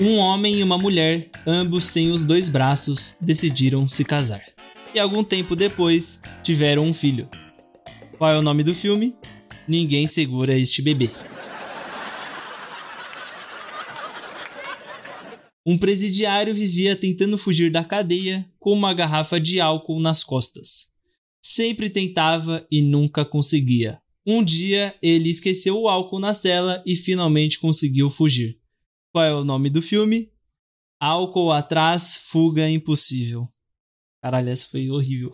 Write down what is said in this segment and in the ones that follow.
Um homem e uma mulher, ambos sem os dois braços, decidiram se casar. E algum tempo depois, tiveram um filho. Qual é o nome do filme? Ninguém segura este bebê. Um presidiário vivia tentando fugir da cadeia com uma garrafa de álcool nas costas. Sempre tentava e nunca conseguia. Um dia ele esqueceu o álcool na cela e finalmente conseguiu fugir. Qual é o nome do filme? Álcool atrás, fuga impossível. Caralho, essa foi horrível.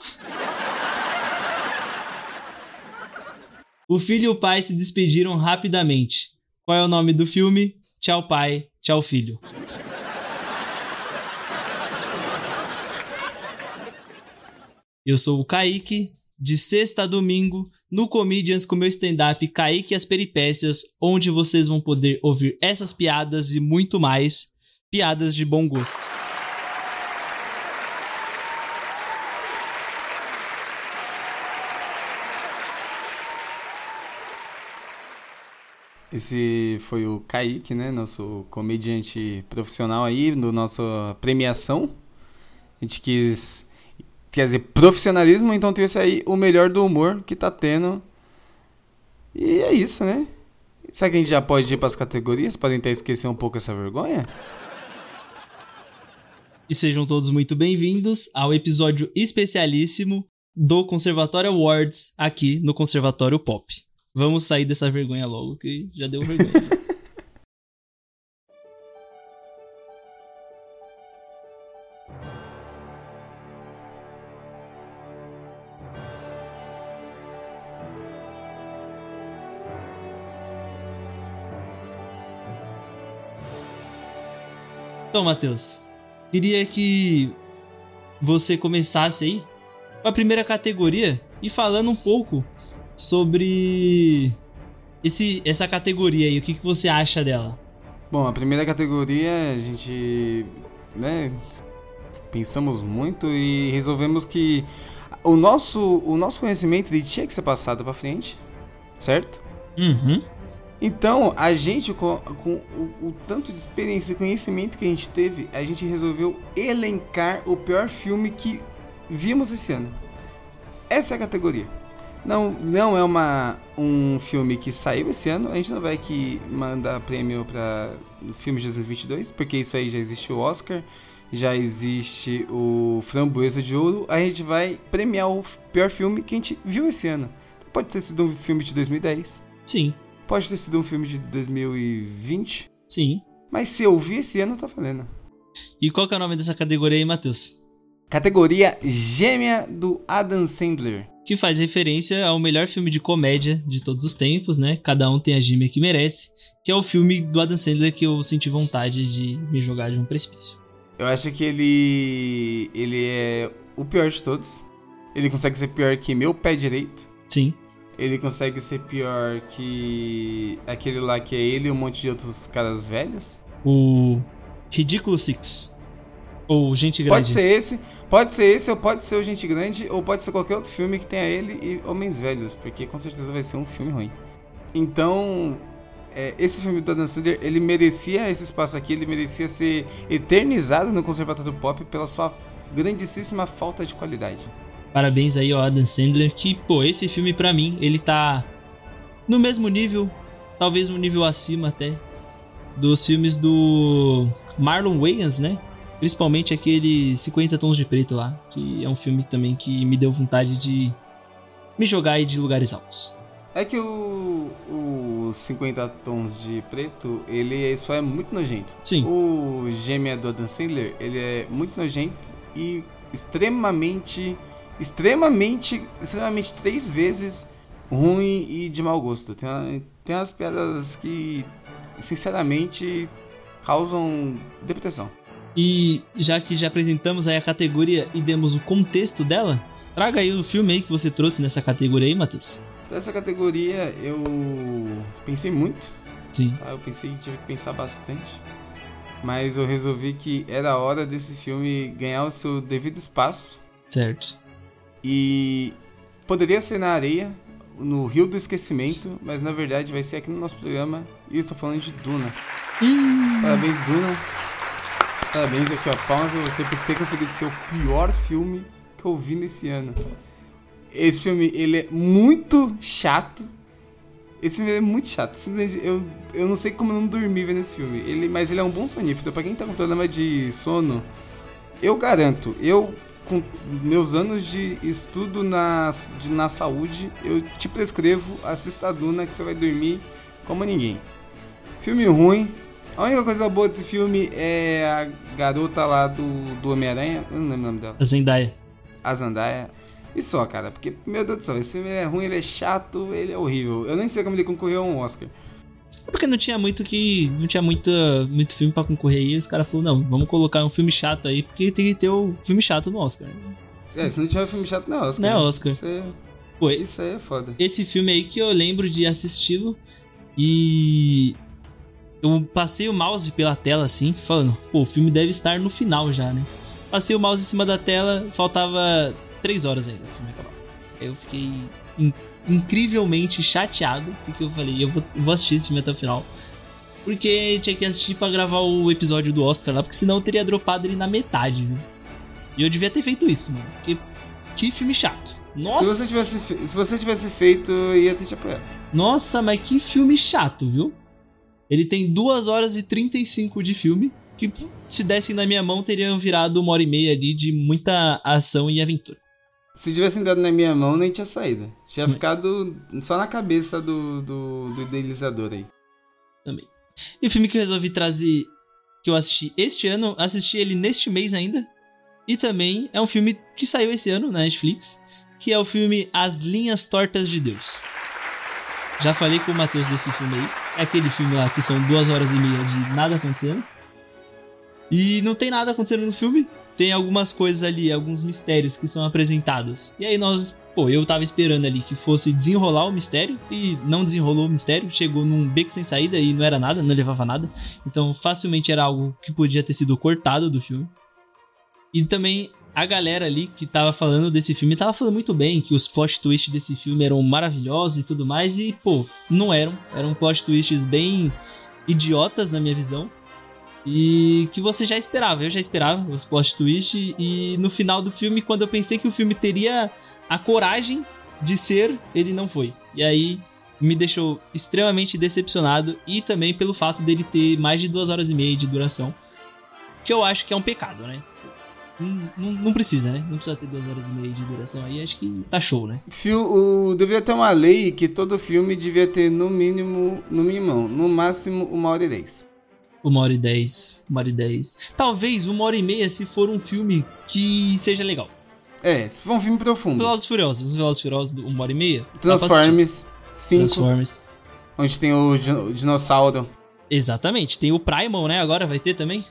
o filho e o pai se despediram rapidamente. Qual é o nome do filme? Tchau, pai. Tchau, filho. Eu sou o Kaique, de sexta a domingo, no Comedians com meu stand-up Kaique e as Peripécias, onde vocês vão poder ouvir essas piadas e muito mais. Piadas de bom gosto. Esse foi o Kaique, né? Nosso comediante profissional aí, do nossa premiação. A gente quis quer dizer, profissionalismo, então trouxe aí o melhor do humor que tá tendo. E é isso, né? Será que a gente já pode ir para as categorias para tentar esquecer um pouco essa vergonha? E sejam todos muito bem-vindos ao episódio especialíssimo do Conservatório Awards aqui no Conservatório Pop. Vamos sair dessa vergonha logo, que já deu vergonha. Então, Matheus, queria que você começasse aí com a primeira categoria e falando um pouco sobre esse, essa categoria aí, o que, que você acha dela? Bom, a primeira categoria a gente, né, pensamos muito e resolvemos que o nosso, o nosso conhecimento ele tinha que ser passado para frente, certo? Uhum. Então, a gente, com, com o, o, tanto de experiência e conhecimento que a gente teve, a gente resolveu elencar o pior filme que vimos esse ano. Essa é a categoria. Não, não é uma, um filme que saiu esse ano, a gente não vai que mandar prêmio para filme de 2022, porque isso aí já existe o Oscar, já existe o Framboesa de Ouro, a gente vai premiar o pior filme que a gente viu esse ano. Pode ter sido um filme de 2010. Sim. Pode ter sido um filme de 2020. Sim. Mas se eu vi esse ano, tá valendo. E qual que é o nome dessa categoria aí, Matheus? Categoria Gêmea do Adam Sandler. Que faz referência ao melhor filme de comédia de todos os tempos, né? Cada um tem a gêmea que merece. Que é o filme do Adam Sandler que eu senti vontade de me jogar de um precipício. Eu acho que ele. Ele é o pior de todos. Ele consegue ser pior que meu pé direito. Sim ele consegue ser pior que aquele lá que é ele e um monte de outros caras velhos? O Ridículo Six. Ou Gente Grande. Pode ser esse, pode ser esse, ou pode ser o Gente Grande, ou pode ser qualquer outro filme que tenha ele e Homens Velhos, porque com certeza vai ser um filme ruim. Então, é, esse filme do Adam Sandler, ele merecia esse espaço aqui, ele merecia ser eternizado no Conservatório Pop pela sua grandíssima falta de qualidade. Parabéns aí ao Adam Sandler, que, pô, esse filme para mim, ele tá no mesmo nível, talvez um nível acima até, dos filmes do Marlon Wayans, né? Principalmente aquele 50 Tons de Preto lá, que é um filme também que me deu vontade de me jogar aí de lugares altos. É que o, o 50 Tons de Preto, ele só é muito nojento. Sim. O Gêmea do Adam Sandler, ele é muito nojento e extremamente extremamente, extremamente três vezes ruim e de mau gosto. Tem, uma, tem umas piadas que, sinceramente, causam depressão. E já que já apresentamos aí a categoria e demos o contexto dela, traga aí o filme aí que você trouxe nessa categoria aí, Matheus. Nessa categoria eu pensei muito. Sim. Tá? Eu pensei que tive que pensar bastante. Mas eu resolvi que era hora desse filme ganhar o seu devido espaço. Certo. E poderia ser na areia, no Rio do Esquecimento, mas na verdade vai ser aqui no nosso programa. E eu estou falando de Duna. Parabéns, Duna. Parabéns aqui, ó. Palmas pra você por ter conseguido ser o pior filme que eu vi nesse ano. Esse filme, ele é muito chato. Esse filme é muito chato. Eu, eu não sei como eu não dormi vendo esse filme. Ele, mas ele é um bom sonífero. Pra quem tá com problema de sono, eu garanto, eu com meus anos de estudo na, de, na saúde, eu te prescrevo, assista a Duna que você vai dormir como ninguém. Filme ruim. A única coisa boa desse filme é a garota lá do, do Homem-Aranha. Eu não lembro o nome dela. A Zendaya. A Zendaya. E só, cara, porque, meu Deus do céu, esse filme é ruim, ele é chato, ele é horrível. Eu nem sei como ele concorreu a um Oscar. É porque não tinha muito que. Não tinha muito, muito filme pra concorrer aí. Os caras falaram, não, vamos colocar um filme chato aí, porque tem que ter o filme chato no Oscar. É, se não tiver filme chato, não é Oscar. Não é Oscar. Isso, é, Pô, isso aí é foda. esse filme aí que eu lembro de assisti-lo e. Eu passei o mouse pela tela assim, falando, pô, o filme deve estar no final já, né? Passei o mouse em cima da tela, faltava três horas ainda o filme acabar. Eu fiquei incrivelmente chateado, porque eu falei, eu vou, vou assistir esse filme até o final. Porque tinha que assistir pra gravar o episódio do Oscar lá, porque senão eu teria dropado ele na metade, viu? E eu devia ter feito isso, mano. Porque que filme chato. Nossa! Se você, tivesse, fe- se você tivesse feito, eu ia ter te apoiado. Nossa, mas que filme chato, viu? Ele tem 2 horas e 35 de filme, que se dessem na minha mão teriam virado uma hora e meia ali de muita ação e aventura. Se tivesse dado na minha mão, nem tinha saído. Tinha Hum. ficado só na cabeça do, do, do idealizador aí. também. E o filme que eu resolvi trazer, que eu assisti este ano, assisti ele neste mês ainda. E também é um filme que saiu esse ano na Netflix, que é o filme As Linhas Tortas de Deus. Já falei com o Matheus desse filme aí. É aquele filme lá que são duas horas e meia de nada acontecendo. E não tem nada acontecendo no filme. Tem algumas coisas ali, alguns mistérios que são apresentados. E aí nós, pô, eu tava esperando ali que fosse desenrolar o mistério e não desenrolou o mistério, chegou num beco sem saída e não era nada, não levava nada. Então facilmente era algo que podia ter sido cortado do filme. E também a galera ali que tava falando desse filme tava falando muito bem que os plot twists desse filme eram maravilhosos e tudo mais e, pô, não eram. Eram plot twists bem idiotas na minha visão. E que você já esperava, eu já esperava os plot twists e no final do filme, quando eu pensei que o filme teria a coragem de ser, ele não foi. E aí me deixou extremamente decepcionado e também pelo fato dele ter mais de duas horas e meia de duração, que eu acho que é um pecado, né? Não, não- não precisa, né? Não precisa ter duas horas e meia de duração aí, acho que tá show, né? Fio, o, deveria ter uma lei que todo filme devia ter no mínimo, no mínimo, no máximo uma hora e dez. Uma hora e dez, uma hora e dez. Talvez uma hora e meia se for um filme que seja legal. É, se for um filme profundo. Velozes Furiosos, os Velozes Furiosos, uma hora e meia. Transformers 5, Transformers. onde tem o, di- o dinossauro. Exatamente. Tem o Primal, né? Agora vai ter também.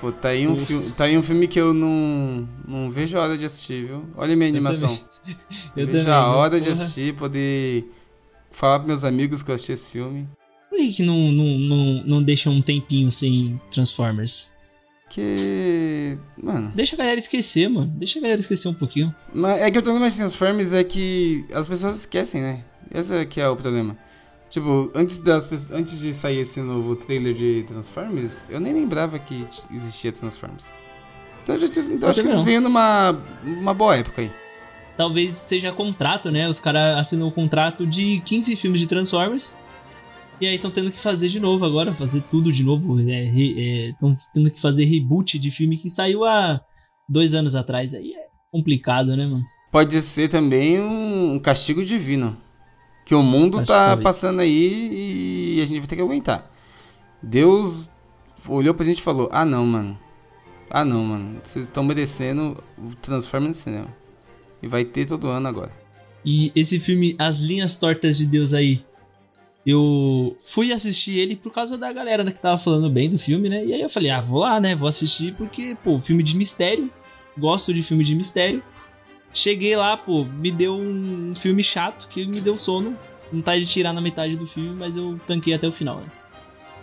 Pô, tá aí um, filme, tá aí um filme que eu não, não vejo a hora de assistir, viu? Olha a minha animação. Eu vejo também, a hora de Porra. assistir, poder falar pros meus amigos que eu assisti esse filme. Por que, que não, não, não, não deixa um tempinho sem Transformers? Que. Mano. Deixa a galera esquecer, mano. Deixa a galera esquecer um pouquinho. Mas é que o problema de Transformers é que as pessoas esquecem, né? Esse é que é o problema. Tipo, antes, das, antes de sair esse novo trailer de Transformers, eu nem lembrava que existia Transformers. Então, eu já tinha, então Eu acho que eles vêm numa uma boa época aí. Talvez seja contrato, né? Os caras assinam um contrato de 15 filmes de Transformers. E aí estão tendo que fazer de novo agora, fazer tudo de novo. Estão tendo que fazer reboot de filme que saiu há dois anos atrás. Aí é complicado, né, mano? Pode ser também um, castigo divino. Que o mundo Acho tá passando aí e a gente vai ter que aguentar. Deus olhou pra gente e falou: Ah, não, mano. Ah, não, mano. Vocês estão merecendo o Transformers no cinema. E vai ter todo ano agora. E esse filme, As Linhas Tortas de Deus aí, eu fui assistir ele por causa da galera né, que tava falando bem do filme, né? E aí eu falei, ah, vou lá, né? Vou assistir porque, pô, filme de mistério. Gosto de filme de mistério. Cheguei lá, pô, me deu um filme chato que me deu sono. Vontade de tirar na metade do filme, mas eu tanquei até o final, né?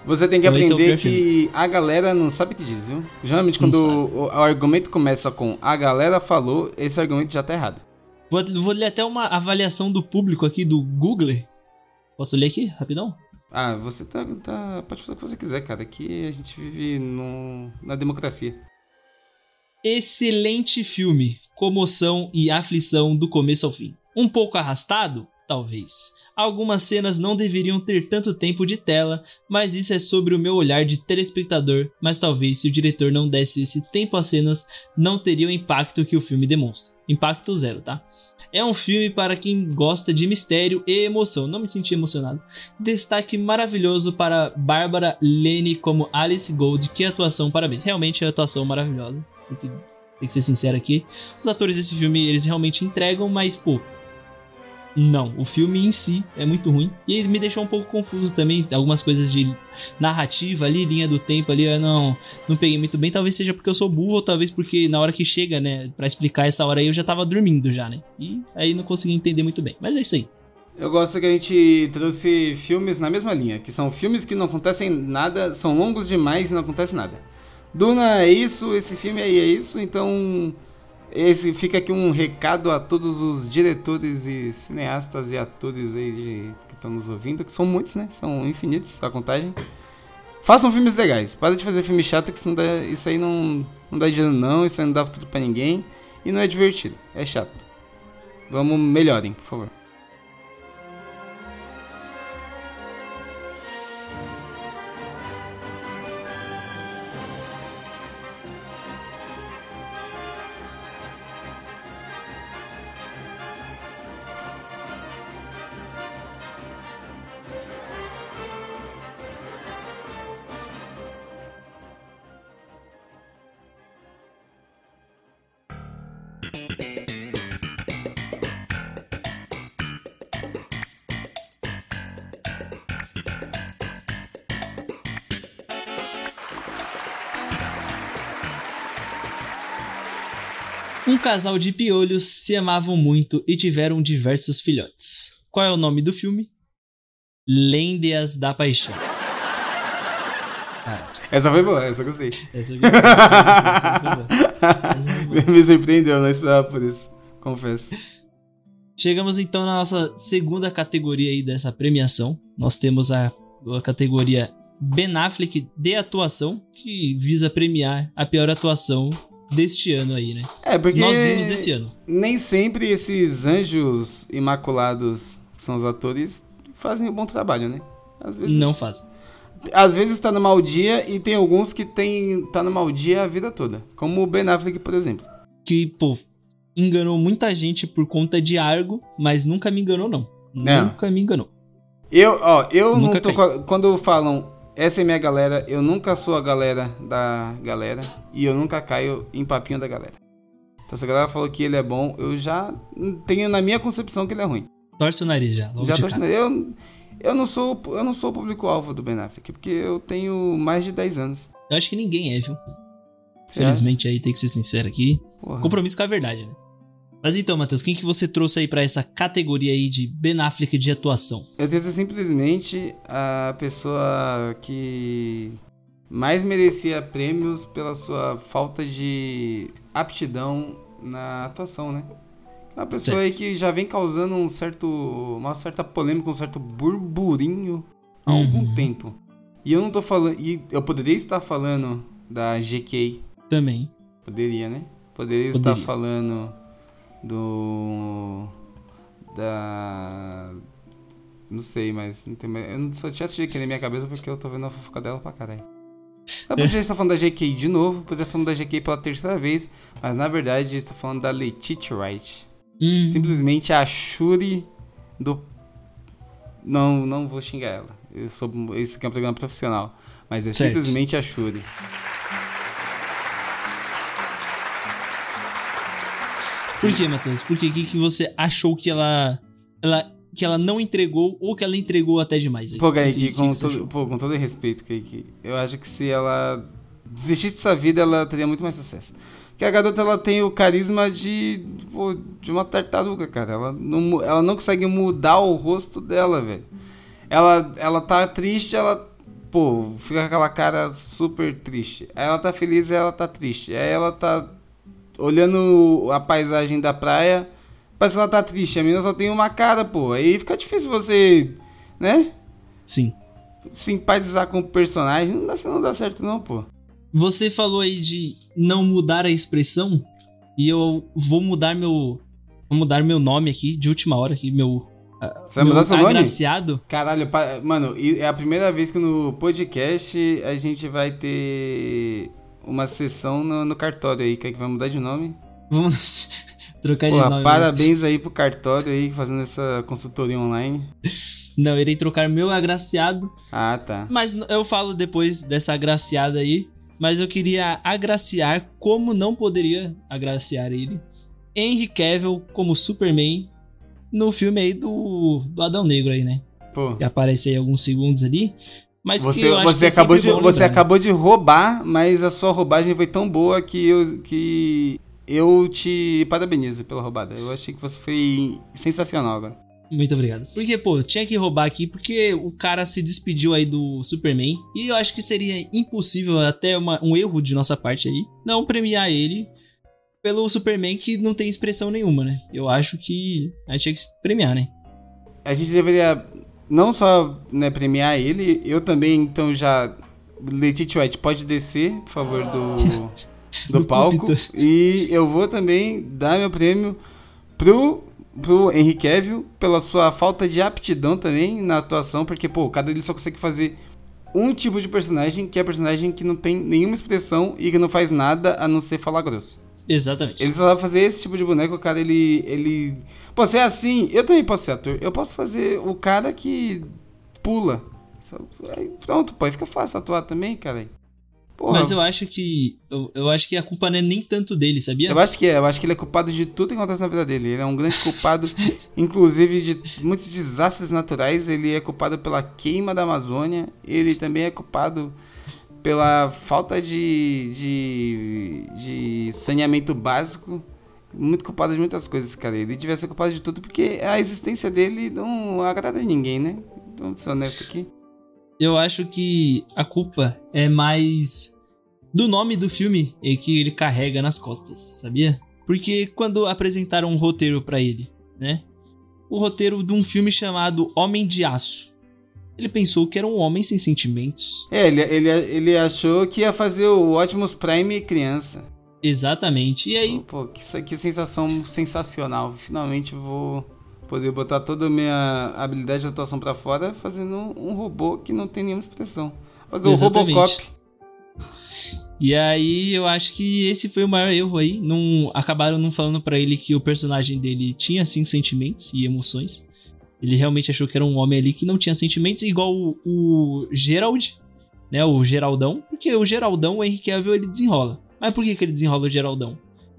Você tem que Então é aprender pior que a galera não sabe o que diz, viu? Geralmente quando Não o, o argumento começa com a galera falou, esse argumento já tá errado. Vou, vou ler até uma avaliação do público aqui do Google. Posso ler aqui, rapidão? Ah, você tá, tá. Pode fazer o que você quiser, cara. Aqui a gente vive no, na democracia. Excelente filme. Comoção e aflição do começo ao fim. Um pouco arrastado? Talvez. Algumas cenas não deveriam ter tanto tempo de tela, mas isso é sobre o meu olhar de telespectador. Mas talvez se o diretor não desse esse tempo às cenas, não teria o impacto que o filme demonstra. Impacto zero, tá? É um filme para quem gosta de mistério e emoção. Não me senti emocionado. Destaque maravilhoso para Bárbara Lene como Alice Gold. Que atuação, parabéns. Realmente é atuação maravilhosa. Tem que, tem que ser sincero aqui. Os atores desse filme, eles realmente entregam, mas, pô, não, o filme em si é muito ruim. E me deixou um pouco confuso também. Algumas coisas de narrativa ali, linha do tempo ali, eu não, não peguei muito bem. Talvez seja porque eu sou burro, ou talvez porque na hora que chega, né, pra explicar essa hora aí, eu já tava dormindo já, né? E aí não consegui entender muito bem. Mas é isso aí. Eu gosto que a gente trouxe filmes na mesma linha, que são filmes que não acontecem nada, são longos demais e não acontece nada. Duna é isso, esse filme aí é isso, então esse fica aqui um recado a todos os diretores e cineastas e atores aí de, que estão nos ouvindo, que são muitos, né? São infinitos a contagem. Façam filmes legais. Para de fazer filme chato, que isso, não dá, isso aí não, não dá dinheiro não, isso aí não dá tudo para ninguém e não é divertido, é chato. Vamos melhorem, por favor. Casal de piolhos se amavam muito e tiveram diversos filhotes. Qual é o nome do filme? Lêndeas da Paixão. Essa foi boa, essa eu gostei. Essa eu gostei. Essa foi boa. Me surpreendeu, não esperava por isso. Confesso. Chegamos então na nossa segunda categoria aí dessa premiação. Nós temos a, a categoria Ben Affleck de atuação, que visa premiar a pior atuação deste ano aí, né? É, porque Nós vimos desse ano. nem sempre esses anjos imaculados, que são os atores, fazem um bom trabalho, né? Às vezes, Não faz. Às vezes tá no mau dia e tem alguns que tem, tá no mau dia a vida toda. Como o Ben Affleck, por exemplo. Que, pô, enganou muita gente por conta de Argo, mas nunca me enganou, não. É. Nunca me enganou. Eu, ó, eu Nunca não tô. caí. Quando falam essa é minha galera, eu nunca sou a galera da galera e eu nunca caio em papinho da galera. Então se a galera falou que ele é bom, eu já tenho na minha concepção que ele é ruim. Torce o nariz já, já de tô cara. eu, eu não sou eu não sou o público-alvo do Ben Affleck, porque eu tenho mais de 10 anos. Eu acho que ninguém é, viu? Felizmente aí, tem que ser sincero aqui. Porra. Compromisso com a verdade, né? Mas então, Matheus, quem que você trouxe aí pra essa categoria aí de Ben Affleck de atuação? Eu tenho simplesmente a pessoa que mais merecia prêmios pela sua falta de aptidão na atuação, né? Uma pessoa aí que já vem causando um certo, uma certa polêmica, um certo burburinho há algum Uhum. tempo. E eu não tô falando, e eu poderia estar falando da GK, Também. poderia, né? Poderia, estar Poderia. falando do da não sei, mas não tem mais- eu não só tinha essa GK na minha cabeça porque eu tô vendo a fofoca dela pra caralho. Eu poderia estar falando da GK de novo, poderia estar falando da GK pela terceira vez, mas na verdade eu estou falando da Letitia Wright. Hum, Simplesmente a Shuri do. Não, não vou xingar ela. Eu sou, esse aqui é um programa profissional. Mas é Certo. simplesmente a Shuri. Por que, Matheus? Por que, que que você achou que ela, ela que ela não entregou ou que ela entregou até demais? aí? Pô, Kaique, que com, que todo, pô, com todo respeito, Kaique, eu acho que se ela desistisse dessa vida, ela teria muito mais sucesso. Porque a garota, ela tem o carisma de, pô, de uma tartaruga, cara. Ela não, ela não consegue mudar o rosto dela, velho. Ela, ela tá triste, ela, pô, fica com aquela cara super triste. Aí ela tá feliz, ela tá triste. Aí ela tá olhando a paisagem da praia, parece que ela tá triste. A menina só tem uma cara, pô. Aí fica difícil você, né? Sim. simpatizar com o personagem, não dá, não dá certo não, pô. Você falou aí de não mudar a expressão e eu vou mudar meu vou mudar meu nome aqui de última hora aqui, meu Você vai mudar seu nome? agraciado. Caralho, mano, é a primeira vez que no podcast a gente vai ter uma sessão no, no cartório aí, que é que vai mudar de nome. Vamos trocar de Porra, nome. né? parabéns aí pro cartório aí, fazendo essa consultoria online. Não, irei trocar meu agraciado, Ah, tá. mas eu falo depois dessa agraciada aí, mas eu queria agraciar como não poderia agraciar ele. Henry Cavill como Superman no filme aí do, do Adão Negro aí, né? Pô. Que aparece aí alguns segundos ali. Mas que Você, eu acho você, que é acabou de, você né? acabou de roubar, mas a sua roubagem foi tão boa que eu, que eu te parabenizo pela roubada. Eu achei que você foi sensacional agora. Muito obrigado. Porque, pô, tinha que roubar aqui porque o cara se despediu aí do Superman. E eu acho que seria impossível, até uma- um erro de nossa parte aí, não premiar ele pelo Superman que não tem expressão nenhuma, né? Eu acho que a gente tinha que premiar, né? A gente deveria não só né, premiar ele, eu também, então já. Letitia White, pode descer, por favor, do, do, Do palco. púlpito. E eu vou também dar meu prêmio pro, pro Henry Cavill pela sua falta de aptidão também na atuação, porque, pô, cada ele só consegue fazer um tipo de personagem, que é personagem que não tem nenhuma expressão e que não faz nada a não ser falar grosso. Exatamente. Ele só sabe fazer esse tipo de boneco, o cara, ele. ele... Pô, se é assim, eu também posso ser ator. Eu posso fazer o cara que pula. Aí, pronto, pô, aí fica fácil atuar também, cara. Porra, Mas eu... eu acho que. Eu, eu acho que a culpa não é nem tanto dele, sabia? acho que é, eu acho que ele é culpado de tudo que acontece na vida dele. Ele é um grande culpado, inclusive, de muitos desastres naturais. Ele é culpado pela queima da Amazônia. Ele também é culpado pela falta de, de, de saneamento básico. Muito culpado de muitas coisas, cara. Ele devia ser culpado de tudo porque a existência dele não agrada a ninguém, né? Vamos ser honesto aqui. Eu acho que a culpa é mais do nome do filme que ele carrega nas costas, sabia? Porque quando apresentaram um roteiro pra ele, né? O roteiro de um filme chamado Homem de Aço. Ele pensou que era um homem sem sentimentos. É, ele, ele, ele achou que ia fazer o Optimus Prime criança. Exatamente. E aí, Pô, que, que sensação sensacional. Finalmente vou poder botar toda a minha habilidade de atuação pra fora fazendo um, robô que não tem nenhuma expressão. Fazer o Exatamente. Robocop. e aí eu acho que esse foi o maior erro aí. Não acabaram não falando pra ele que o personagem dele tinha sim sentimentos e emoções. Ele realmente achou que era um homem ali que não tinha sentimentos, igual o, o Gerald, né? O Geraldão. Porque o Geraldão, o Henry Cavill, ele desenrola. Mas por que, que ele desenrola o Geraldão?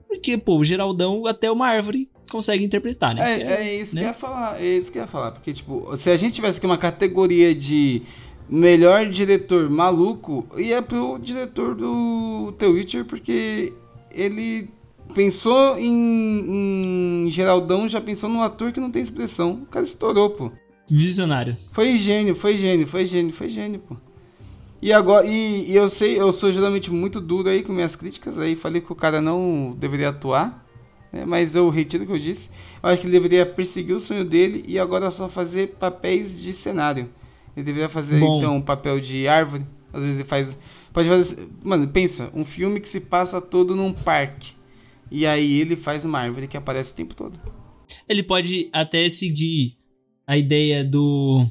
Porque, pô, o Geraldão até uma árvore consegue interpretar, né? É, Que é isso né? que eu ia falar. É isso que eu ia falar. Porque, tipo, se a gente tivesse aqui uma categoria de melhor diretor maluco, ia pro diretor do The Witcher, porque ele pensou em, em Geraldão, já pensou num ator que não tem expressão. O cara estourou, pô. Visionário. Foi gênio, foi gênio, foi gênio, foi gênio, pô. E agora, e, e eu sei, eu sou geralmente muito duro aí com minhas críticas, aí falei que o cara não deveria atuar, né? Mas eu retiro o que eu disse. Eu acho que ele deveria perseguir o sonho dele e agora só fazer papéis de cenário. Ele deveria fazer Bom. então um papel de árvore, às vezes ele faz, pode fazer, mano, pensa, um filme que se passa todo num parque. E aí ele faz uma árvore que aparece o tempo todo. Ele pode até seguir a ideia do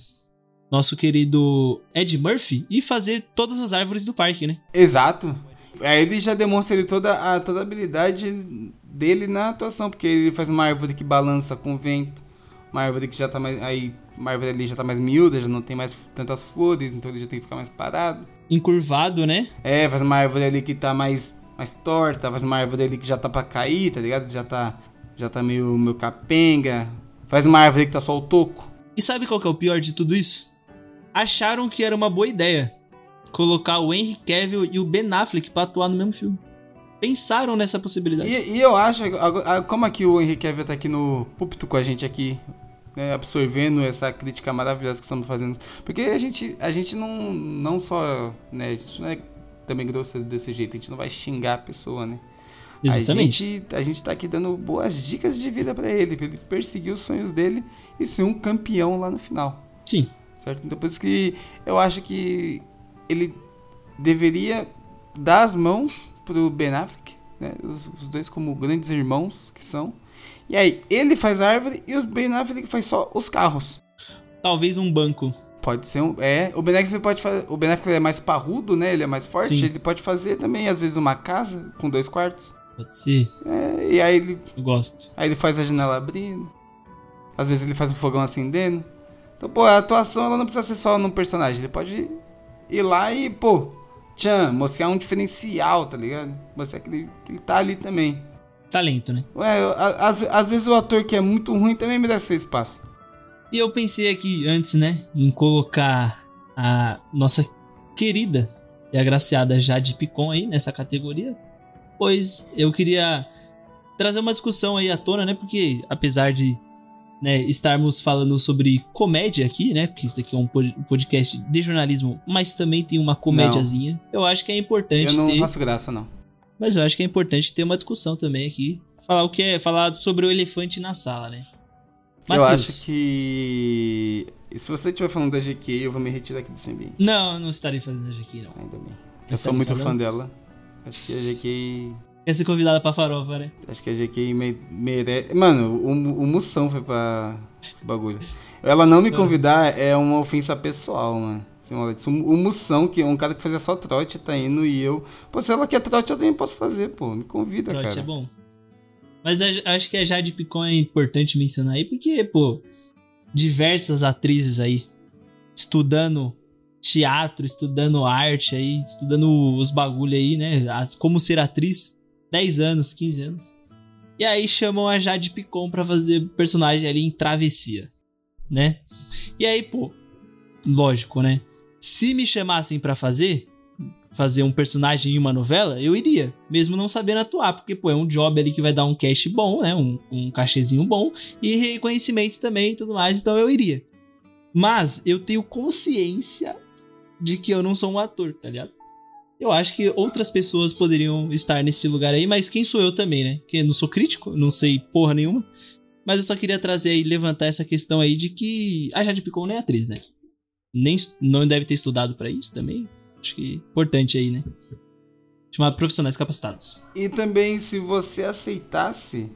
nosso querido Ed Murphy e fazer todas as árvores do parque, né? Exato. Aí ele já demonstra ele toda a, toda a habilidade dele na atuação, porque ele faz uma árvore que balança com o vento, uma árvore que já tá mais. Aí, uma árvore ali já tá mais miúda, já não tem mais tantas flores, então ele já tem que ficar mais parado. Encurvado, né? É, faz uma árvore ali que tá mais, mais torta, faz uma árvore ali que já tá pra cair, tá ligado? Já tá, já tá meio, meio capenga. Faz uma árvore que tá só o toco. E sabe qual que é o pior de tudo isso? Acharam que era uma boa ideia colocar o Henry Cavill e o Ben Affleck pra atuar no mesmo filme. Pensaram nessa possibilidade. E, e eu acho, como aqui o Henrique Cavill tá aqui no púlpito com a gente aqui, né, absorvendo essa crítica maravilhosa que estamos fazendo. Porque a gente, a gente não, não só, né, a gente não é também grosso desse jeito, a gente não vai xingar a pessoa, né? Exatamente. A gente, a gente tá aqui dando boas dicas de vida pra ele, pra ele perseguir os sonhos dele e ser um campeão lá no final. Sim. certo? Então por isso que eu acho que ele deveria dar as mãos pro Ben Affleck, né? Os, os dois como grandes irmãos que são. E aí, ele faz a árvore e os Ben Affleck faz só os carros. Talvez um banco. Pode ser um. É, o Ben Affleck pode fazer. O Ben Affleck é mais parrudo, né? Ele é mais forte. Sim. Ele pode fazer também, às vezes, uma casa com dois quartos. Pode ser. É, e aí ele, Eu gosto. aí ele faz a janela abrindo. Às vezes ele faz o fogão acendendo. Então, pô, a atuação ela não precisa ser só num personagem. Ele pode ir lá e, pô, tchan, mostrar um diferencial, tá ligado? Mostrar que ele, que ele tá ali também. Talento, né? Ué, às, às vezes o ator que é muito ruim também merece seu espaço. E eu pensei aqui antes, né, em colocar a nossa querida e agraciada Jade Picon aí nessa categoria, pois eu queria trazer uma discussão aí à tona, né, porque apesar de né, estarmos falando sobre comédia aqui, né, porque isso daqui é um pod- podcast de jornalismo, mas também tem uma comédiazinha, eu acho que é importante Eu não ter, faço graça, não. mas eu acho que é importante ter uma discussão também aqui, falar o que é, falar sobre o elefante na sala, né. Eu acho que. Se você estiver falando da GQ, eu vou me retirar aqui desse ambiente. Não, eu não estarei fazendo isso aqui, não. Ainda bem. Você Eu sou muito falando? fã dela. Acho que a GQ. Quer ser convidada pra farofa, né? Acho que a GQ me- merece. Mano, o, o Moção foi pra bagulho. Ela não me convidar é uma ofensa pessoal, mano. O Moção, que é um cara que fazia só trote, tá indo e eu. Pô, se ela quer trote, eu também posso fazer, pô. Me convida, Trote cara. é bom. Mas acho que a Jade Picon é importante mencionar aí, porque, pô, diversas atrizes aí estudando teatro, estudando arte aí, estudando os bagulho aí, né? Como ser atriz. 10 anos, 15 anos. E aí chamam a Jade Picon pra fazer personagem ali em travessia, né? E aí, pô, lógico, né? Se me chamassem pra fazer, fazer um personagem em uma novela, eu iria, mesmo não sabendo atuar, porque, pô, é um job ali que vai dar um cash bom, né? Um, um cachezinho bom e reconhecimento também e tudo mais, então eu iria. Mas eu tenho consciência de que eu não sou um ator, tá ligado? Eu acho que outras pessoas poderiam estar nesse lugar aí, mas quem sou eu também, né? Que não sou crítico, não sei porra nenhuma. Mas eu só queria trazer aí, levantar essa questão aí de que a Jade Picon não é atriz, né? Nem, não deve ter estudado pra isso também. Acho que é importante aí, né? Chamar profissionais capacitados. E também, se você aceitasse,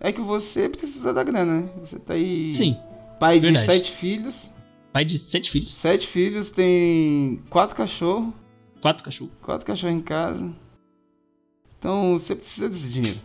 é que você precisa da grana, né? Você tá aí. Sim, Pai de verdade. sete filhos. pai de sete filhos, Sete filhos, tem quatro cachorros. quatro cachorros. Quatro cachorros em casa. Então você precisa desse dinheiro.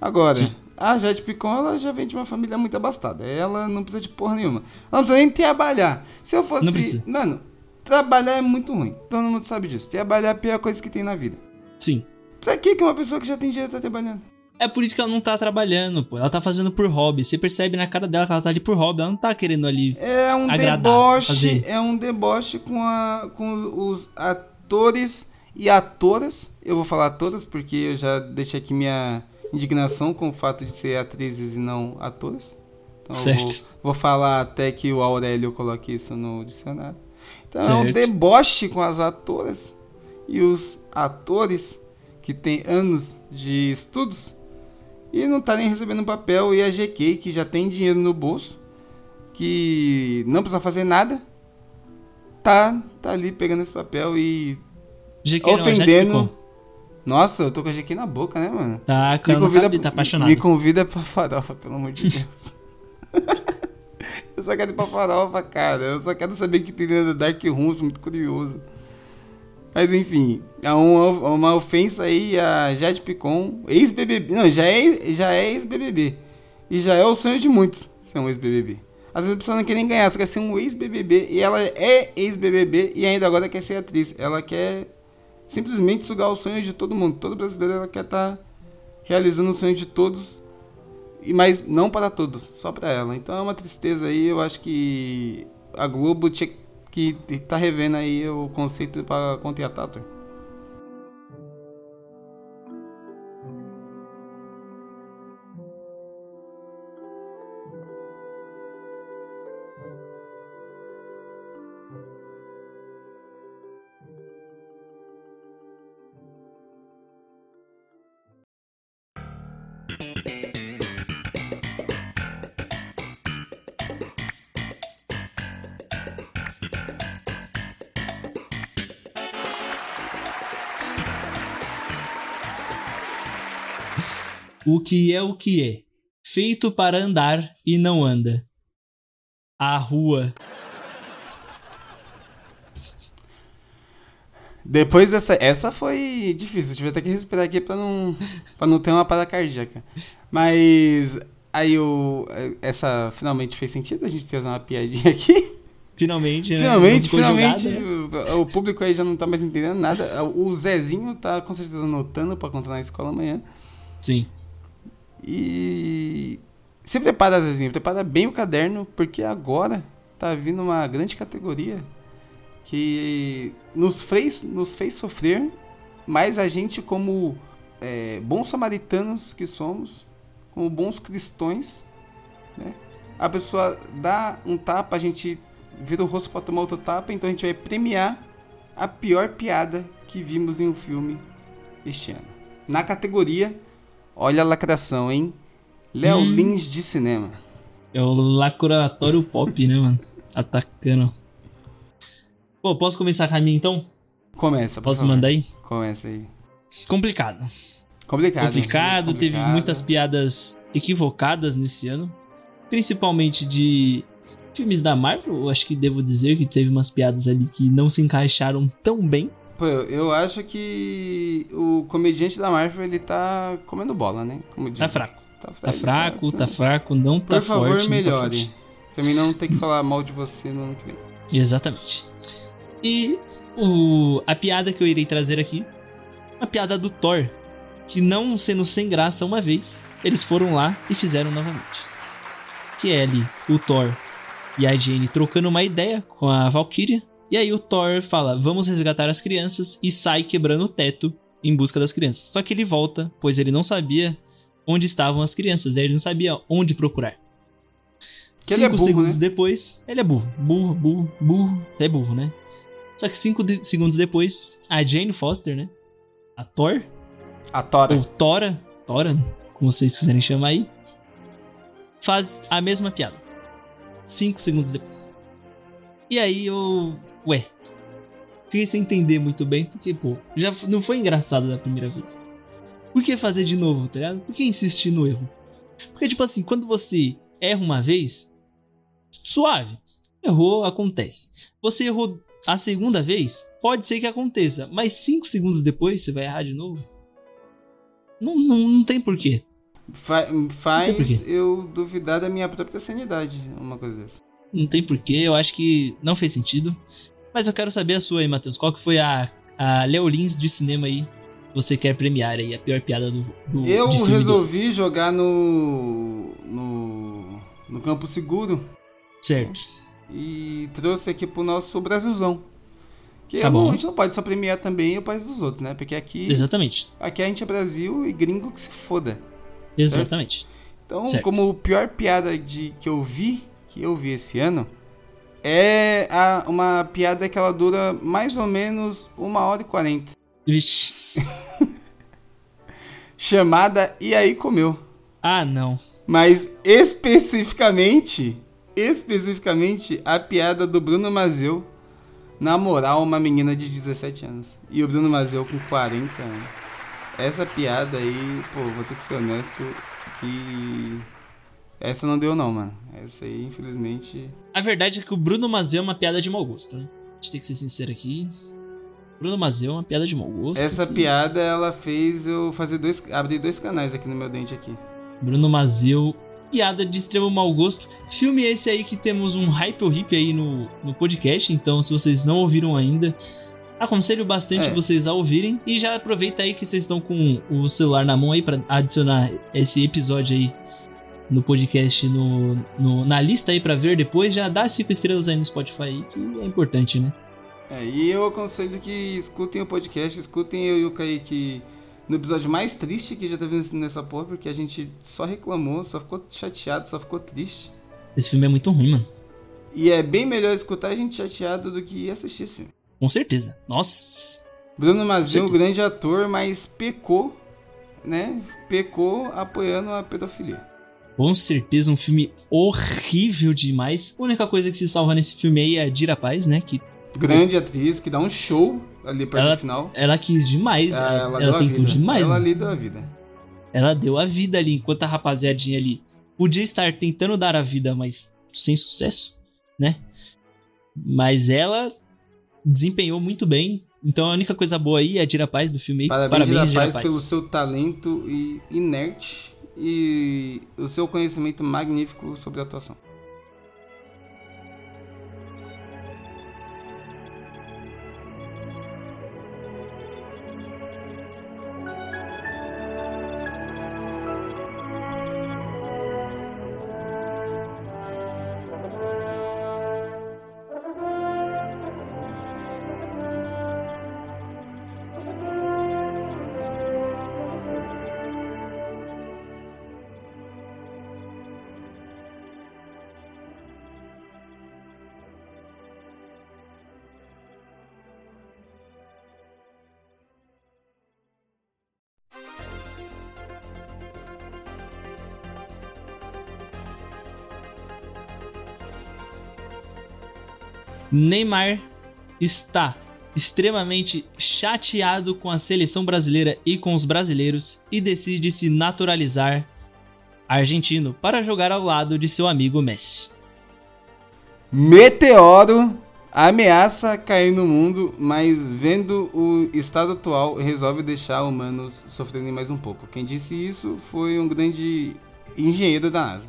Agora, Sim. a Jade Picon, ela já vem de uma família muito abastada. Ela não precisa de porra nenhuma. Ela não precisa nem trabalhar. Se eu fosse. Não precisa. Mano, trabalhar é muito ruim. Todo mundo sabe disso. Trabalhar é a pior coisa que tem na vida. Sim. Pra que uma pessoa que já tem dinheiro tá trabalhando? É por isso que ela não tá trabalhando, pô. Ela tá fazendo por hobby. Você percebe na cara dela que ela tá ali por hobby. Ela não tá querendo ali. É um Agradar, deboche. fazer. É um deboche com, a, com os atores e atoras. Eu vou falar todas porque eu já deixei aqui minha indignação com o fato de ser atrizes e não atores. Então eu vou, Certo. vou falar até que o Aurélio coloque isso no dicionário. Então é um Certo. deboche com as atoras e os atores que têm anos de estudos e não tá nem recebendo papel. E a GK, que já tem dinheiro no bolso, que não precisa fazer nada, tá, tá ali pegando esse papel e não, Jade ofendendo. Picon. Nossa, eu tô com a GK na boca, né, mano? Tá, cara, não tá, tá apaixonado. Me convida pra farofa, pelo amor de Deus. Eu só quero ir pra farofa, cara. Eu só quero saber que tem dentro da Dark Room, sou muito curioso. Mas enfim, é uma, uma ofensa aí a Jade Picon, ex-BBB. Não, já é, já é ex-BBB. E já é o sonho de muitos ser um ex-BBB. Às vezes a pessoa não quer nem ganhar, só quer ser um ex-BBB. E ela é ex-BBB e ainda agora quer ser atriz. Ela quer simplesmente sugar o sonho de todo mundo. Todo brasileiro ela quer estar realizando o sonho de todos, mas não para todos, só para ela. Então é uma tristeza aí. Eu acho que a Globo tinha que tá revendo aí o conceito para contratar ator. O que é o que é? Feito para andar e não anda. A rua. Depois dessa. Essa foi difícil. Tive até que respirar aqui pra não, pra não ter uma parada cardíaca. Mas. Aí o. Essa finalmente fez sentido a gente ter uma piadinha aqui. Finalmente, né? Finalmente, finalmente. jogada, né? O público aí já não tá mais entendendo nada. O Zezinho tá com certeza anotando pra contar na escola amanhã. Sim. E. Se prepara, Zezinho, prepara bem o caderno, porque agora tá vindo uma grande categoria que nos fez, nos fez sofrer, mas a gente, como é, bons samaritanos que somos, como bons cristãos, né? A pessoa dá um tapa, a gente vira o rosto pra tomar outro tapa, então a gente vai premiar a pior piada que vimos em um filme este ano. Na categoria, olha a lacração, hein? Léo Hum. Lins de cinema. É o lacuratório pop, né, mano? Atacando. Pô, posso começar com a minha então? Começa, Posso favor. mandar aí? Começa aí. Complicado. Complicado. Complicado, teve complicado. muitas piadas equivocadas nesse ano. Principalmente de filmes da Marvel. Eu acho que devo dizer que teve umas piadas ali que não se encaixaram tão bem. Pô, eu acho que o comediante da Marvel, ele tá comendo bola, né? Como Tá fraco. Tá, Tá fraco, tá fraco, não Por tá favor, forte. não tá melhore. forte. Pra mim não ter que falar mal de você no ano que vem. Exatamente. E o, a piada que eu irei trazer aqui, uma piada do Thor, que não sendo sem graça uma vez, eles foram lá e fizeram novamente. Que é ali o Thor e a Jane trocando uma ideia com a Valkyria, e aí o Thor fala: "Vamos resgatar as crianças" e sai quebrando o teto em busca das crianças. Só que ele volta, pois ele não sabia onde estavam as crianças, ele não sabia onde procurar. Que é cinco burro, segundos né? depois, ele é burro. Burro, burro, burro. É burro, né? Só que cinco de- segundos depois, a Jane Foster, né? A Thor, A Tora. ou Tora, Tora, como vocês quiserem chamar aí, faz a mesma piada. Cinco segundos depois. E aí eu. Ué. Fiquei sem entender muito bem, porque, pô, já não foi engraçado da primeira vez. Por que fazer de novo, tá ligado? Por que insistir no erro? Porque, tipo assim, quando você erra uma vez, suave. Errou, acontece. Você errou a segunda vez, pode ser que aconteça, mas cinco segundos depois você vai errar de novo? Não, não, não tem porquê. Fa- faz porquê. eu duvidar da minha própria sanidade, uma coisa dessa. Não tem porquê, eu acho que não fez sentido. Mas eu quero saber a sua aí, Matheus. Qual que foi a, a Leolins de cinema aí? Você quer premiar aí a pior piada do, do Eu do- resolvi jogar no, no. no Campo Seguro Certo. e trouxe aqui pro nosso Brasilzão. Que Tá não- bom. a gente não pode só premiar também o país dos outros, né? Porque aqui, Exatamente. aqui a gente é Brasil e gringo que se foda. Exatamente. Então, Certo. como pior piada de que eu vi, que eu vi esse ano, é a- uma piada que ela dura mais ou menos uma hora e quarenta. Vixe. Chamada E aí comeu. Ah, não. Mas especificamente, especificamente a piada do Bruno Mazeu namorar uma menina de 17 anos. E o Bruno Mazeu com 40 anos. Essa piada aí, pô, vou ter que ser honesto que essa não deu não, mano. Essa aí, infelizmente, A verdade é que o Bruno Mazeu é uma piada de mau gosto, né? A gente tem que ser sincero aqui. Bruno Mazeu é uma piada de mau gosto. essa piada ela fez eu fazer dois abrir dois canais aqui no meu dente aqui. Bruno Mazeu, piada de extremo mau gosto. Filme esse aí que temos um hype horrível aí no, no podcast, então se vocês não ouviram ainda, aconselho bastante É. vocês a ouvirem. E já aproveita aí que vocês estão com o celular na mão aí pra adicionar esse episódio aí no podcast, no, no- na lista aí pra ver depois. Já dá cinco estrelas aí no Spotify aí, que é importante, né? É, e eu aconselho que escutem o podcast, escutem eu e o Kaique no episódio mais triste que já teve nessa porra, porque a gente só reclamou, só ficou chateado, só ficou triste. Esse filme é muito ruim, mano. E é bem melhor escutar a gente chateado do que assistir esse filme. Com certeza. Nossa. Bruno um certeza. grande ator, mas pecou, né? Pecou apoiando a pedofilia. Com certeza um filme horrível demais. A única coisa que se salva nesse filme aí é a Dira Paz, né? Que Grande atriz, que dá um show ali perto Ela- do final. ela quis demais. Ah, ela deu a tentou demais. Ela ali deu a vida. Ela deu a vida ali, enquanto a rapaziadinha ali podia estar tentando dar a vida, mas sem sucesso, né? Mas ela desempenhou muito bem. Então a única coisa boa aí é a Dira Paz do filme. Parabéns, Parabéns Dira, Paz, Paz pelo seu talento e inerte e o seu conhecimento magnífico sobre atuação. Neymar está extremamente chateado com a seleção brasileira e com os brasileiros e decide se naturalizar argentino para jogar ao lado de seu amigo Messi. Meteoro ameaça cair no mundo, mas vendo o estado atual resolve deixar humanos sofrendo mais um pouco. Quem disse isso foi um grande engenheiro da NASA.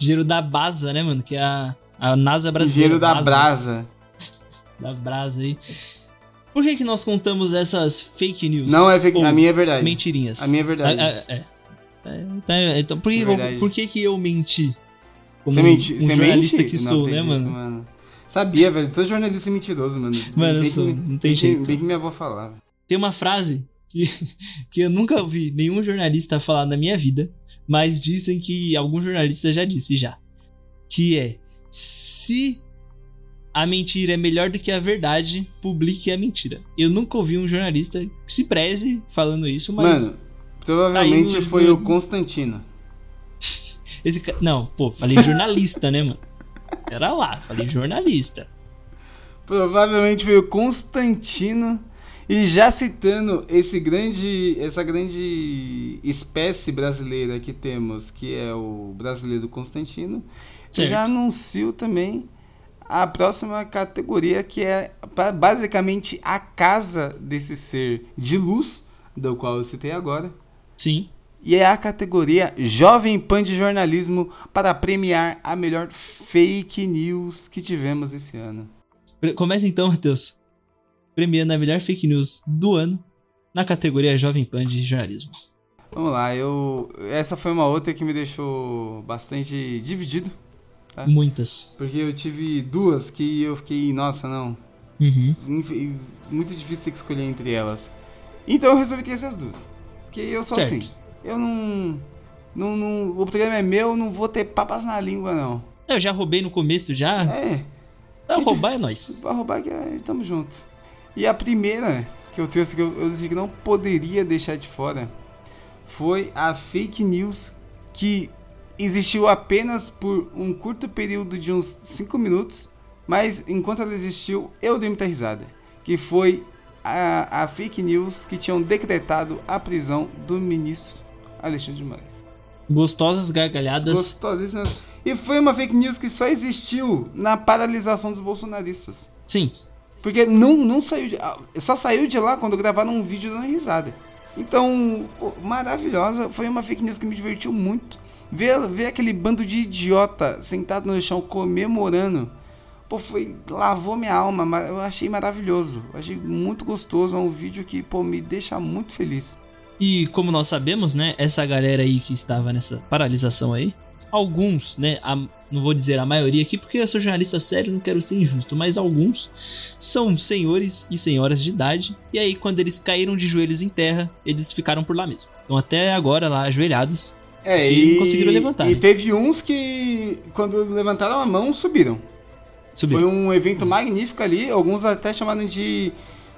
Engenheiro da Baza, né, mano? Que é a a NASA brasileira. Engenheiro da Brasa. Da Brasa aí. Por que, que nós contamos essas fake news? Não é fake, a minha é verdade. Mentirinhas. A minha é verdade. É, é, é. Então, é, então, por, que, é por que, que eu menti? Como Você menti? um Você jornalista mente? que sou, né, mano? mano? Sabia, velho. Todo jornalista é mentiroso, mano. Mano, eu sou. Não tem jeito. Bem que minha avó falava. Tem uma frase que, que eu nunca ouvi nenhum jornalista falar na minha vida, mas dizem que algum jornalista já disse já. Que é se a mentira é melhor do que a verdade, publique a mentira. Eu nunca ouvi um jornalista se preze falando isso, mas. Mano, provavelmente no, foi no... o Constantino. Esse ca... Não, pô, falei jornalista, né, mano? Era lá, falei jornalista. Provavelmente foi o Constantino. E já citando esse grande, essa grande espécie brasileira que temos, que é o brasileiro Constantino, Certo. Já anuncio também a próxima categoria, que é basicamente a casa desse ser de luz, do qual eu citei agora. Sim. E é a categoria Jovem Pan de Jornalismo para premiar a melhor fake news que tivemos esse ano. Começa então, Matheus. Premiando a melhor fake news do ano na categoria Jovem Pan de Jornalismo. Vamos lá, eu essa foi uma outra que me deixou bastante dividido Tá? Muitas. Porque eu tive duas que eu fiquei, nossa, não. Uhum. Muito difícil ter que escolher entre elas. Então eu resolvi ter essas duas. Porque eu sou certo. assim. Eu não, não, não. O programa é meu, não vou ter papas na língua, não. Eu já roubei no começo já. É. Não, roubar é nós. Roubar que é, tamo junto. E a primeira que eu trouxe que eu, eu disse que não poderia deixar de fora foi a fake news que existiu apenas por um curto período de uns 5 minutos, mas enquanto ela existiu, eu dei muita risada. Que foi a, a fake news que tinham decretado a prisão do ministro Alexandre de Moraes. Gostosas gargalhadas. Gostosíssimas. E foi uma fake news que só existiu na paralisação dos bolsonaristas. Sim. Porque não, não saiu de, só saiu de lá quando gravaram um vídeo dando risada. Então, pô, maravilhosa. Foi uma fake news que me divertiu muito. Ver, ver aquele bando de idiota sentado no chão comemorando. Pô, foi. lavou minha alma. Eu achei maravilhoso. Eu achei muito gostoso. É um vídeo que, pô, me deixa muito feliz. E como nós sabemos, né? Essa galera aí que estava nessa paralisação aí. Alguns, né? A, não vou dizer a maioria aqui, porque eu sou jornalista sério, não quero ser injusto, mas alguns são senhores e senhoras de idade. E aí, quando eles caíram de joelhos em terra, eles ficaram por lá mesmo. Então, até agora, lá, ajoelhados, é, que e, não conseguiram levantar. E teve uns que, quando levantaram a mão, subiram. subiram. Foi um evento magnífico ali, alguns até chamaram de,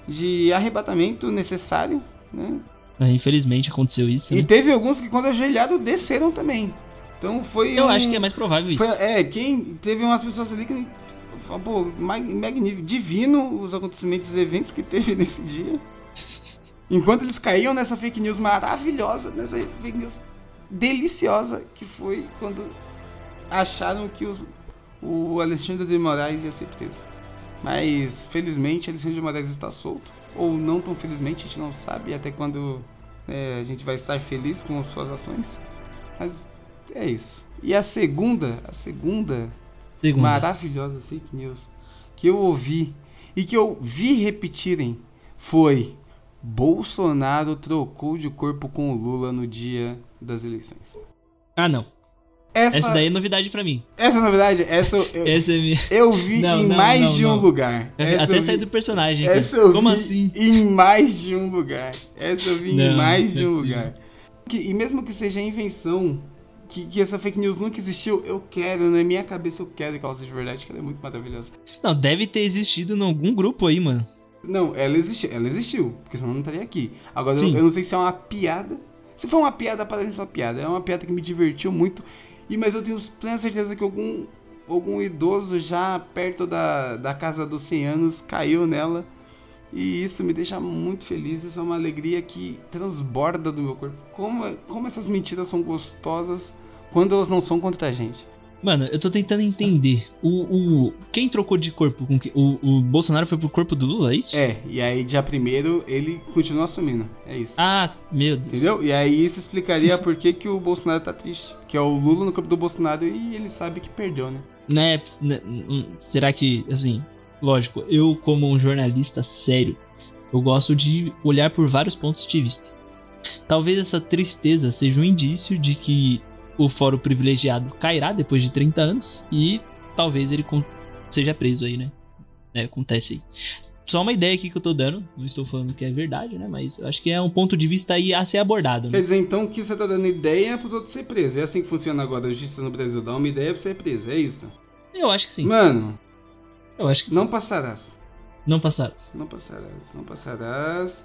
de arrebatamento necessário, né? É, infelizmente aconteceu isso. E né? teve alguns que, quando ajoelharam, desceram também. Então foi. Eu um, acho que é mais provável isso. Foi, é, quem. Teve umas pessoas ali que. Pô, magnífico, divino os acontecimentos, os eventos que teve nesse dia. Enquanto eles caíam nessa fake news maravilhosa, nessa fake news deliciosa, que foi quando acharam que os, o Alexandre de Moraes ia ser preso. Mas, felizmente, Alexandre de Moraes está solto. Ou não tão felizmente, a gente não sabe até quando é, a gente vai estar feliz com as suas ações. Mas é isso. E a segunda, a segunda, segunda. maravilhosa fake news que eu ouvi e que eu vi repetirem foi Bolsonaro trocou de corpo com o Lula no dia das eleições. Ah, não. Essa, essa daí é novidade para mim. Essa novidade, essa eu, essa é minha... eu vi não, em não, mais não, de um lugar. Essa Até sair do personagem. Essa eu Como vi assim? Em mais de um lugar. Essa eu vi em mais de um é lugar. Que, e mesmo que seja invenção, que, que, essa fake news nunca existiu, eu quero, na minha cabeça eu quero que ela seja verdade, que ela é muito maravilhosa. Não, deve ter existido em algum grupo aí, mano. Não, ela existiu, ela existiu, porque senão não estaria aqui. Agora, eu, eu, não sei se é uma piada. Se for uma piada, parece uma piada. É uma piada que me divertiu muito. E, mas eu tenho plena certeza que algum, algum idoso já perto da, da casa dos 100 anos caiu nela. E isso me deixa muito feliz. Isso é uma alegria que transborda do meu corpo. Como, como essas mentiras são gostosas quando elas não são contra a gente. Mano, eu tô tentando entender. O, o quem trocou de corpo com que, o, o Bolsonaro foi pro corpo do Lula, é isso? É, e aí dia primeiro ele continua assumindo. É isso. Ah, meu Deus. Entendeu? E aí isso explicaria por que, que o Bolsonaro tá triste. Que é o Lula no corpo do Bolsonaro e ele sabe que perdeu, né? Né, né hum, será que, assim, lógico, eu como um jornalista sério, eu gosto de olhar por vários pontos de vista. Talvez essa tristeza seja um indício de que o fórum privilegiado cairá depois de 30 anos e talvez ele seja preso aí, né? É, acontece aí. Só uma ideia aqui que eu tô dando, não estou falando que é verdade, né? Mas eu acho que é um ponto de vista aí a ser abordado. Né? Quer dizer, então, que você tá dando ideia é pros outros ser presos. É assim que funciona agora a justiça no Brasil, dá uma ideia pra ser preso, é isso? Eu acho que sim. Mano, eu acho que não sim. passarás. Não passarás. Não passarás, não passarás.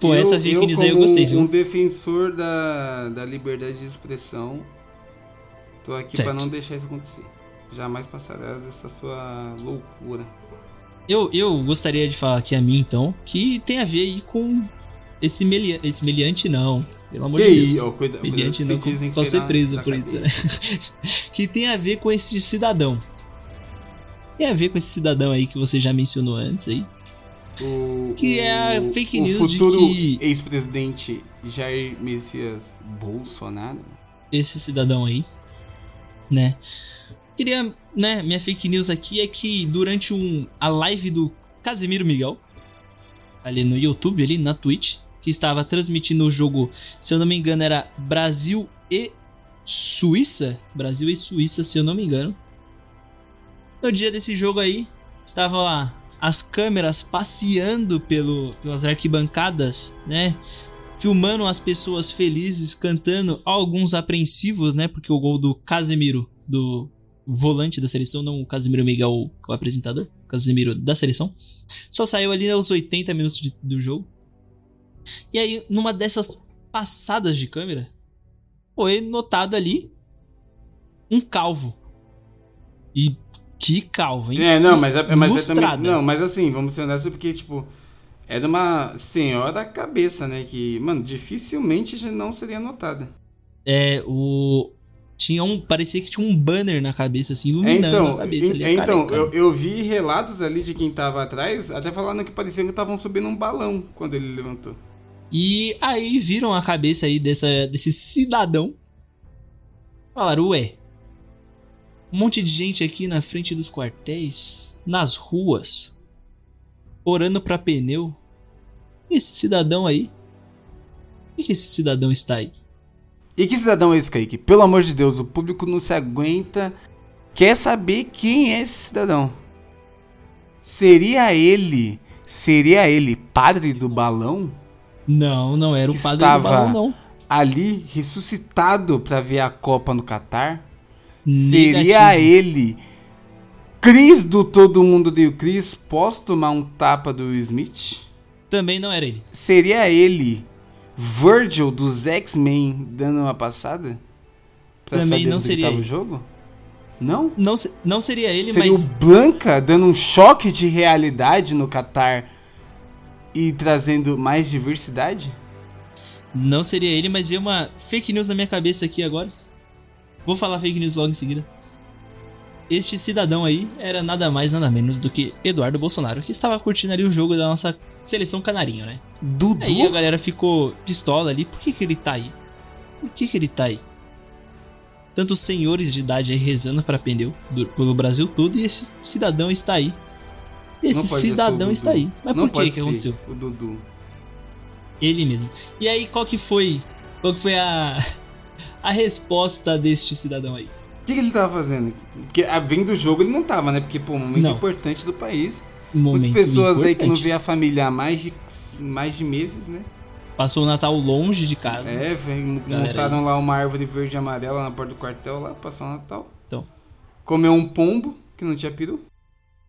Pô, eu, essa fake news aí eu gostei, viu? um defensor da, da liberdade de expressão, Tô aqui para não deixar isso acontecer. Jamais passarás essa sua loucura. Eu, eu gostaria de falar aqui a mim, então, que tem a ver aí com esse, melia, esse meliante, não. Pelo amor de Deus. Oh, cuida, meliante não, pode ser preso por isso, né? que tem a ver com esse cidadão. Tem a ver com esse cidadão aí que você já mencionou antes aí. O, que o, é a fake news o futuro de que. ex-presidente Jair Messias Bolsonaro. Esse cidadão aí né? Queria, né, minha fake news aqui é que durante um, a live do Casimiro Miguel, ali no YouTube, ali na Twitch, que estava transmitindo o jogo, se eu não me engano, era Brasil e Suíça. Brasil e Suíça, se eu não me engano. No dia desse jogo aí, estava lá as câmeras passeando pelo, pelas arquibancadas, né? Filmando as pessoas felizes, cantando, alguns apreensivos, né? Porque o gol do Casemiro, do volante da seleção, não o Casemiro Miguel, o apresentador, o Casemiro da seleção, só saiu ali aos 80 minutos de, do jogo. E aí, numa dessas passadas de câmera, foi notado ali um calvo. E que calvo, hein? É, não, mas, é, mas é também. Não, mas assim, vamos ser honestos, porque, tipo é de uma senhora cabeça, né? Que, mano, dificilmente já não seria notada. É, o. Tinha um. Parecia que tinha um banner na cabeça, assim, iluminando é, então, a cabeça. ali, é, então, eu, eu vi relatos ali de quem tava atrás, até falando que parecia que estavam subindo um balão quando ele levantou. E aí viram a cabeça aí dessa, desse cidadão. Falaram, ué. Um monte de gente aqui na frente dos quartéis, nas ruas, orando para pneu. Esse cidadão aí. Por que esse cidadão está aí? E que cidadão é esse, Kaique? Pelo amor de Deus, o público não se aguenta. Quer saber quem é esse cidadão? Seria ele. Seria ele padre do balão? Não, não era o padre do balão, não. Ali ressuscitado para ver a Copa no Catar? Negativo. Seria ele Cris do Todo Mundo Deu Cris, posso tomar um tapa do Smith? Também não era ele. Seria ele Virgil dos X-Men dando uma passada? Pra Também não seria ele. o jogo? Não? Não, não seria ele, seria mas. o Blanca dando um choque de realidade no Qatar e trazendo mais diversidade? Não seria ele, mas veio uma fake news na minha cabeça aqui agora. Vou falar fake news logo em seguida. Este cidadão aí era nada mais nada menos do que Eduardo Bolsonaro, que estava curtindo ali o jogo da nossa seleção canarinho, né? Dudu? Aí a galera ficou pistola ali. Por que, que ele tá aí? Por que, que ele tá aí? Tantos senhores de idade aí rezando para pneu do- pelo Brasil todo e esse cidadão está aí. Esse cidadão está aí. Mas Não por que que aconteceu? O Dudu. Ele mesmo. E aí, qual que foi? Qual que foi a a resposta deste cidadão aí? O que, que ele tava fazendo? Porque ah, vem do jogo ele não tava, né? Porque, pô, um momento Não. importante do país. Muitas pessoas aí que não importante. vê a família há mais de, mais de meses, né? Passou o Natal longe de casa. É, montaram lá uma árvore verde e amarela na porta do quartel lá, passar o Natal. Então. Comeu um pombo que não tinha peru.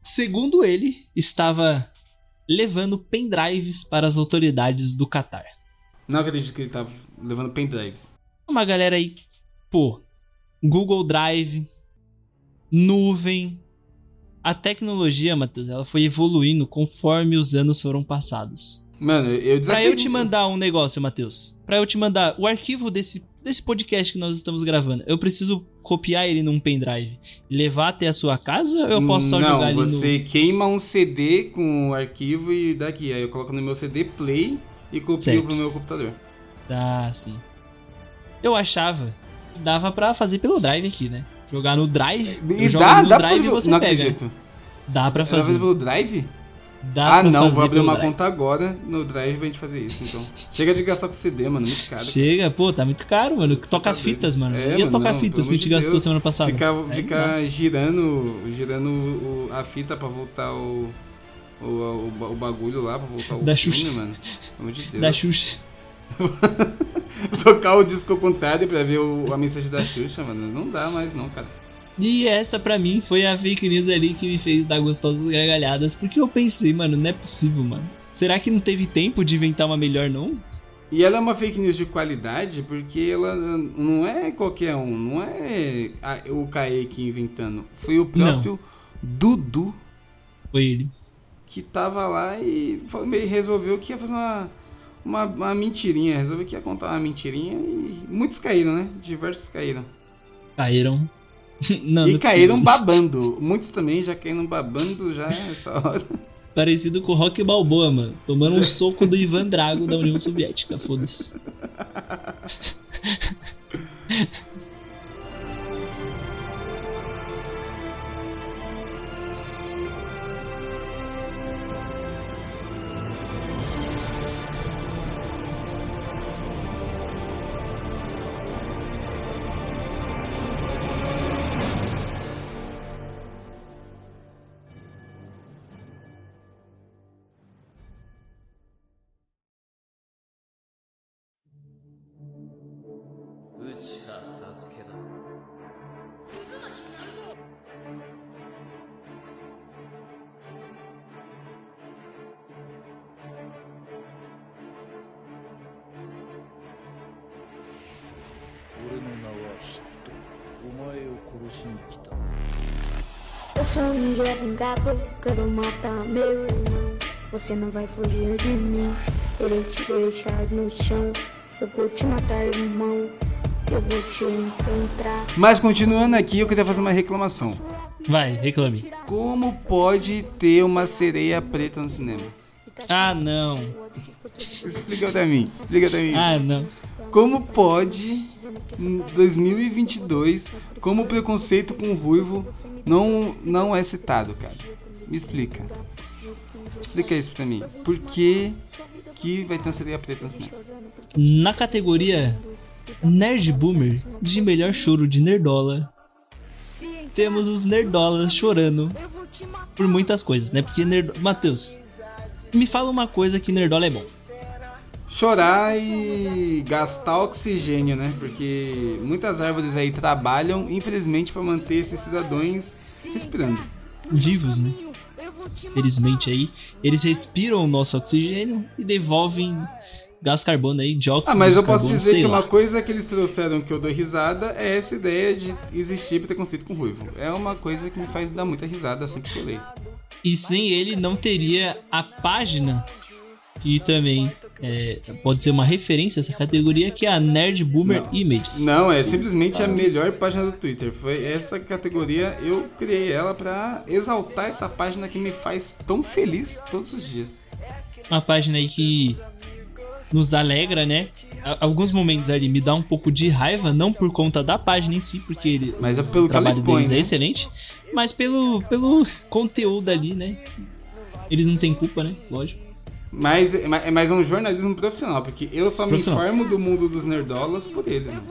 Segundo ele, estava levando pendrives para as autoridades do Catar. Não acredito que ele tava levando pendrives. Uma galera aí, pô, Google Drive, nuvem. A tecnologia, Matheus, ela foi evoluindo conforme os anos foram passados. Mano, eu Pra desacredito. eu te mandar um negócio, Matheus, pra eu te mandar o arquivo desse, desse podcast que nós estamos gravando, eu preciso copiar ele num pendrive, levar até a sua casa ou eu posso só não, jogar ali você queima um CD com o arquivo e daqui. Aí eu coloco no meu CD play e copio Certo. pro meu computador. Ah, sim. Eu achava dava pra fazer pelo drive aqui, né? Jogar no drive. E dá, no dá pra drive fazer e pelo- você Não pega. acredito. Dá pra Dá pra fazer. fazer pelo Drive? Dá ah, pra não, fazer vou abrir uma drive. conta agora no Drive pra gente fazer isso, então. Chega de gastar com CD, mano, muito caro. Chega, pô, tá muito caro, mano. Você Toca tá fitas, mano. É, mano, tocar fitas que a gente amor de gastou Deus. semana passada. Ficar, Aí ficar girando, girando o- a fita pra voltar o, o, o bagulho lá, pra voltar o Da filme, Xuxa. mano. Pelo amor de Deus. Da Xuxa. Tocar o disco ao contrário pra ver o- a mensagem da Xuxa, mano. Não dá mais não, cara. E essa pra mim foi a fake news ali que me fez dar gostosas gargalhadas. Porque eu pensei, mano, não é possível, mano. Será que não teve tempo de inventar uma melhor, não? E ela é uma fake news de qualidade porque ela não é qualquer um, não é o Kaique inventando. Foi o próprio Dudu Foi ele. que tava lá e meio resolveu que ia fazer uma, uma, uma mentirinha. Resolveu que ia contar uma mentirinha e muitos caíram, né? Diversos caíram. Caíram. não, e não é caíram babando. Muitos também já caíram babando já nessa hora. Parecido com o Rock Balboa, mano. Tomando um soco do Ivan Drago da União Soviética. Foda-se. matar meu irmão. Você não vai fugir de mim, irei te deixar no chão. Eu vou te matar, irmão. Eu vou te encontrar. Mas continuando aqui, eu queria fazer uma reclamação. Vai, reclame. Como pode ter uma sereia preta no cinema? Ah, não. Explica pra mim. Explica pra mim. Ah, não. Como pode, em 2022, como o preconceito com o ruivo não, não é citado, cara? Me explica. Explica isso pra mim. Por que, que vai ter uma sereia preta no cinema? Na categoria Nerd Boomer de melhor choro de Nerdola, temos os Nerdolas chorando por muitas coisas, né? Porque Nerd... Matheus, me fala uma coisa que Nerdola é bom. Chorar e gastar oxigênio, né? Porque muitas árvores aí trabalham, infelizmente, para manter esses cidadãos respirando. Vivos, né? Felizmente aí, eles respiram o nosso oxigênio e devolvem gás carbono aí, dióxido Ah, mas eu posso carbono, dizer que lá. uma coisa que eles trouxeram que eu dou risada é essa ideia de existir preconceito com ruivo. É uma coisa que me faz dar muita risada sempre que eu leio. E sem ele não teria a página que também é, pode ser uma referência a essa categoria, que é a Nerd Boomer Não. Images. Não, é simplesmente a melhor página do Twitter. Foi essa categoria, eu criei ela pra exaltar essa página que me faz tão feliz todos os dias. Uma página aí que nos alegra, né? Alguns momentos ali me dá um pouco de raiva, não por conta da página em si, porque ele, Mas é pelo o trabalho expõe, deles é né? excelente, mas pelo, pelo conteúdo ali, né? Eles não têm culpa, né? Lógico. Mas, mas mas é um jornalismo profissional, porque eu só me informo do mundo dos nerdolas por eles, mano.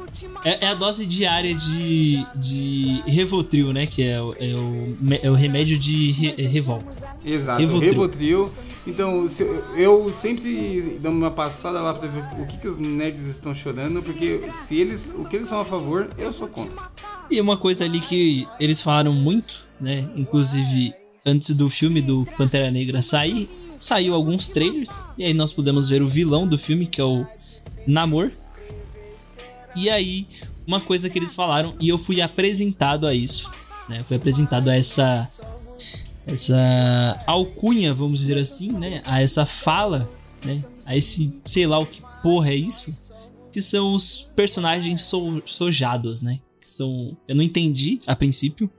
É, é a dose diária de, de Revotril, né? Que é, o- é o, é o remédio de re- é revolta. Exato, Rivotril. Rivotril. Então, se- eu sempre dou uma passada lá pra ver o que, que os nerds estão chorando, porque se eles, o que eles são a favor, eu sou contra. E uma coisa ali que eles falaram muito, né? Inclusive, antes do filme do Pantera Negra sair, saiu alguns trailers. E aí nós pudemos ver o vilão do filme, que é o Namor. E aí, uma coisa que eles falaram, e eu fui apresentado a isso, né? Fui apresentado a essa. Essa alcunha, vamos dizer assim, né? A essa fala, né? A esse, sei lá o que porra é isso. Que são os personagens so- sojados, né? Que são. Eu não entendi a princípio.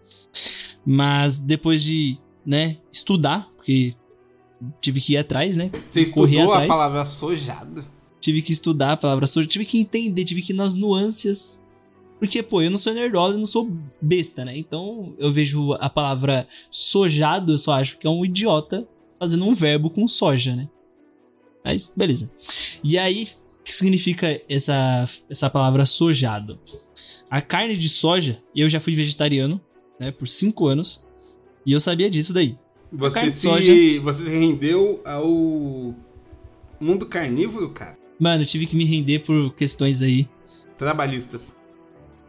Mas depois de, né, estudar, porque tive que ir atrás, né? Você estudou a atrás. palavra sojado? Tive que estudar a palavra soja, tive que entender, tive que ir nas nuances. Porque, pô, eu não sou nerdola, eu não sou besta, né? Então eu vejo a palavra sojado, eu só acho que é um idiota fazendo um verbo com soja, né? Mas, beleza. E aí, o que significa essa, essa palavra sojado? A carne de soja, eu já fui vegetariano, né, por 5 anos, e eu sabia disso daí. Você se, você se rendeu ao mundo carnívoro, cara? Mano, eu tive que me render por questões aí. Trabalhistas.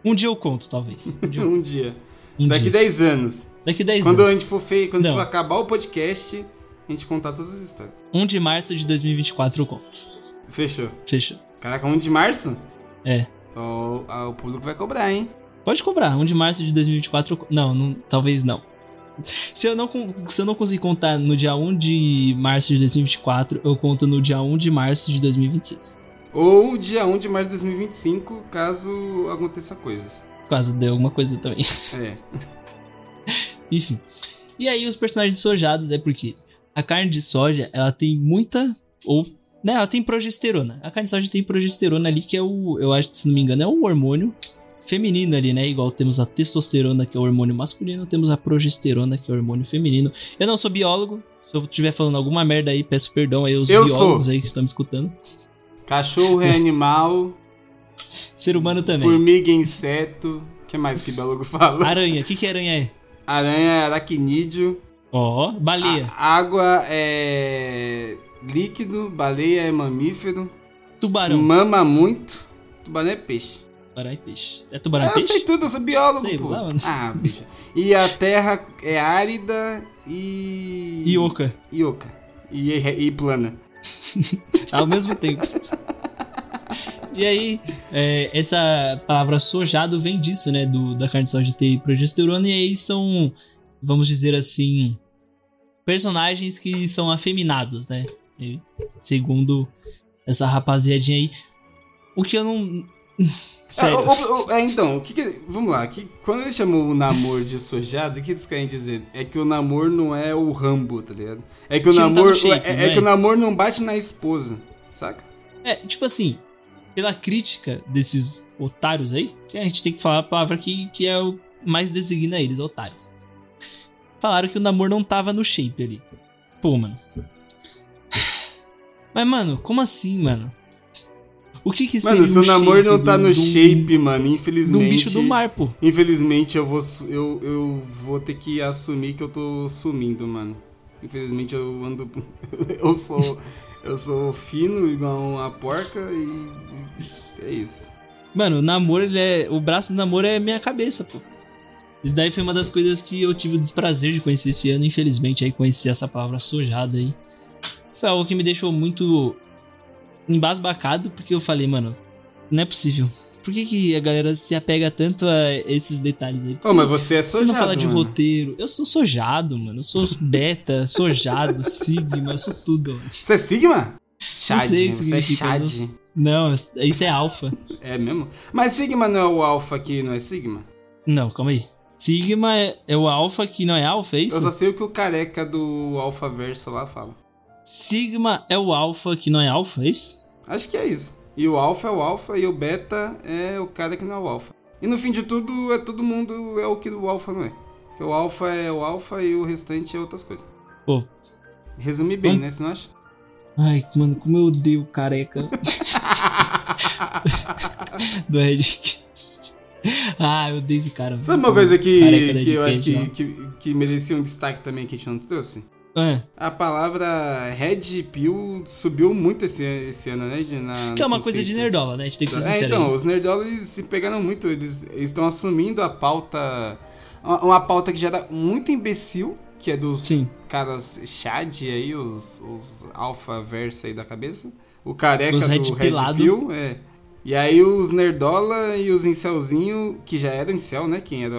Um dia eu conto, talvez. Um dia. Um dia. Um Daqui dia. 10 anos. Daqui 10 Quando a anos. gente for feio, quando a gente for acabar o podcast, a gente contar todas as histórias. 1 de março de 2024 eu conto. Fechou. Fechou. Caraca, 1 de março? É. O, a- o público vai cobrar, hein? Pode cobrar. 1 de março de 2024 eu... Não, não, talvez não. Se eu, não, se eu não conseguir contar no dia 1 de março de 2024, eu conto no dia 1 de março de 2026. Ou dia 1 de março de 2025, caso aconteça coisas. Caso dê alguma coisa também. É. Enfim. E aí os personagens sojados é porque a carne de soja, ela tem muita ou né, ela tem progesterona. A carne de soja tem progesterona ali que é o, eu acho se não me engano é o hormônio feminino ali, né? Igual temos a testosterona que é o hormônio masculino, temos a progesterona que é o hormônio feminino. Eu não sou biólogo. Se eu estiver falando alguma merda aí, peço perdão aí aos Eu biólogos sou. aí que estão me escutando. Cachorro é animal, Ser humano também. formiga é inseto. O que mais que biólogo fala? Aranha, o que que aranha é? Aranha é aracnídeo. Ó, baleia, A- água é líquido, baleia é mamífero. tubarão. Mama muito. Tubarão é peixe. Tubarão e peixe. É tubarão e eu peixe? sei tudo, eu sou biólogo, Sei pô. lá, mano. Ah, bicho. E a terra é árida e. E oca. E oca. E, e plana. ao mesmo tempo. E aí, é, essa palavra sojado vem disso, né? Do, da carne de soja ter progesterona, e aí são, vamos dizer assim, personagens que são afeminados, né? E, segundo essa rapaziadinha aí. O que eu não. Sério. É, o- é, então, o que que- vamos lá. Que, quando ele chamou o namor de sojado, o que eles querem dizer? É que o namor não é o Rambo, tá ligado? É que o tá namor. no shape, é, é né? que o namor não bate na esposa, saca? É, tipo assim, pela crítica desses otários aí, que a gente tem que falar a palavra que, que é o mais designa eles, otários. Falaram que o namoro não tava no shape ali. Pô, mano. Mas, mano, como assim, mano? O que que seria Mano, se o um namor shape não tá um- no um- shape, mano, infelizmente. bicho do mar, pô. Infelizmente eu vou, eu, eu vou ter que assumir que eu tô sumindo, mano. Infelizmente eu ando. eu sou. Eu sou fino igual uma porca e. e é isso. Mano, o namoro, ele é. O braço do namoro é minha cabeça, pô. Isso daí foi uma das coisas que eu tive o desprazer de conhecer esse ano, infelizmente, aí conhecer essa palavra sojada aí. Foi algo que me deixou muito embasbacado, porque eu falei, mano, não é possível. Por que, que a galera se apega tanto a esses detalhes aí? Ô, mas você é sojado, não fala de mano. roteiro. Eu sou sojado, mano. Eu sou beta, sojado, sigma, eu sou tudo, mano. Você é Sigma? Chad, sei o que é significa, Chad. não- Não, isso é alfa. É mesmo? Mas Sigma não é o alfa que não é Sigma? Não, calma aí. Sigma é, é o alfa que não é alfa, é isso? Eu só sei o que o careca do Alpha Verso lá fala. Sigma é o alfa que não é alfa, é isso? Acho que é isso. E o alfa é o alfa e o beta é o cara que não é o alfa. E no fim de tudo, é todo mundo é o que o alfa não é. Porque o alfa é o alfa e o restante é outras coisas. Pô. Resume bem, Hum. né? Você não acha? Ai, mano, como eu odeio careca do Redcast. Ah, eu odeio esse cara. Sabe uma coisa que, que eu acho que, que, que merecia um destaque também que a gente não trouxe? É, A palavra Red Pill subiu muito esse, esse ano, né? de- Na, que é uma coisa de nerdola, né? A gente tem que ser É, então, aí. os nerdolas se pegaram muito. Eles estão assumindo a pauta. Uma, uma pauta que já era muito imbecil, que é dos Sim. caras Chad aí, os, os alfa verso aí da cabeça. O careca Os do red Red pilado. Pill, é. E aí os nerdola e os incelzinho, que já era incel, né? Quem era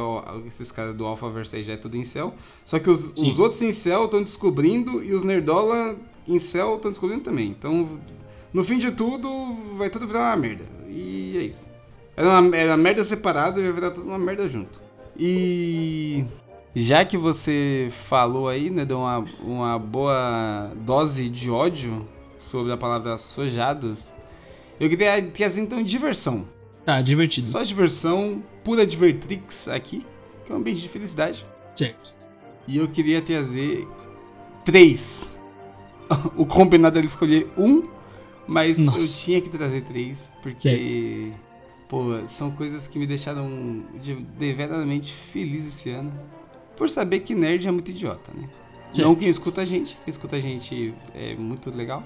esses caras do alfa verso aí já é tudo incel. Só que os, os outros incel estão descobrindo e os nerdola incel estão descobrindo também. Então, no fim de tudo, vai tudo virar uma merda. E é isso. Era uma, era merda separada e vai virar tudo uma merda junto. E já que você falou aí, né, deu uma, uma boa dose de ódio sobre a palavra sojados, eu queria trazer então diversão. Tá, divertido. Só diversão, pura divertrix aqui, que é um ambiente de felicidade. Certo. E eu queria trazer três. O combinado era escolher um, mas eu Nossa. tinha que trazer três, porque, pô, são coisas que me deixaram de, deverdadeiramente feliz esse ano. Por saber que nerd é muito idiota, né? Certo. Não quem escuta a gente, quem escuta a gente é muito legal.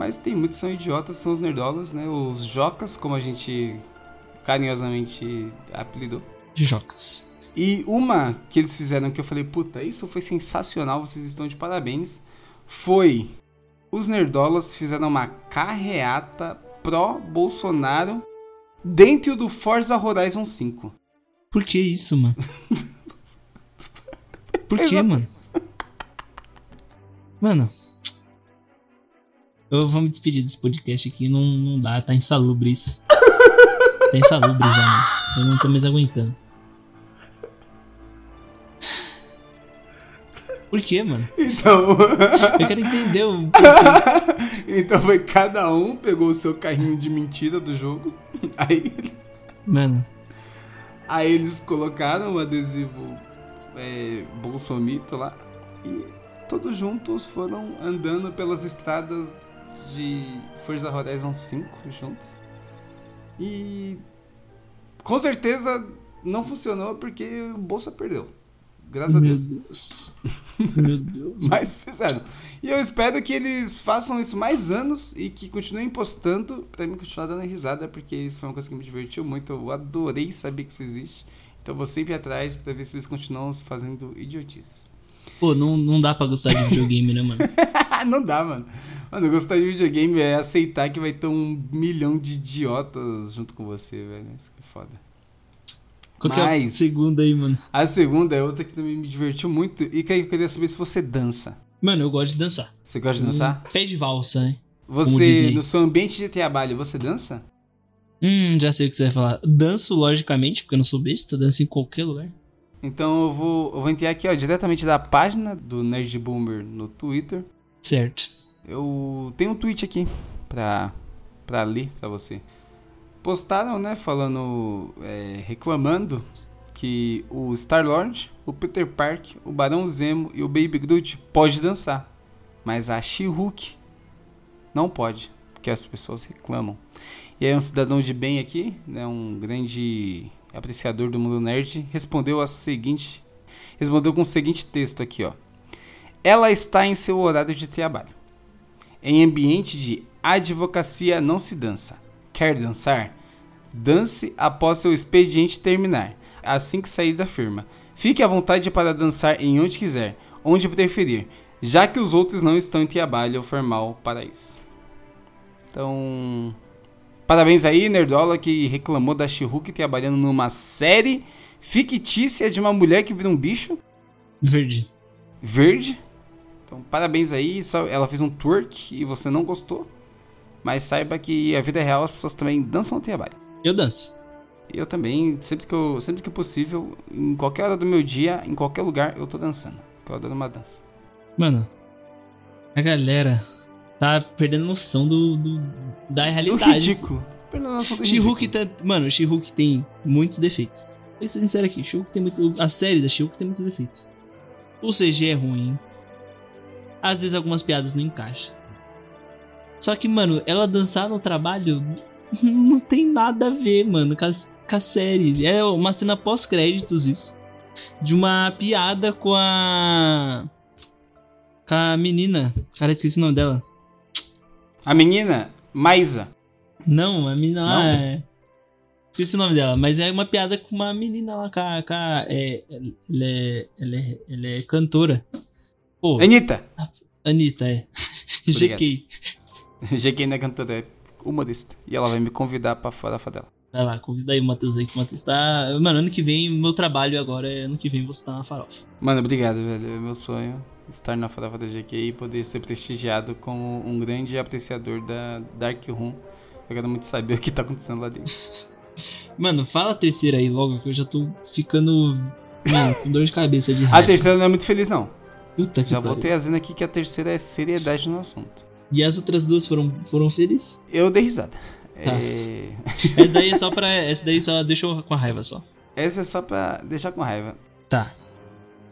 Mas tem muitos que são idiotas, são os nerdolas, né? Os jocas, como a gente carinhosamente apelidou. Jocas. E uma que eles fizeram que eu falei, puta, isso foi sensacional, vocês estão de parabéns. Foi os nerdolas fizeram uma carreata pró-Bolsonaro dentro do Forza Horizon 5. Por que isso, mano? Por que, mano? Mano. Eu vou me despedir desse podcast aqui. Não, não dá, tá insalubre isso. Tá insalubre já, mano. Eu não tô mais aguentando. Por que, mano? Então, Eu quero entender o porquê. então foi cada um pegou o seu carrinho de mentira do jogo. Aí, Mano, aí eles colocaram o adesivo é, Bolsomito lá e todos juntos foram andando pelas estradas de Forza Horizon 5 juntos. E com certeza não funcionou porque o Bolsa perdeu. Graças a meu Deus. Deus. Meu Deus. Mas fizeram. E eu espero que eles façam isso mais anos e que continuem postando pra mim continuar dando risada, porque isso foi uma coisa que me divertiu muito. Eu adorei saber que isso existe. Então vou sempre atrás pra ver se eles continuam se fazendo idiotices. Pô, não, não dá pra gostar de videogame, né, mano? Não dá, mano. Mano, gostar de videogame é aceitar que vai ter um milhão de idiotas junto com você, velho. Isso que é foda. Qual que é a Mas- segunda aí, mano? A segunda é outra que também me divertiu muito e que eu queria saber se você dança. Mano, eu gosto de dançar. Você gosta de dançar? Pé de valsa, né? Você, no seu ambiente de trabalho, você dança? Hum, já sei o que você vai falar. Danço, logicamente, porque eu não sou besta, danço em qualquer lugar. Então eu vou, eu vou entrar aqui, ó, diretamente da página do Nerd Boomer no Twitter. Certo. Eu tenho um tweet aqui pra, pra ler pra você. Postaram, né, falando, é, reclamando que o Star-Lord, o Peter Park, o Barão Zemo e o Baby Groot pode dançar. Mas a She-Hulk não pode, porque as pessoas reclamam. E aí um cidadão de bem aqui, né, um grande apreciador do mundo nerd, respondeu a seguinte, respondeu com o seguinte texto aqui, ó. Ela está em seu horário de trabalho. Em ambiente de advocacia não se dança. Quer dançar? Dance após seu expediente terminar, assim que sair da firma. Fique à vontade para dançar em onde quiser, onde preferir, já que os outros não estão em trabalho formal para isso. Então, parabéns aí, Nerdola, que reclamou da She-Hulk trabalhando numa série fictícia de uma mulher que vira um bicho Verde. verde. Então, parabéns aí. Ela fez um twerk e você não gostou. Mas saiba que a vida real as pessoas também dançam no trabalho. Eu danço. Eu também, sempre que, eu, sempre que possível, em qualquer hora do meu dia, em qualquer lugar, eu tô dançando. Eu adoro uma dança. Mano, a galera tá perdendo noção do, do- da Do realidade. ridículo. Do She-Hulk ridículo. tá. Mano, She-Hulk tem muitos defeitos. Vou ser sincero aqui, She-Hulk tem muito. A série da She-Hulk tem muitos defeitos. O CG é ruim. Às vezes algumas piadas não encaixam. Só que, mano, ela dançar no trabalho não tem nada a ver, mano, com a, com a série. É uma cena pós-créditos isso. De uma piada com a. Com a menina. Cara, esqueci o nome dela. A menina, Maisa. Não, a menina lá Não? é. Esqueci o nome dela, mas é uma piada com uma menina lá, com a. Com a é, ela, é, ela, é, ela é cantora. Pô, Anitta. Anitta, é. GK. GK não é cantora, é humorista. E ela vai me convidar pra farofa dela. Vai lá, convida aí o Matheus aí, que o Matheus tá. Mano, ano que vem, meu trabalho agora é ano que vem você tá na farofa. Mano, obrigado, velho. É meu sonho estar na farofa da GK e poder ser prestigiado como um grande apreciador da Dark Room. Eu quero muito saber o que tá acontecendo lá dentro. Mano, fala a terceira aí logo, que eu já tô ficando. Mano, com dor de cabeça de A raiva. terceira não é muito feliz, não. Puta que Já vou pariu. trazendo aqui que a terceira é seriedade no assunto. E as outras duas foram, foram felizes? Eu dei risada. Tá. É... Essa daí é só pra. Essa daí só deixou com a raiva só. Essa é só pra deixar com raiva. Tá.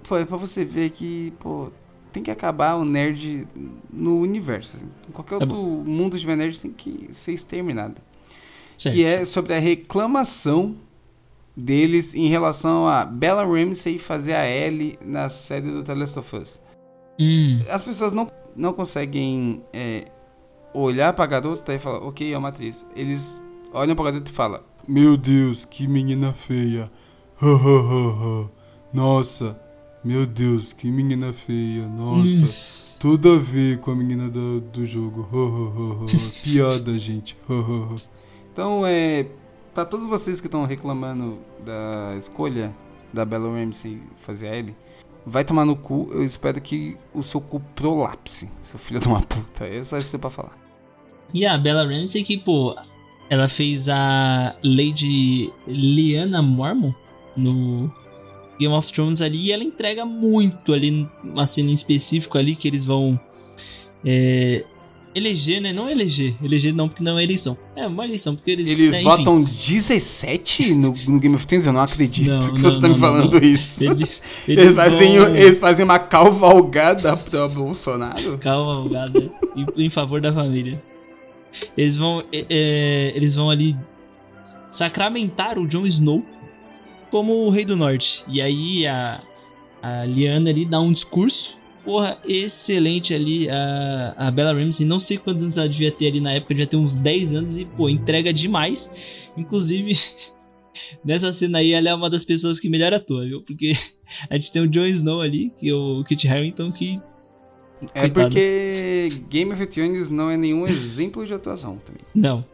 Pô, é pra você ver que, pô, tem que acabar o nerd no universo. assim. Em qualquer Tá outro mundo de nerd tem que ser exterminado. Que é sobre a reclamação deles em relação a Bella Ramsey fazer a Ellie na série do The Last of Us. Hum. As pessoas não, não conseguem é, olhar pra garota e falar, ok, é uma atriz. Eles olham pra garota e falam, meu Deus, que menina feia. Nossa, meu Deus, que menina feia. Nossa, tudo a ver com a menina do, do jogo. Piada, gente. Então, é. Pra todos vocês que estão reclamando da escolha da Bella Ramsey fazer a Ellie, vai tomar no cu. Eu espero que o seu cu prolapse, seu filho de uma puta. É só isso que tem pra falar. E a Bella Ramsey que, pô, ela fez a Lady Lyanna Mormon no Game of Thrones ali e ela entrega muito ali, uma cena em específico ali que eles vão é, eleger, né? Não eleger, eleger não, porque não é eleição. É uma eleição, porque eles... Eles né, votam 17 no, no Game of Thrones? Eu não acredito Não, que não, você tá não, me não, falando isso. Eles, Eles, fazem, vão- eles fazem uma cavalgada pro Bolsonaro? cavalgada em, em favor da família. Eles vão, é, é, eles vão ali sacramentar o Jon Snow como o Rei do Norte. E aí a, a Lyanna ali dá um discurso, porra, excelente ali. A, a Bella Ramsey, não sei quantos anos ela devia ter ali na época, devia ter uns 10 anos e, pô, entrega demais. Inclusive, nessa cena aí, ela é uma das pessoas que melhor atua, viu? Porque a gente tem o Jon Snow ali, que é o Kit Harington, que É Coitado. porque Game of Thrones não é nenhum exemplo de atuação também. Não.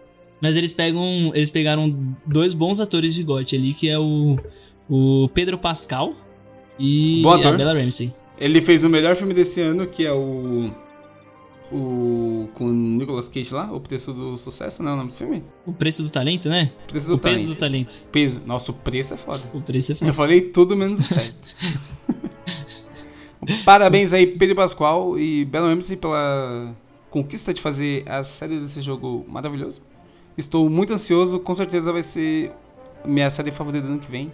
Mas eles pegam. Eles pegaram dois bons atores de GOT ali, que é o. O Pedro Pascal e Bom a. Bella Ramsey. Ele fez o melhor filme desse ano, que é o. O. Com o Nicolas Cage lá, O Preço do Sucesso, não é o nome desse filme? O preço do talento, né? O Preço do o Talento. do talento. Peso. Nossa, o preço é foda. O preço é Eu foda. falei tudo menos o certo. Parabéns aí, Pedro Pascoal e Bella Ramsey pela conquista de fazer a série desse jogo maravilhoso. Estou muito ansioso, com certeza vai ser minha série favorita do ano que vem.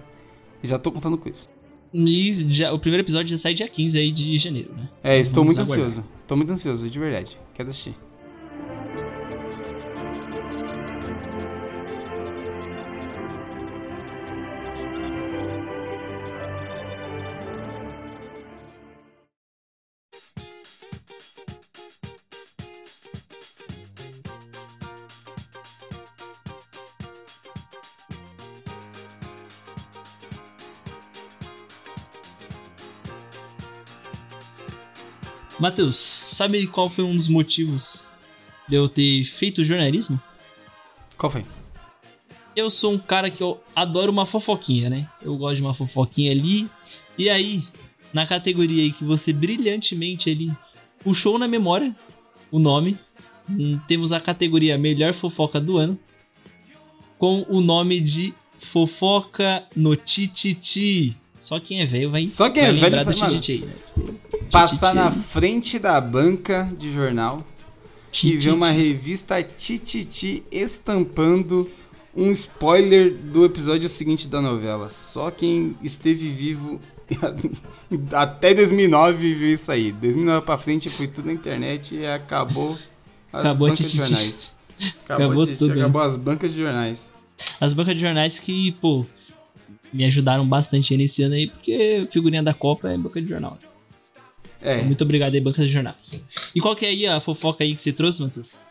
E já tô contando com isso. E já, o primeiro episódio já sai dia 15 aí de janeiro, né? É, estou Vamos muito aguardar. ansioso. Tô muito ansioso, de verdade. Quero assistir. Matheus, sabe qual foi um dos motivos de eu ter feito jornalismo? Qual foi? eu sou um cara que eu adoro uma fofoquinha, né? Eu gosto de uma fofoquinha ali. E aí, na categoria aí que você brilhantemente ali puxou na memória o nome hum, temos a categoria Melhor Fofoca do Ano, com o nome de Fofoca no Tititi. Só quem é velho vai, Só quem vai é velho lembrar do sabe, mano. Tititi. Né? Passar Tititi. na frente da banca de jornal e ver uma revista Tititi estampando um spoiler do episódio seguinte da novela. Só quem esteve vivo até 2009 viu isso aí. 2009 pra frente foi tudo na internet e acabou as Acabou bancas de jornais. Acabou a Tititi, tudo, né? Acabou as bancas de jornais. As bancas de jornais que, pô, me ajudaram bastante nesse ano aí, porque figurinha da Copa é banca de jornal. É, Muito obrigado aí, bancas de jornais. E qual que é aí a fofoca aí que você trouxe, Matheus?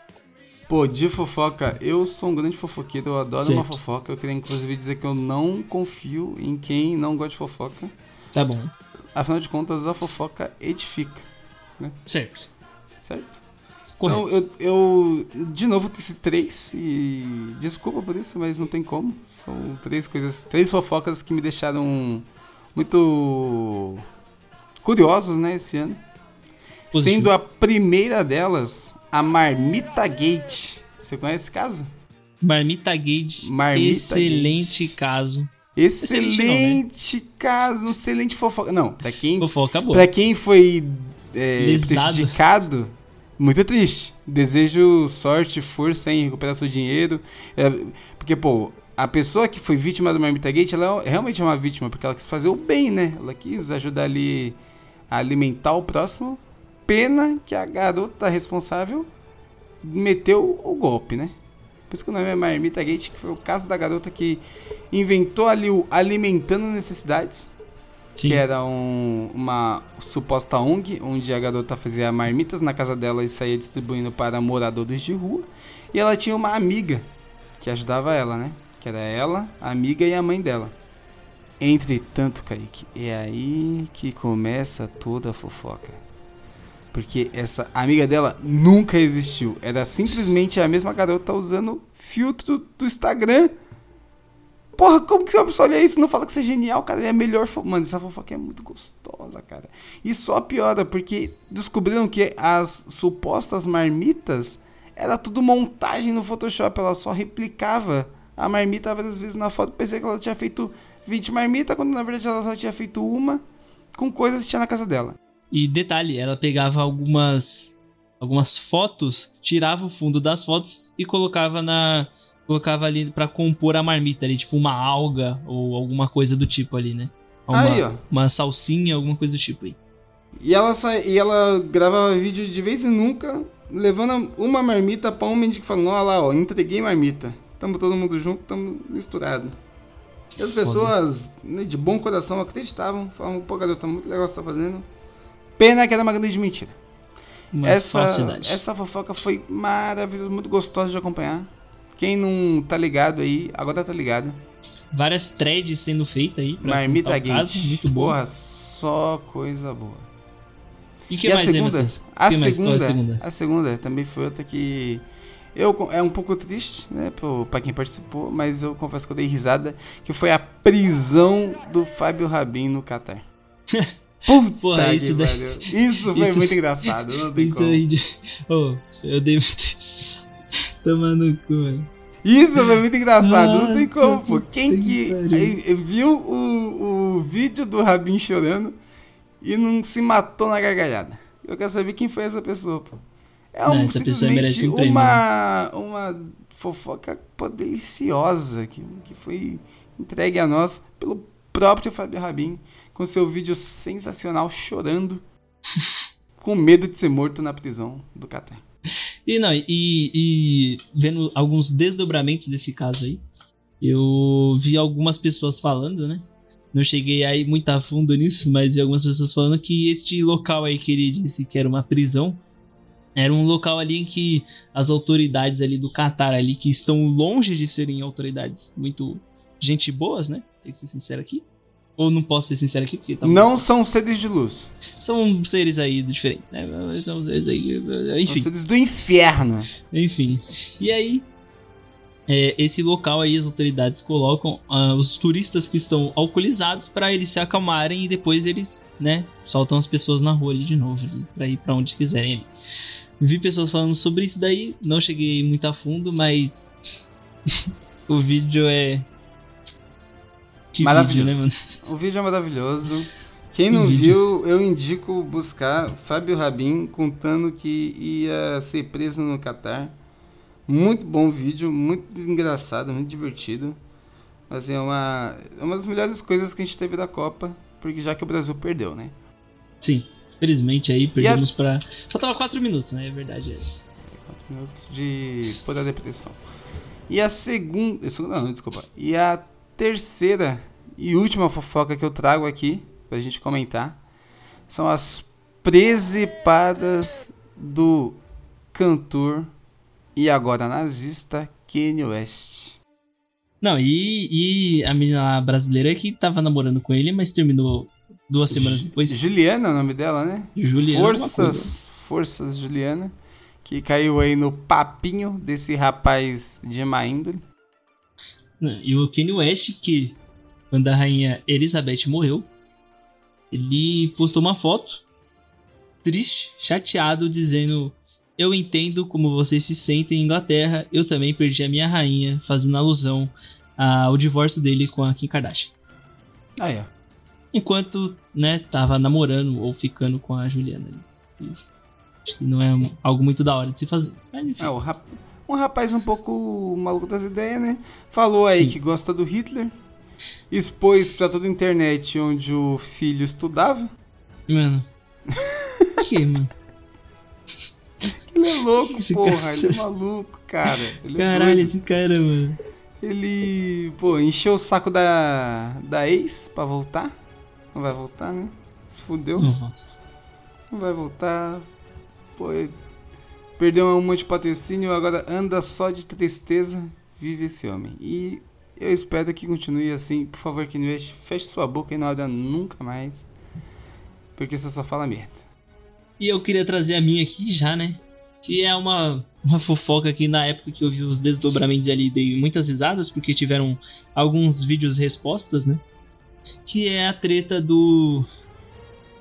Pô, de fofoca, eu sou um grande fofoqueiro, eu adoro Certo. uma fofoca. Eu queria inclusive dizer que eu não confio em quem não gosta de fofoca. Tá bom. Afinal de contas, a fofoca edifica, Certo. certo? Correto. Então, eu, eu, de novo, disse três e desculpa por isso, mas não tem como. São três coisas, três fofocas que me deixaram muito curiosos, né, esse ano. Positivo. Sendo a primeira delas, a Marmita Gate. Você conhece esse caso? Marmita Gate, Marmita excelente caso. Excelente, Excelente caso, excelente fofoca. Não, pra quem, Fofoca boa. pra quem foi é, prejudicado, muito triste. Desejo sorte, força em recuperar seu dinheiro. É, porque, pô, a pessoa que foi vítima do Marmita Gate, ela é realmente é uma vítima, porque ela quis fazer o bem, né? Ela quis ajudar ali a alimentar o próximo. Pena que a garota responsável meteu o golpe, né? Por isso que o nome é Marmita Gate, que foi o caso da garota que inventou ali o Alimentando Necessidades, Sim. que era um- uma suposta ONG, onde a garota fazia marmitas na casa dela e saía distribuindo para moradores de rua. E ela tinha uma amiga que ajudava ela, né? Que era ela, a amiga e a mãe dela. Entretanto, Kaique, é aí que começa toda a fofoca. Porque essa amiga dela nunca existiu. Era simplesmente a mesma garota usando filtro do Instagram. Porra, como que uma pessoa olha isso e não fala que isso é genial, cara? É a melhor. Mano, essa fofoca é muito gostosa, cara. E só piora, porque descobriram que as supostas marmitas era tudo montagem no Photoshop. Ela só replicava a marmita várias vezes na foto. Pensei que ela tinha feito 20 marmitas, quando na verdade ela só tinha feito uma com coisas que tinha na casa dela. E detalhe, ela pegava algumas algumas fotos, tirava o fundo das fotos e colocava na colocava ali pra compor a marmita ali, tipo uma alga ou alguma coisa do tipo ali, né? Uma, Aí, ó. uma salsinha, alguma coisa do tipo aí. E ela, sa... e ela gravava vídeo de vez em nunca, levando uma marmita pra um mendigo falando, olha lá, ó, entreguei marmita. Tamo todo mundo junto, tamo misturado. E as Foda. pessoas, né, de bom coração, acreditavam, falavam, pô, garota, muito legal o que você tá fazendo. Pena que era uma grande mentira. Uma essa, falsidade. essa fofoca foi maravilhosa, muito gostosa de acompanhar. Quem não tá ligado aí, agora tá ligado. Várias threads sendo feitas aí pra Marmita Gate. caso, muito boa. Porra, só coisa boa. E que e mais, a né, segunda, Matheus? a que mais? Qual é segunda, a segunda? a segunda também foi outra que eu é um pouco triste, né, pro, pra quem participou, mas eu confesso que eu dei risada, que foi a prisão do Fábio Rabin no Catar. Puta Porra, isso daí-. Isso foi isso- muito engraçado, não tem Isso como. aí. Oh, eu dei Toma no cu. Isso foi muito engraçado, não tem Nossa, como, pô. Quem que que aí, viu o, o vídeo do Rabin chorando e não se matou na gargalhada? Eu quero saber quem foi essa pessoa, pô. É Não, um, essa pessoa merece um prêmio, uma, uma fofoca pô, deliciosa que, que foi entregue a nós pelo próprio Fábio Rabin, com seu vídeo sensacional chorando, com medo de ser morto na prisão do Catar. E não, e, e vendo alguns desdobramentos desse caso aí, eu vi algumas pessoas falando, né? Não cheguei aí muito a fundo nisso, mas vi algumas pessoas falando que este local aí que ele disse que era uma prisão, era um local ali em que as autoridades ali do Catar ali, que estão longe de serem autoridades muito gente boas, né? Tem que ser sincero aqui. Ou não posso ser sincero aqui, porque tá Não são seres de luz, são seres aí diferentes, né? São seres aí, são enfim. seres do inferno. Enfim. E aí, é, esse local aí as autoridades colocam ah, os turistas que estão alcoolizados para eles se acalmarem e depois eles, né, soltam as pessoas na rua ali de novo, pra ir pra onde quiserem ali. Vi pessoas falando sobre isso daí, não cheguei muito a fundo, mas o vídeo é. Que vídeo, né, mano? O vídeo é maravilhoso. Quem não vídeo. viu, eu indico buscar Fábio Rabin contando que ia ser preso no Catar. Muito bom vídeo, muito engraçado, muito divertido. Assim, é uma, é uma das melhores coisas que a gente teve da Copa, porque já que o Brasil perdeu, né? Sim, felizmente aí perdemos a... pra. Faltava 4 minutos, né? É verdade essa. 4 minutos de da depressão. E a segunda. Não, não, desculpa. E a terceira e última fofoca que eu trago aqui pra gente comentar são as presepadas do cantor e agora nazista Kanye West. Não, e, e a menina brasileira que tava namorando com ele, mas terminou duas semanas depois. Juliana é o nome dela, né? Juliana. Forças, Forças Juliana, que caiu aí no papinho desse rapaz de má índole. E o Kanye West, que quando a rainha Elizabeth morreu, ele postou uma foto triste, chateado, dizendo: Eu entendo como vocês se sentem em Inglaterra, eu também perdi a minha rainha, fazendo alusão ao divórcio dele com a Kim Kardashian. Ah, é. Enquanto, né, tava namorando ou ficando com a Juliana. Acho que não é algo muito da hora de se fazer. Mas enfim. É, rap... um rapaz um pouco maluco das ideias, né? Falou aí Sim. que gosta do Hitler expôs pra toda a internet onde o filho estudava. Mano. que, mano? Ele é louco, esse porra. Cara... Ele é maluco, cara. Ele é Caralho, é esse cara, mano. Ele, pô, encheu o saco da, da ex pra voltar. Não vai voltar, né? Se fudeu. Não, Não vai voltar. Pô, perdeu um monte de patrocínio, agora anda só de tristeza. Vive esse homem. E eu espero que continue assim. Por favor, que West, feche sua boca e não abra nunca mais. Porque você só fala merda. E eu queria trazer a minha aqui já, né? Que é uma, uma fofoca que na época que eu vi os desdobramentos ali dei muitas risadas, porque tiveram alguns vídeos respostas, né? Que é a treta do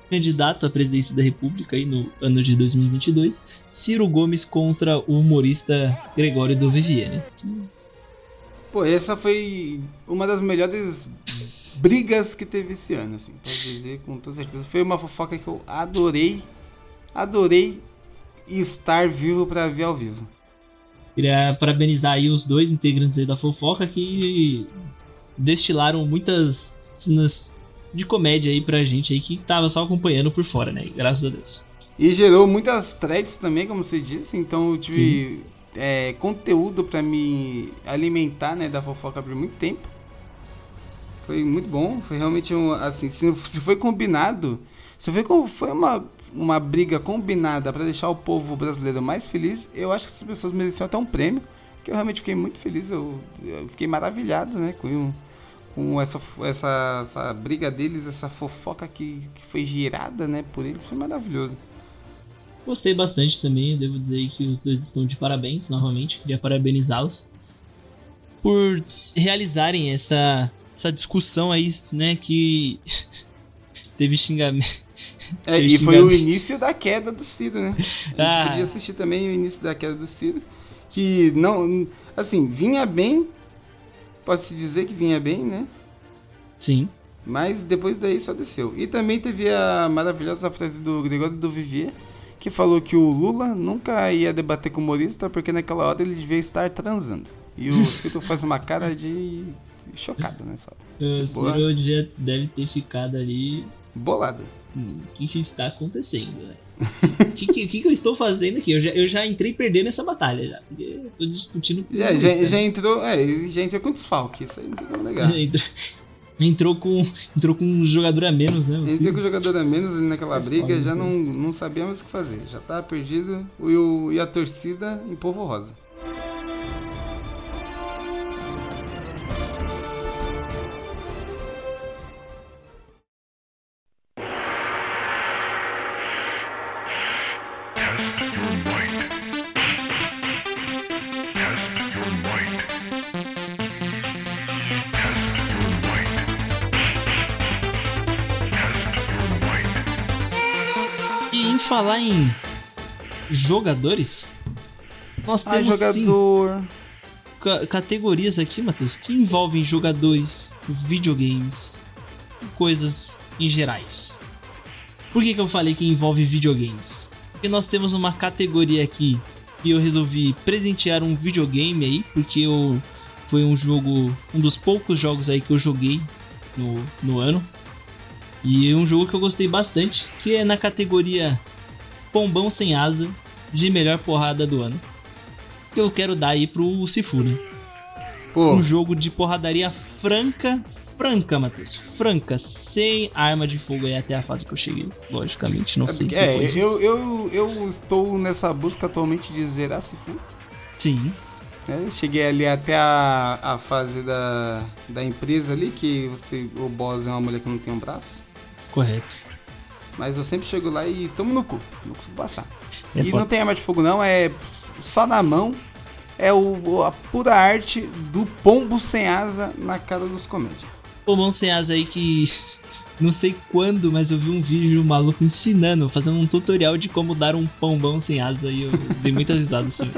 candidato à presidência da República aí no ano de 2022, Ciro Gomes contra o humorista Gregório do Vivier, né? Pô, essa foi uma das melhores brigas que teve esse ano, assim, posso dizer com toda certeza. Foi uma fofoca que eu adorei, adorei estar vivo para ver ao vivo. Queria parabenizar aí os dois integrantes aí da fofoca que destilaram muitas cenas de comédia aí pra gente aí que tava só acompanhando por fora, né? Graças a Deus. E gerou muitas threads também, como você disse, então eu tive é, conteúdo para me alimentar né, da fofoca por muito tempo. Foi muito bom, foi realmente um, assim, se, se foi combinado, se foi, foi uma, uma briga combinada para deixar o povo brasileiro mais feliz, eu acho que essas pessoas mereciam até um prêmio, que eu realmente fiquei muito feliz, eu, eu fiquei maravilhado né, com, com essa, essa, essa briga deles, essa fofoca que, que foi girada né, por eles, foi maravilhoso. Gostei bastante também, devo dizer que os dois estão de parabéns novamente. Queria parabenizá-los por realizarem essa, essa discussão aí, né? Que teve xingamento. É, teve e xingamento. foi o início da queda do Ciro, né? A gente ah. podia assistir também o início da queda do Ciro. Que não. Assim, vinha bem. Pode-se dizer que vinha bem, né? Sim. Mas depois daí só desceu. E também teve a maravilhosa frase do Gregório do Vivier que falou que o Lula nunca ia debater com o humorista porque naquela hora ele devia estar transando. E o Ciro faz uma cara de chocado hora. O Ciro já deve ter ficado ali. Bolado. O que, está acontecendo, O que, que, que, eu estou fazendo aqui? Eu já, eu já entrei perdendo essa batalha já. Tô discutindo com já, já, já entrou, é, já entrou com desfalque. Isso aí não é legal. Entrou com, entrou com um jogador a menos, né? Entrou com um jogador a menos ali naquela é briga, já não, não sabíamos o que fazer. Já tava perdido e, o, e a torcida em polvo rosa. Falar em jogadores, nós Ah, temos jogador. ca- categorias aqui, Matheus, que envolvem jogadores, videogames, coisas em gerais. Por que, que eu falei que envolve videogames? Porque nós temos uma categoria aqui e eu resolvi presentear um videogame aí, porque eu, foi um jogo, um dos poucos jogos aí que eu joguei no, no ano. E é um jogo que eu gostei bastante, que é na categoria Pombão Sem Asa de melhor porrada do ano. Que eu quero dar aí pro Sifu, né? Pô, Um jogo de porradaria franca, franca, Matheus. Franca, sem arma de fogo aí até a fase que eu cheguei. Logicamente, não sei. é, disso. eu, eu, eu estou nessa busca atualmente de zerar Sifu. Sim, né? Cheguei ali até a, a fase da, da empresa ali, que você, o boss é uma mulher que não tem um braço. correto. Mas eu sempre chego lá e tomo no cu, não consigo passar. É e foda. não tem arma de fogo não, é só na mão. É o, a pura arte do pombo sem asa na cara dos comédia. Pombão sem asa aí que. Não sei quando, mas eu vi um vídeo de um maluco ensinando, fazendo um tutorial de como dar um pombão sem asa e eu dei muitas risadas assim.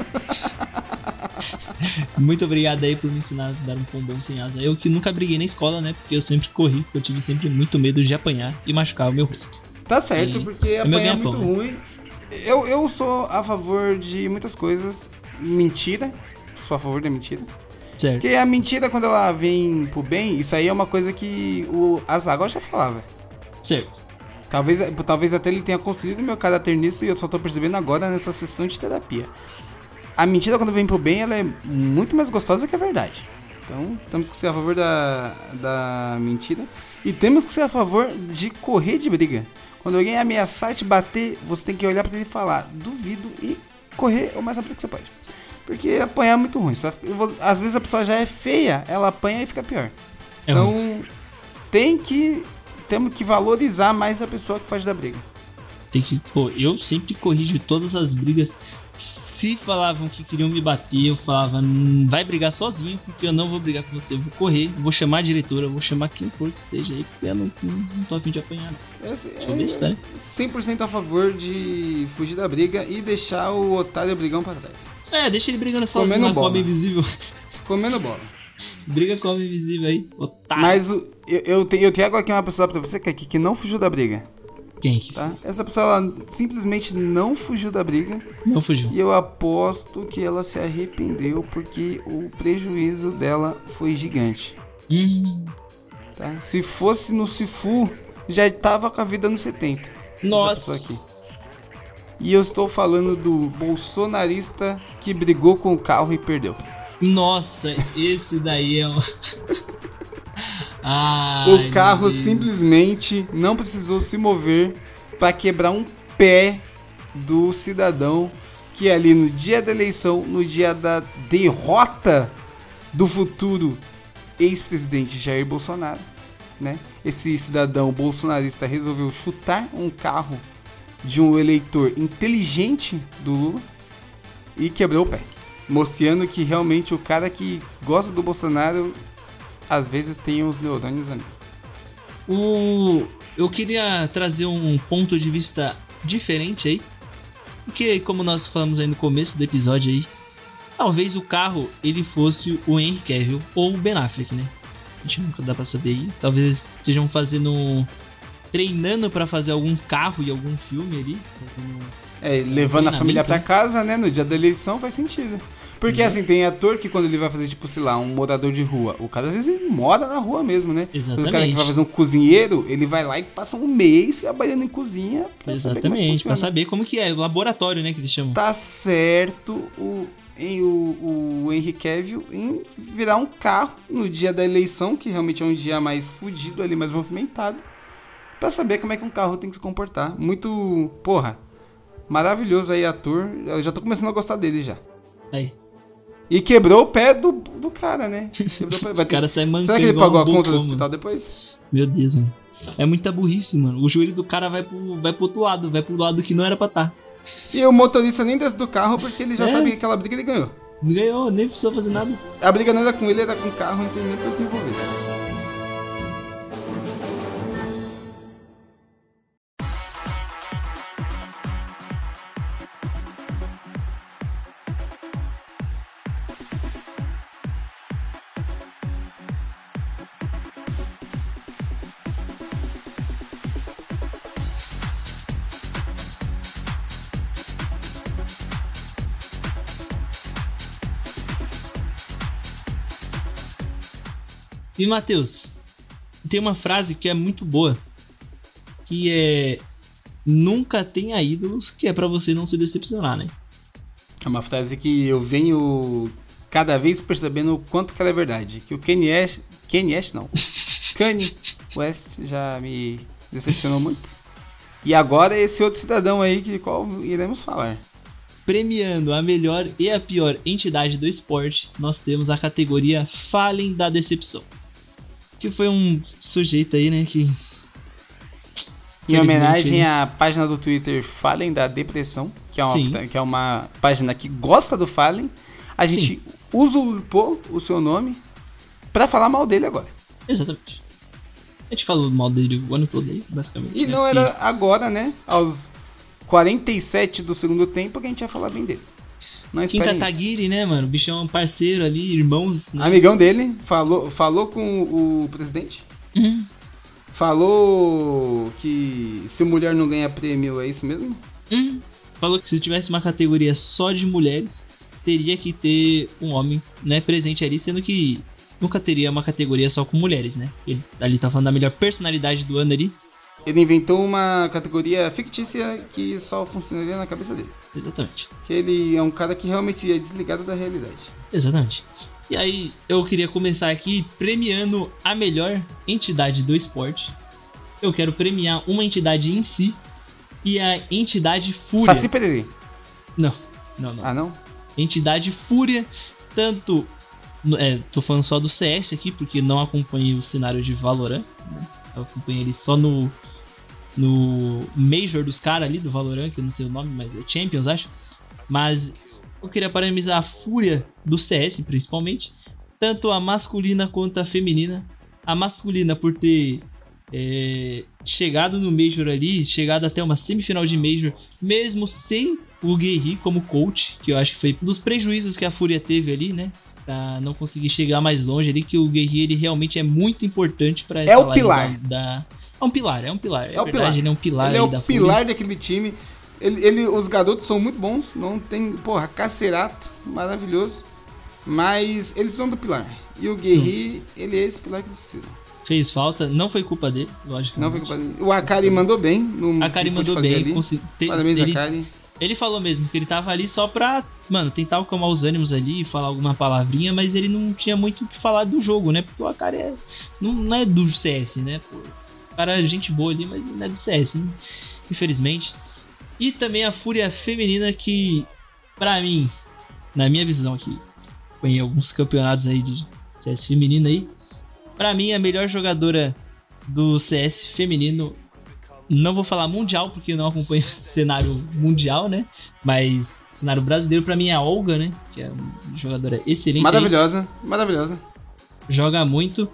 Muito obrigado aí por me ensinar a dar um pombão sem asa. Eu que nunca briguei na escola, né? Porque eu sempre corri, porque eu tive sempre muito medo de apanhar e machucar o meu rosto. Tá certo, Sim. porque apanhar é muito ruim. Eu, eu sou a favor de muitas coisas. Mentira. Sou a favor da mentira. Certo. Porque a mentira, quando ela vem pro bem, isso aí é uma coisa que o Azaghal já falava. Certo. Talvez, talvez até ele tenha construído meu caráter nisso e eu só tô percebendo agora nessa sessão de terapia. A mentira, quando vem pro bem, ela é muito mais gostosa que a verdade. Então, temos que ser a favor da, da mentira. E temos que ser a favor de correr de briga. Quando alguém ameaçar te bater, você tem que olhar pra ele e falar, duvido, e correr o mais rápido que você pode. Porque apanhar é muito ruim. Às vezes a pessoa já é feia, ela apanha e fica pior. É então, ruim. tem que. Temos que valorizar mais a pessoa que faz da briga. Tem que, pô, eu sempre corrijo todas as brigas. Se falavam que queriam me bater, eu falava, "Hum, vai brigar sozinho, porque eu não vou brigar com você. Eu vou correr, vou chamar a diretora, vou chamar quem for que seja aí, porque eu não, não, tô afim de apanhar. Não. Esse Sou besta, né? 100% a favor de fugir da briga e deixar o otário brigão pra trás. É, deixa ele brigando sozinho Comendo na bola. invisível. Comendo bola. Briga com cobra invisível aí, otário. Mas o- eu, eu, te- eu trago aqui uma pessoa pra você que, que não fugiu da briga, Quem que tá? Essa pessoa ela simplesmente não fugiu da briga não fugiu? e eu aposto que ela se arrependeu porque o prejuízo dela foi gigante, Hum, tá? Se fosse no Sifu, já tava com a vida nos 70. essa nossa. E eu estou falando do bolsonarista que brigou com o carro e perdeu. Nossa, esse daí é um. Ai, o carro simplesmente não precisou se mover para quebrar um pé do cidadão que ali no dia da eleição, no dia da derrota do futuro ex-presidente Jair Bolsonaro, né? Esse cidadão bolsonarista resolveu chutar um carro de um eleitor inteligente do Lula e quebrou o pé. Mostrando que realmente o cara que gosta do Bolsonaro às vezes tem os neurônios amigos. O... Eu queria trazer um ponto de vista diferente aí. Porque, como nós falamos aí no começo do episódio aí, talvez o carro ele fosse o Henry Cavill ou o Ben Affleck, né? A gente nunca dá pra saber aí. Talvez estejam fazendo. treinando pra fazer algum carro e algum filme ali. fazendo- É, levando a família pra né? casa, né? No dia da eleição faz sentido. Porque Uhum. assim, tem ator que quando ele vai fazer, tipo, sei lá, um morador de rua, o cara às vezes mora na rua mesmo, né? Quando o cara que Exatamente. vai fazer um cozinheiro, ele vai lá e passa um mês trabalhando em cozinha pra saber Exatamente, pra funciona. saber como que é, o laboratório, né, que eles chamam. Tá certo o, em o, o Henry Cavill em virar um carro no dia da eleição, que realmente é um dia mais fudido ali, mais movimentado, pra saber como é que um carro tem que se comportar. Muito, porra, maravilhoso aí ator. Eu já tô começando a gostar dele já. Aí, E quebrou o pé do, do cara, né? Quebrou o pé. O cara ter... sai mancando Será que ele pagou a conta do hospital depois? Meu Deus, mano. É muita burrice, mano. O joelho do cara vai pro, vai pro outro lado, vai pro lado que não era pra tá. estar. E o motorista nem desce do carro porque ele já É. sabia que aquela briga ele ganhou. Não ganhou, nem precisou fazer nada. A briga não era com ele, era com o carro, então ele nem precisou se envolver. E Matheus, tem uma frase que é muito boa, que é nunca tenha ídolos, que é para você não se decepcionar, né? É uma frase que eu venho cada vez percebendo o quanto que ela é verdade. Que o Kanye West, Kanye West não, Kanye West já me decepcionou muito. E agora esse outro cidadão aí que qual iremos falar. Premiando a melhor e a pior entidade do esporte, nós temos a categoria Falem da Decepção. Que foi um sujeito aí, né, que em homenagem à página do Twitter Fallen da Depressão, que é uma, que é uma página que gosta do Fallen, a gente Sim. usurpou o seu nome para falar mal dele agora. Exatamente. A gente falou mal dele o ano todo aí, basicamente. E né? não era agora, né? Aos 47 do segundo tempo que a gente ia falar bem dele. Não Kim Kataguiri, né, mano? O bichão é um parceiro ali, irmãos. Né? Amigão dele, falou, falou com o presidente. Uhum. Falou que se mulher não ganha prêmio, é isso mesmo? Hum, falou que se tivesse uma categoria só de mulheres, teria que ter um homem né, presente ali, sendo que nunca teria uma categoria só com mulheres, né? Ele ali tá falando da melhor personalidade do ano ali. Ele inventou uma categoria fictícia que só funcionaria na cabeça dele. Exatamente. Que ele é um cara que realmente é desligado da realidade. Exatamente. E aí, eu queria começar aqui premiando a melhor entidade do esporte. Eu quero premiar uma entidade em si e a entidade Fúria. Saci Pererê. Não, não, não. Ah, não? Entidade Fúria, tanto. É, tô falando só do CS aqui, porque não acompanhei o cenário de Valorant. Né? Eu acompanhei ele só no. No Major dos caras ali do Valorant, que eu não sei o nome, mas é Champions, acho. Mas eu queria parabenizar a fúria do CS, principalmente, tanto a masculina quanto a feminina. A masculina por ter é, chegado no Major ali, chegado até uma semifinal de Major, mesmo sem o Guerri como coach, que eu acho que foi um dos prejuízos que a Fúria teve ali, né? Pra não conseguir chegar mais longe ali, que o Guerri ele realmente é muito importante para essa É o pilar. Da, É um pilar, é um pilar. É, é o verdade, pilar. ele é um pilar ele é o da pilar Fúria. daquele time. Ele, ele, os garotos são muito bons, não tem, porra, Cacerato, maravilhoso. Mas eles precisam do pilar. E o Guerri, ele é esse pilar que eles precisam. Fez falta, não foi culpa dele, lógico. Não foi culpa dele. O Akari mandou bem. No, Akari mandou bem. Te, Parabéns, ele, Akari. Ele falou mesmo que ele tava ali só pra, mano, tentar acalmar os ânimos ali, falar alguma palavrinha, mas ele não tinha muito o que falar do jogo, né? Porque o Akari é, não, não é do CS, né? Pô, cara gente boa ali, mas não é do CS, hein? infelizmente. E também a Fúria Feminina, que, para mim, na minha visão aqui, em alguns campeonatos aí de CS feminino aí, para mim a melhor jogadora do CS feminino, não vou falar mundial porque não acompanho cenário mundial, né? Mas o cenário brasileiro para mim é a Olga, né? Que é uma jogadora excelente. Maravilhosa, aí. maravilhosa. Joga muito.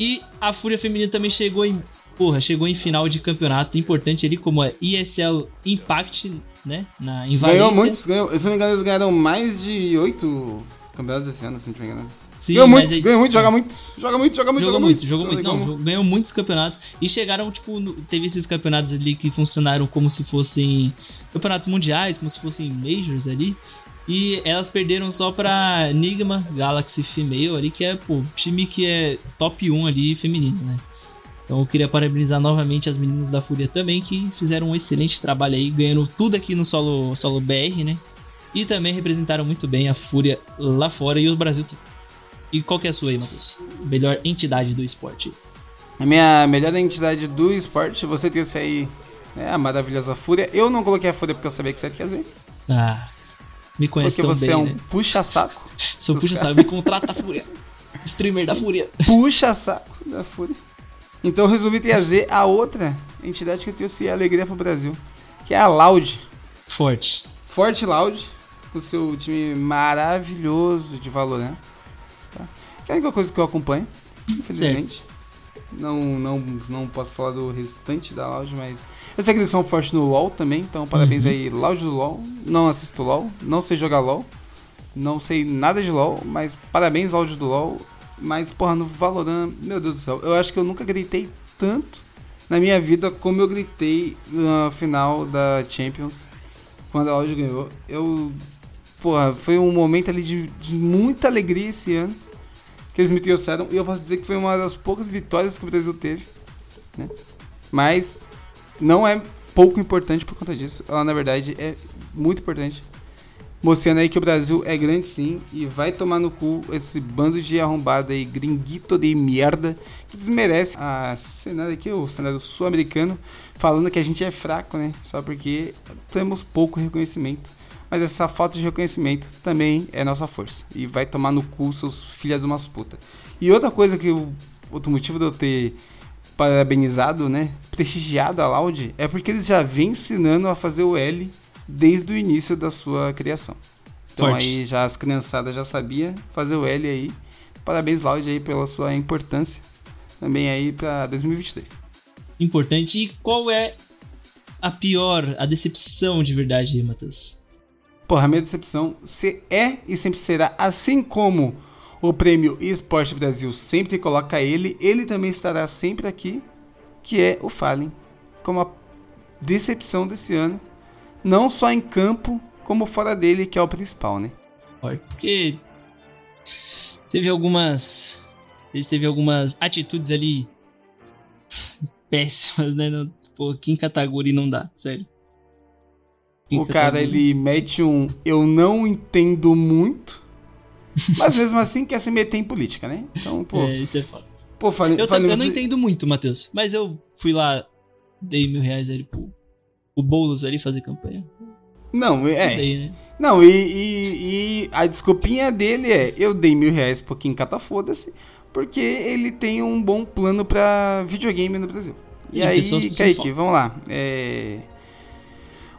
E a Fúria Feminina também chegou em porra, chegou em final de campeonato importante ali, como a ESL Impact, né? Na, em Valência. Ganhou muitos, ganhou, se não me engano, eles ganharam mais de oito campeonatos esse ano, se não me engano. Sim, ganhou muito, aí, ganhou muito, joga muito, joga muito, joga muito, joga muito. Jogou muito, joga muito, não, ganhou muitos campeonatos e chegaram, tipo, no, teve esses campeonatos ali que funcionaram como se fossem campeonatos mundiais, como se fossem majors ali. E elas perderam só pra Enigma Galaxy Female ali, que é, pô, time que é top 1 ali feminino, né? Então eu queria parabenizar novamente as meninas da Fúria também, que fizeram um excelente trabalho aí, ganhando tudo aqui no solo, solo BR, né? E também representaram muito bem a Fúria lá fora e o Brasil. E qual que é a sua aí, Matheus? Melhor entidade do esporte? A minha melhor entidade do esporte, você trouxe aí né, a maravilhosa Fúria. Eu não coloquei a Fúria porque eu sabia que você ia trazer. Ah, me conhece porque tão você bem, é um né? puxa-saco. Sou puxa-saco, me contrata a Fúria. Streamer da Fúria. Puxa-saco da Fúria. Então eu resolvi trazer a outra entidade que eu trouxe alegria pro Brasil, que é a Loud. Forte. Forte Loud, com seu time maravilhoso de Valorant. Tá? Que é a única coisa que eu acompanho, infelizmente. Não, não, não posso falar do restante da Loud, mas eu sei que eles são fortes no LoL também, então parabéns uhum. aí, Loud do LoL. Não assisto LoL, não sei jogar LoL, não sei nada de LoL, mas parabéns, Loud do LoL. Mas, porra, no Valorant, meu Deus do céu, eu acho que eu nunca gritei tanto na minha vida como eu gritei na final da Champions, quando a Loud ganhou. Eu, porra, foi um momento ali de, de muita alegria esse ano, que eles me trouxeram. E eu posso dizer que foi uma das poucas vitórias que o Brasil teve. Né? Mas não é pouco importante por conta disso. Ela, na verdade, é muito importante. Mostrando aí que o Brasil é grande sim e vai tomar no cu esse bando de arrombado aí, gringuito de merda, que desmerece a cenário aqui, o cenário sul-americano, falando que a gente é fraco, né? Só porque temos pouco reconhecimento. Mas essa falta de reconhecimento também é nossa força. E vai tomar no cu seus filhos de umas puta. E outra coisa que o outro motivo de eu ter parabenizado, né? Prestigiado a Loud é porque eles já vêm ensinando a fazer o L desde o início da sua criação. Então Forte. aí já as criançadas já sabia fazer o L aí. Parabéns, Loud, aí pela sua importância. Também aí pra 2022. Importante. E qual é a pior, a decepção de verdade Matheus? Porra, a minha decepção se é e sempre será, assim como o prêmio eSport Brasil sempre coloca ele, ele também estará sempre aqui, que é o Fallen, como a decepção desse ano, não só em campo, como fora dele, que é o principal, né? Porque teve algumas. Ele teve algumas atitudes ali péssimas, né? Não, pô, Kim Kataguri não dá, sério. Kim O cara, ele mete um eu não entendo muito, mas mesmo assim quer se meter em política, né? Então, pô, É, isso é foda. pô Eu, eu não você- entendo muito, Matheus. Mas eu fui lá, dei mil reais ali pro o Boulos ali fazer campanha. Não, é. Né? Não, e, e- e a desculpinha dele é: eu dei mil reais pro Kim Kata, foda-se, porque ele tem um bom plano pra videogame no Brasil. E, E aí, Kaique, vamos lá. É...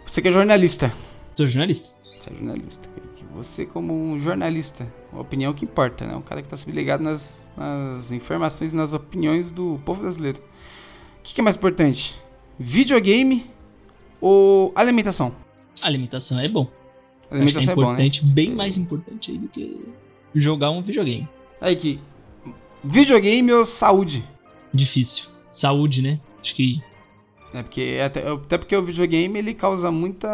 Você que é jornalista. Sou jornalista. Você é jornalista, Kaique. Você, como um jornalista, a opinião que importa, né? Um cara que tá sempre ligado nas, nas informações e nas opiniões do povo brasileiro. O que, que é mais importante? Videogame ou alimentação? Alimentação é bom. Acho que é Alimentação é, bom, né? importante, bem mais importante aí do que jogar um videogame. Aí que. Videogame ou saúde? Difícil. Saúde, né? Acho que É porque até, até porque o videogame ele causa muita.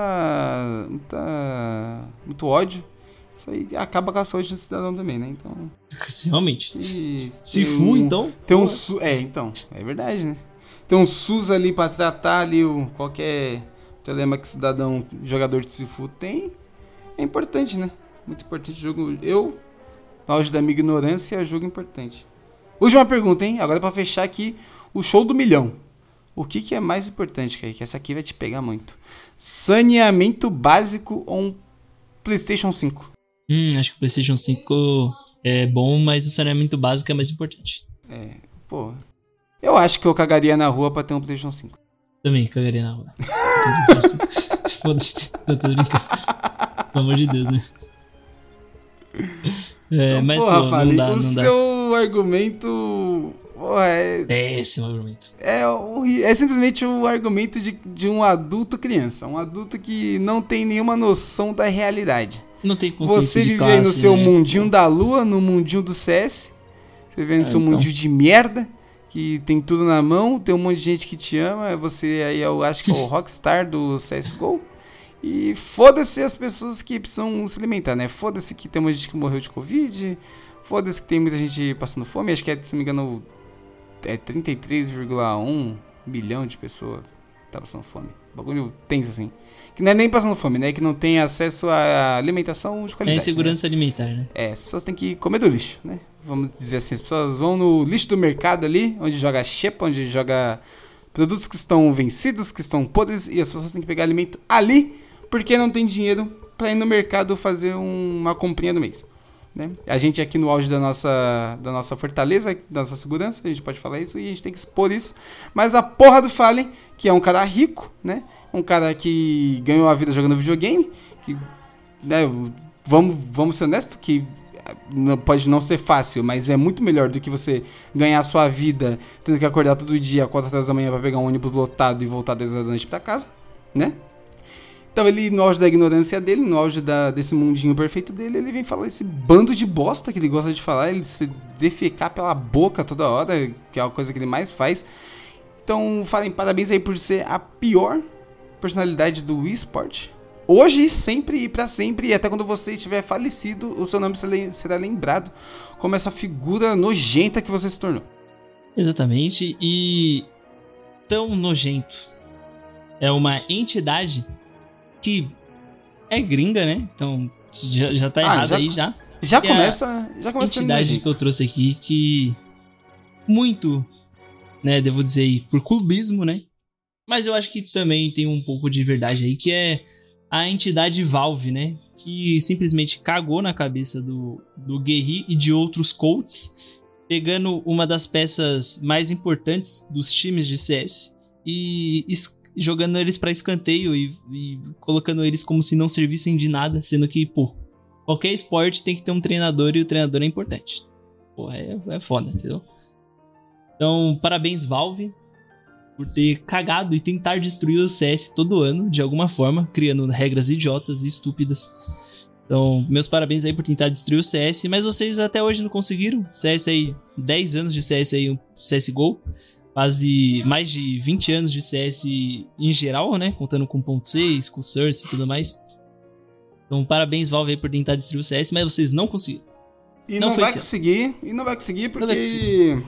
muita. muito ódio. Isso aí acaba com a saúde do cidadão também, né? Então. realmente. e- Se for, um- então. Tem um. É, então. É verdade, né? Tem um SUS ali pra tratar ali o, qualquer problema que cidadão jogador de Sifu tem. É importante, né? Muito importante o jogo. Eu, no auge da minha ignorância, jogo importante. Última pergunta, hein? Agora pra fechar aqui o show do milhão. O que, que é mais importante, Kaique? Essa aqui vai te pegar muito. Saneamento básico ou um PlayStation 5? Hum, acho que o PlayStation 5 é bom, mas o saneamento básico é mais importante. Pô. Eu acho que eu cagaria na rua pra ter um PlayStation 5. Também cagaria na rua. Foda-se. Tô brincando. Pelo amor de Deus, né? É, Então, mas porra, pô, não dá, o não dá. seu argumento. Porra, é, Péssimo argumento. é, é simplesmente o argumento de, de um adulto criança. Um adulto que não tem nenhuma noção da realidade. Não tem consciência Você vive aí no classe, seu né? mundinho da lua, no mundinho do CS. Você vive no É, seu então. mundinho de merda. Que tem tudo na mão, tem um monte de gente que te ama. Você aí, eu acho que é o rockstar do CSGO. E foda-se as pessoas que precisam se alimentar, né? Foda-se que tem muita gente que morreu de Covid. Foda-se que tem muita gente passando fome. Acho que é, se não me engano, é 33,1 milhão de pessoas que tá passando fome. Bagulho tenso, assim. Que não é nem passando fome, né? Que não tem acesso à alimentação de É qualidade. né? insegurança alimentar, né? É, as pessoas têm que comer do lixo, né? Vamos dizer assim, as pessoas vão no lixo do mercado ali, onde joga xepa, onde joga produtos que estão vencidos, que estão podres, e as pessoas têm que pegar alimento ali, porque não tem dinheiro pra ir no mercado fazer um- uma comprinha do mês. Né? A gente aqui no auge da nossa, da nossa fortaleza, da nossa segurança, a gente pode falar isso e a gente tem que expor isso. Mas a porra do Fallen, que é um cara rico, né? Um cara que ganhou a vida jogando videogame, que, né, vamos, vamos ser honestos, que não- pode não ser fácil, mas é muito melhor do que você ganhar sua vida tendo que acordar todo dia, 4 horas da manhã, pra pegar um ônibus lotado e voltar 10 horas da noite pra casa, né? Então ele, no auge da ignorância dele, no auge da- desse mundinho perfeito dele, ele vem falar esse bando de bosta que ele gosta de falar, ele se defecar pela boca toda hora, que é a coisa que ele mais faz. Então, falem parabéns aí por ser a pior personalidade do eSport, hoje, sempre e pra sempre. E até quando você estiver falecido, o seu nome será lembrado como essa figura nojenta que você se tornou. Exatamente. E tão nojento. É uma entidade que é gringa, né? Então já, já tá ah, errado já, aí já. Já que começa, é já começa entidade que eu trouxe aqui que muito, né, devo dizer por clubismo, né? Mas eu acho que também tem um pouco de verdade aí, que é a entidade Valve, né? Que simplesmente cagou na cabeça do, do Guerri e de outros Colts, pegando uma das peças mais importantes dos times de CS e jogando eles para escanteio e, e, colocando eles como se não servissem de nada, sendo que, pô, qualquer esporte tem que ter um treinador e o treinador é importante. Porra, é, é foda, entendeu? Então, parabéns, Valve, por ter cagado e tentar destruir o CS todo ano, de alguma forma, criando regras idiotas e estúpidas. Então, meus parabéns aí por tentar destruir o CS, mas vocês até hoje não conseguiram. CS aí, 10 anos de CS aí, CSGO quase mais de 20 anos de CS em geral, né? Contando com ponto .6, com Source e tudo mais. Então, parabéns, Valve, aí, por tentar destruir o CS, mas vocês não conseguiram. E não, não vai conseguir, e não vai conseguir porque... Vai conseguir.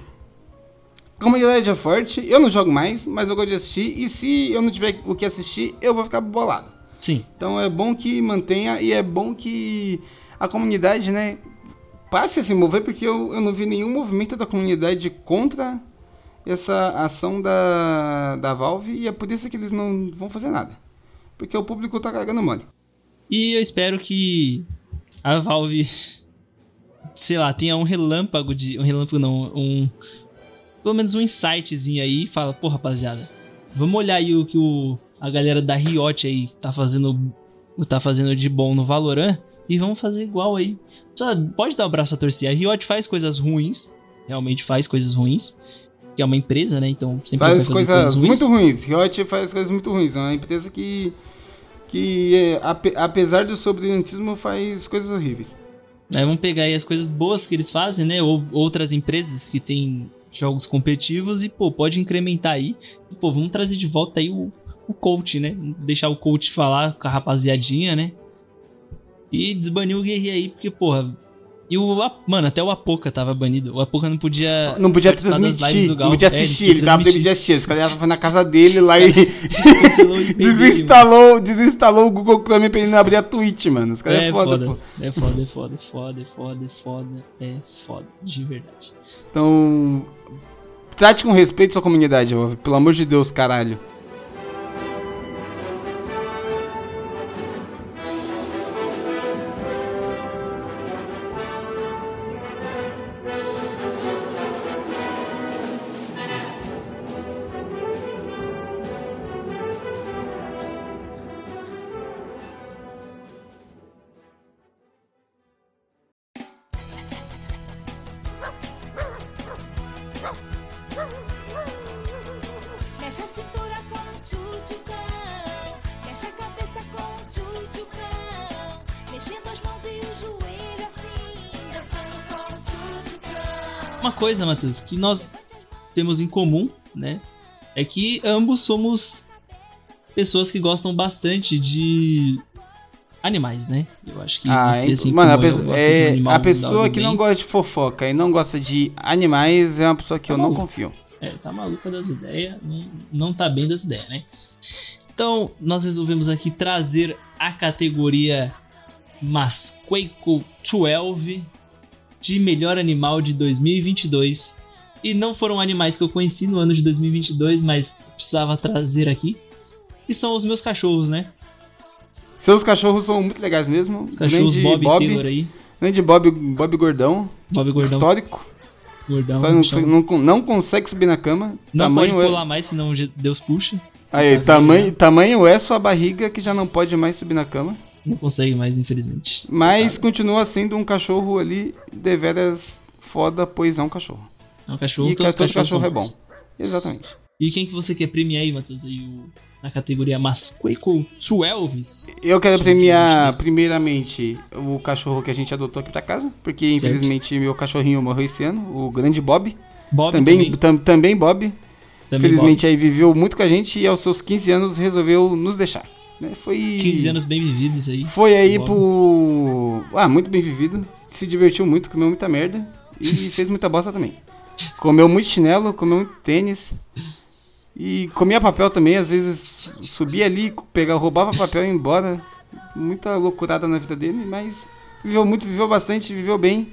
A comunidade é forte, eu não jogo mais, mas eu gosto de assistir, e se eu não tiver o que assistir, eu vou ficar bolado. Sim. Então é bom que mantenha, e é bom que a comunidade, né, passe a se mover, porque eu, eu não vi nenhum movimento da comunidade contra essa ação da, da Valve e é por isso que eles não vão fazer nada. Porque o público tá cagando mole. E eu espero que a Valve, sei lá, tenha um relâmpago de. Um relâmpago não, um. Pelo menos um insightzinho aí e fala, pô, rapaziada, vamos olhar aí o que o, a galera da Riot aí tá fazendo. Tá fazendo de bom no Valorant e vamos fazer igual aí. Pode dar um braço a torcer. A Riot faz coisas ruins, realmente faz coisas ruins que é uma empresa, né? Então sempre faz coisas, coisas muito ruins. Riot faz coisas muito ruins. É uma empresa que, que é, apesar do seu brilhantismo, faz coisas horríveis. Aí vamos pegar aí as coisas boas que eles fazem, né? Ou outras empresas que têm jogos competitivos e, pô, pode incrementar aí. E, pô, vamos trazer de volta aí o, o coach, né? Deixar o coach falar com a rapaziadinha, né? E desbanir o Guerri aí, porque, porra, e o. Mano, até o Apoca tava banido. O Apoca não podia. Não podia transmitir. Não podia assistir. É, ele tava de assistir. Esse cara foi na casa dele lá e. desinstalou, desinstalou o Google Chrome pra ele não abrir a Twitch, mano. Os caras é, é foda, foda. É foda, é foda, é foda, é foda, é foda. É foda. De verdade. Então. Trate com respeito sua comunidade, pelo amor de Deus, caralho. Matheus, que nós temos em comum, né? É que ambos somos pessoas que gostam bastante de animais, né? Eu acho que ah, você, assim, mano, a, pessoa, é, animal, a pessoa que bem. não gosta de fofoca e não gosta de animais é uma pessoa que tá eu maluco. não confio. É, tá maluca das ideias, não, não tá bem das ideias, né? Então, nós resolvemos aqui trazer a categoria Masquaco 12 de melhor animal de 2022. E não foram animais que eu conheci no ano de 2022, mas precisava trazer aqui. E são os meus cachorros, né? Seus cachorros são muito legais mesmo. Os cachorros Bob, Bob Taylor aí. de Bob, Bob Gordão. Bob Gordão. Histórico. Gordão. Não, não, não, consegue subir na cama. Não tamanho pode é- pular é... mais, senão Deus puxa. Aí, tamanho, tamanho é sua barriga que já não pode mais subir na cama. Não consegue mais, infelizmente. Mas continua sendo um cachorro ali deveras foda, pois é um cachorro. É um cachorro, e todo cachorro é bom. Exatamente. E quem que você quer premiar aí, Matheus? Aí, o, na categoria Masqueco 12? Eu quero premiar, primeiramente, o cachorro que a gente adotou aqui pra casa, porque infelizmente certo. meu cachorrinho morreu esse ano, o grande Bob. Bob também. Também, também Bob. Também Felizmente Bob. aí viveu muito com a gente e aos seus 15 anos resolveu nos deixar. Né? Foi 15 anos bem vividos aí. Foi aí Bom. pro. Ah, muito bem vivido. Se divertiu muito, comeu muita merda. E fez muita bosta também. Comeu muito chinelo, comeu muito tênis. E comia papel também, às vezes subia ali, pegava, roubava papel e ia embora. Muita loucurada na vida dele, mas viveu muito, viveu bastante, viveu bem.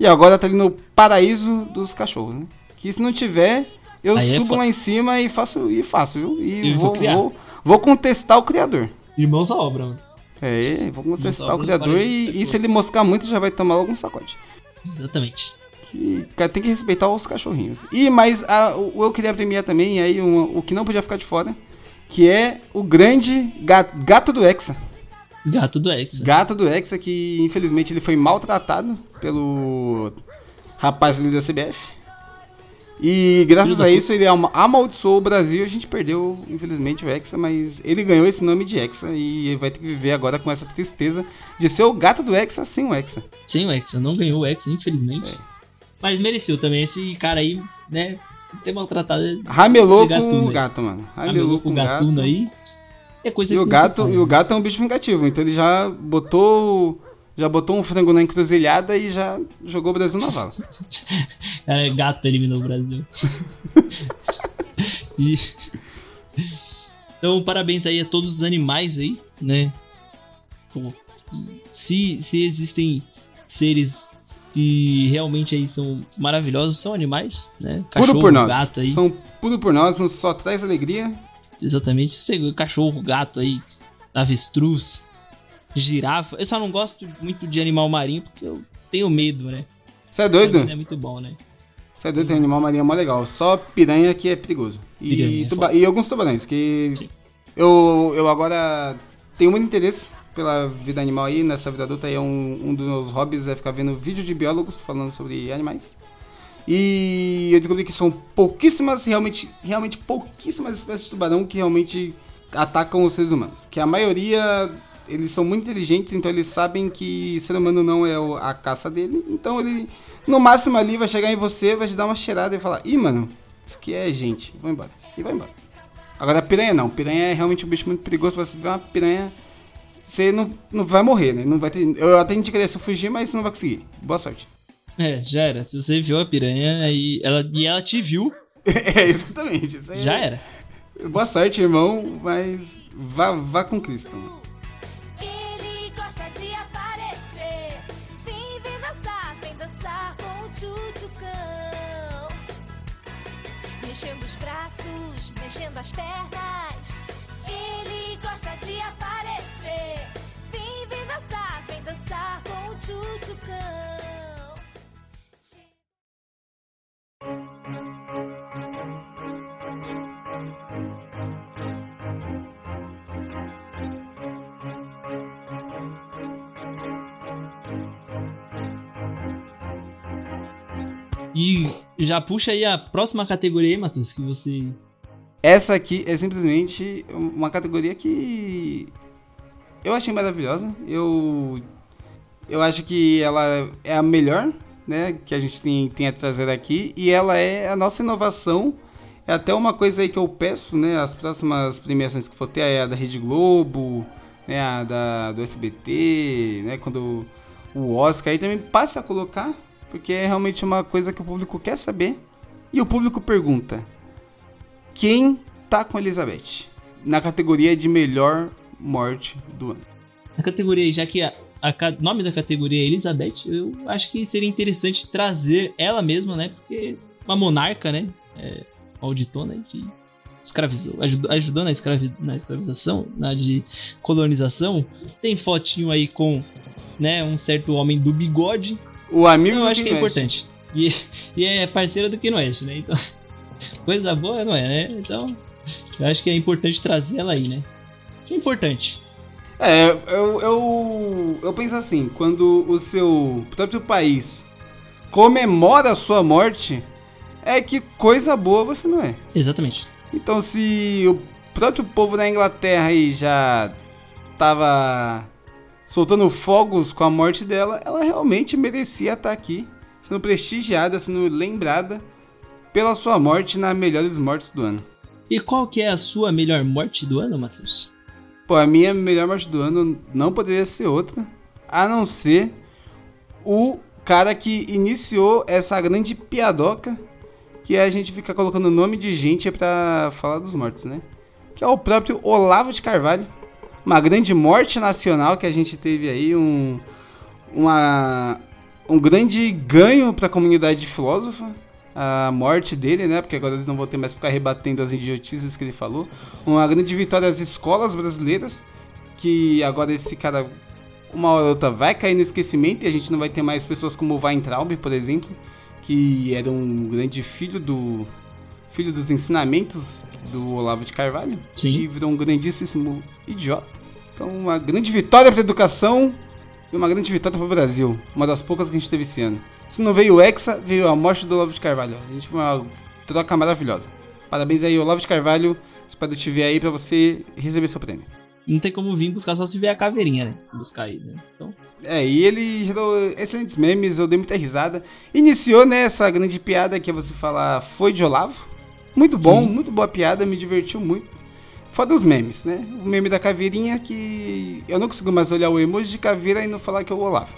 E agora tá ali no paraíso dos cachorros, né? Que se não tiver, eu Aí é subo foda. lá em cima e faço, e faço, viu? E E vou vou. Vou, contestar o criador. Irmãos à obra, mano. É, vou contestar o criador e, e se ele moscar muito já vai tomar logo um sacode. Exatamente. Que cara, tem que respeitar os cachorrinhos. E mas a- o- eu queria premiar também aí um- o que não podia ficar de fora, que é o grande ga- gato do Hexa. Gato do Hexa. Gato do Hexa que infelizmente ele foi maltratado pelo rapaz ali da CBF. E graças a isso ele ama- amaldiçoou o Brasil. A gente perdeu, infelizmente, o Hexa, mas ele ganhou esse nome de Hexa e ele vai ter que viver agora com essa tristeza de ser o gato do Hexa sem o Hexa. Sem o Hexa. Não ganhou o Hexa, infelizmente. Mas mereceu também. Esse cara aí, né? Ter maltratado. Ramelou com o gato, mano. Ramelou com o gatuno aí. É coisa E que o gato, e o né? gato é um bicho vingativo, então ele já botou. Já botou um frango na encruzilhada e já jogou o Brasil na vala. É, gato eliminou o Brasil. E- Então, parabéns aí a todos os animais aí, né? Pô, se, se existem seres que realmente aí são maravilhosos, são animais, né? Puro por nós. gato aí. São puro por nós, não só traz alegria. Exatamente. Cachorro, gato aí, avestruz, girafa. Eu só não gosto muito de animal marinho porque eu tenho medo, né? Você é doido? É muito bom, né? Você é doido, tem animal marinho mó legal. Só piranha que é perigoso. E, Piranha é tuba- e alguns tubarões, que Sim. eu, eu agora tenho muito interesse pela vida animal aí, nessa vida adulta aí é um, um dos meus hobbies é ficar vendo vídeo de biólogos falando sobre animais. E eu descobri que são pouquíssimas, realmente, realmente pouquíssimas espécies de tubarão que realmente atacam os seres humanos. Que a maioria, eles são muito inteligentes, então eles sabem que ser humano não é a caça dele. Então ele, no máximo ali, vai chegar em você, vai te dar uma cheirada e falar, ih, mano, isso aqui é gente, vou embora. E vai embora. Agora, piranha não. Piranha é realmente um bicho muito perigoso. Se você ver uma piranha, você não, não vai morrer, né? Não vai ter, eu até indicaria você fugir, mas você não vai conseguir. Boa sorte. É, já era. Se você viu a piranha aí, ela, e ela te viu, É, exatamente. Já é- era. Boa sorte, irmão, mas vá, vá com Cristo. Mexendo as pernas. Ele gosta de aparecer. Vem, vem dançar, vem dançar com o tchutchucão. E já puxa aí a próxima categoria Matheus, que você. Essa aqui é simplesmente uma categoria que eu achei maravilhosa. Eu eu acho que ela é a melhor, né, que a gente tem, tem a trazer aqui e ela é a nossa inovação. É até uma coisa aí que eu peço, né, as próximas premiações que for ter é a da Rede Globo, né, a da do SBT, né, quando o Oscar aí também passe a colocar, porque é realmente uma coisa que o público quer saber. E o público pergunta: quem tá com a Elizabeth? Na categoria de melhor morte do ano. A categoria já que ca- nome da categoria é Elizabeth, eu acho que seria interessante trazer ela mesma, né? Porque uma monarca, né? É, auditona aí, que escravizou, ajudou, ajudou na, escravi, na escravização, na de colonização. Tem fotinho aí com né, um certo homem do bigode. O amigo Então, eu acho que é importante. E, e é parceira do Kino West, né? Então, coisa boa não é, né? Então, eu acho que é importante trazer ela aí, né? Que é importante. É, eu, eu, eu penso assim, quando o seu próprio país comemora a sua morte, é que coisa boa você não é. Exatamente. Então se o próprio povo da Inglaterra aí já tava soltando fogos com a morte dela, ela realmente merecia estar aqui, sendo prestigiada, sendo lembrada pela sua morte na melhores mortes do ano. E qual que é a sua melhor morte do ano, Matheus? Pô, a minha melhor morte do ano não poderia ser outra, a não ser o cara que iniciou essa grande piadoca que a gente fica colocando nome de gente pra falar dos mortos, né? Que é o próprio Olavo de Carvalho. Uma grande morte nacional que a gente teve aí, um, uma, um grande ganho para a comunidade filósofa, a morte dele, né? Porque agora eles não vão ter mais ficar rebatendo as idiotices que ele falou. Uma grande vitória das escolas brasileiras, que agora esse cara, uma hora ou outra, vai cair no esquecimento e a gente não vai ter mais pessoas como o Weintraub, por exemplo, que era um grande filho do filho dos ensinamentos do Olavo de Carvalho, Sim. e virou um grandíssimo idiota. Então, uma grande vitória para a educação e uma grande vitória para o Brasil. Uma das poucas que a gente teve esse ano. Se não veio o Hexa, veio a morte do Olavo de Carvalho. A gente foi uma troca maravilhosa. Parabéns aí, Olavo de Carvalho. Espero te ver aí para você receber seu prêmio. Não tem como vir buscar só se vier a caveirinha, né? Buscar aí, né? Então, É, e ele gerou excelentes memes, eu dei muita risada. Iniciou, né, essa grande piada que é você falar foi de Olavo. Muito bom, Sim. muito boa piada, me divertiu muito. Foda os memes, né? O meme da caveirinha que eu não consigo mais olhar o emoji de caveira e não falar que é o Olavo.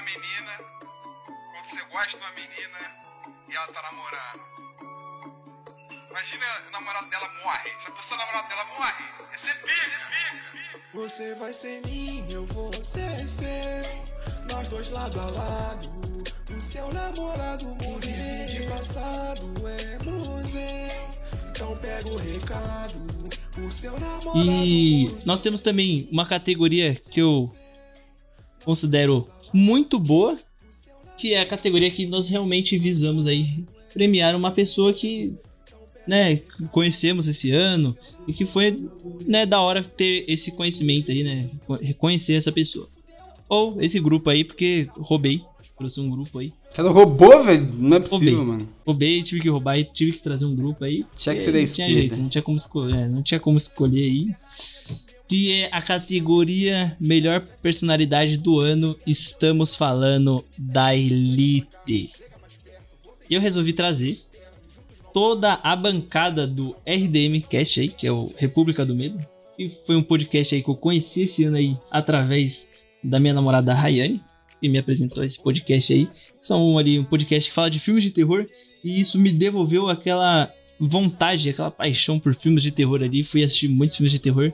Uma menina, quando você gosta de uma menina e ela tá namorando. Imagina o namorado dela morre. Já pensou o namorado dela morre? Ia ser pica. Você vai ser minha, eu vou ser seu. Nós dois lado a lado. O seu namorado morrer de passado é museu. Então pega o recado. O seu namorado. E nós temos também uma categoria que eu considero muito boa, que é a categoria que nós realmente visamos aí premiar uma pessoa que, né, conhecemos esse ano e que foi, né, da hora ter esse conhecimento aí, né, reconhecer essa pessoa. Ou esse grupo aí, porque roubei, trouxe um grupo aí. Cara, roubou, velho? Não é possível, Roubei. mano. Roubei, tive que roubar e tive que trazer um grupo aí. Tinha que ser da não tinha jeito, não tinha como escolher, é, não tinha como escolher aí. Que é a categoria melhor personalidade do ano. Estamos falando da Elite. Eu resolvi trazer toda a bancada do RDM Cast aí, que é o República do Medo. E foi um podcast aí que eu conheci esse ano aí através da minha namorada Rayane, que me apresentou esse podcast aí. São ali um podcast que fala de filmes de terror e isso me devolveu aquela vontade, aquela paixão por filmes de terror ali. Fui assistir muitos filmes de terror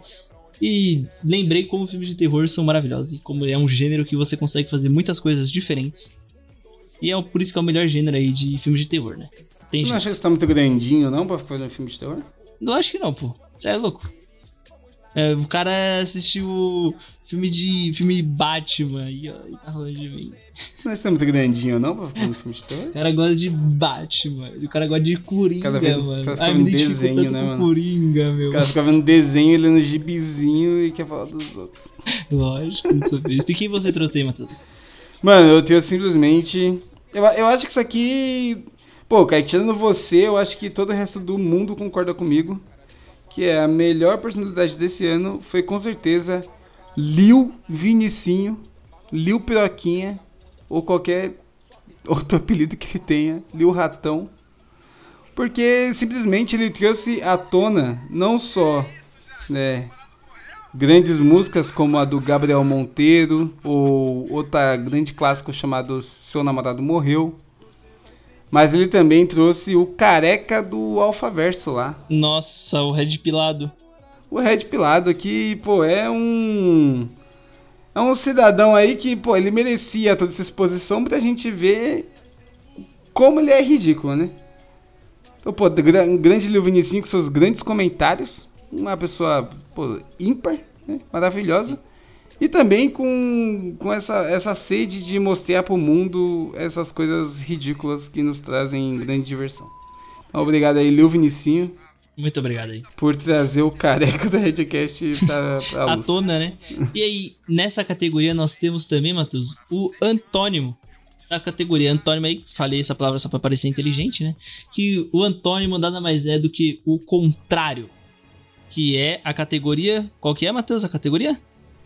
e lembrei como filmes de terror são maravilhosos e como é um gênero que você consegue fazer muitas coisas diferentes. E é por isso que é o melhor gênero aí de filmes de terror, né? Tem Tu não acha que você tá muito grandinho, não, pra fazer um filme de terror? Lógico que não, pô. Você é louco. É, o cara assistiu filme de. filme Batman e, ó, e tá falando de mim. Você tá muito grandinho, não, pra fazer um filme de terror? O cara gosta de Batman. O cara gosta de Coringa, Cada vez- mano. cada Ai, me identifico desenho, tanto né, com mano? Coringa, meu. O cara fica vendo desenho, lendo gibizinho e quer falar dos outros. Lógico, não sou isso. E quem você trouxe aí, Matheus? Mano, eu tenho simplesmente. Eu, eu acho que isso aqui. Pô, cara, tirando você, eu acho que todo o resto do mundo concorda comigo. Que é a melhor personalidade desse ano foi com certeza Lil Vinicinho, Lil Piroquinha, ou qualquer outro apelido que ele tenha, Lil Ratão. Porque simplesmente ele trouxe à tona não só né, grandes músicas como a do Gabriel Monteiro, ou outra grande clássico chamado Seu Namorado Morreu. Mas ele também trouxe o careca do Alfaverso lá. Nossa, o Red Pilado. O Red Pilado que, pô, é um. É um cidadão aí que, pô, ele merecia toda essa exposição pra gente ver como ele é ridículo, né? Então, pô, um grande Lil Vinicinho com seus grandes comentários. Uma pessoa, pô, ímpar, né? Maravilhosa. E também com, com essa, essa sede de mostrar pro mundo essas coisas ridículas que nos trazem grande diversão. Então, obrigado aí, Lil Vinicinho Muito obrigado aí. por trazer o careca da Redcast pra, pra À luz. tona, né? E aí, nessa categoria nós temos também, Matheus, o antônimo. da categoria antônimo aí, falei essa palavra só pra parecer inteligente, né? Que o antônimo nada mais é do que o contrário. Que é a categoria. Qual que é, Matheus? A categoria?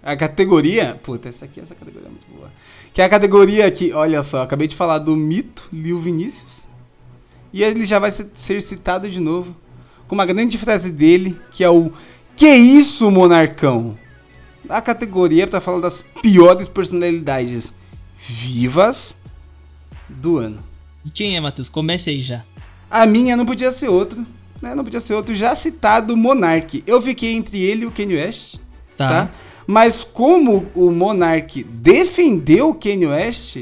A categoria. Puta, essa aqui, essa categoria é muito boa. Que é a categoria que, olha só, acabei de falar do mito Lil Vinícius. E ele já vai ser citado de novo. Com uma grande frase dele, que é o Que isso, monarcão? A categoria pra falar das piores personalidades vivas do ano. E quem é, Matheus? Comece aí já. A minha não podia ser outro, né? Não podia ser outro, já citado Monark. Eu fiquei entre ele e o Kanye West, Tá. tá? Mas como o Monark defendeu o Kanye West,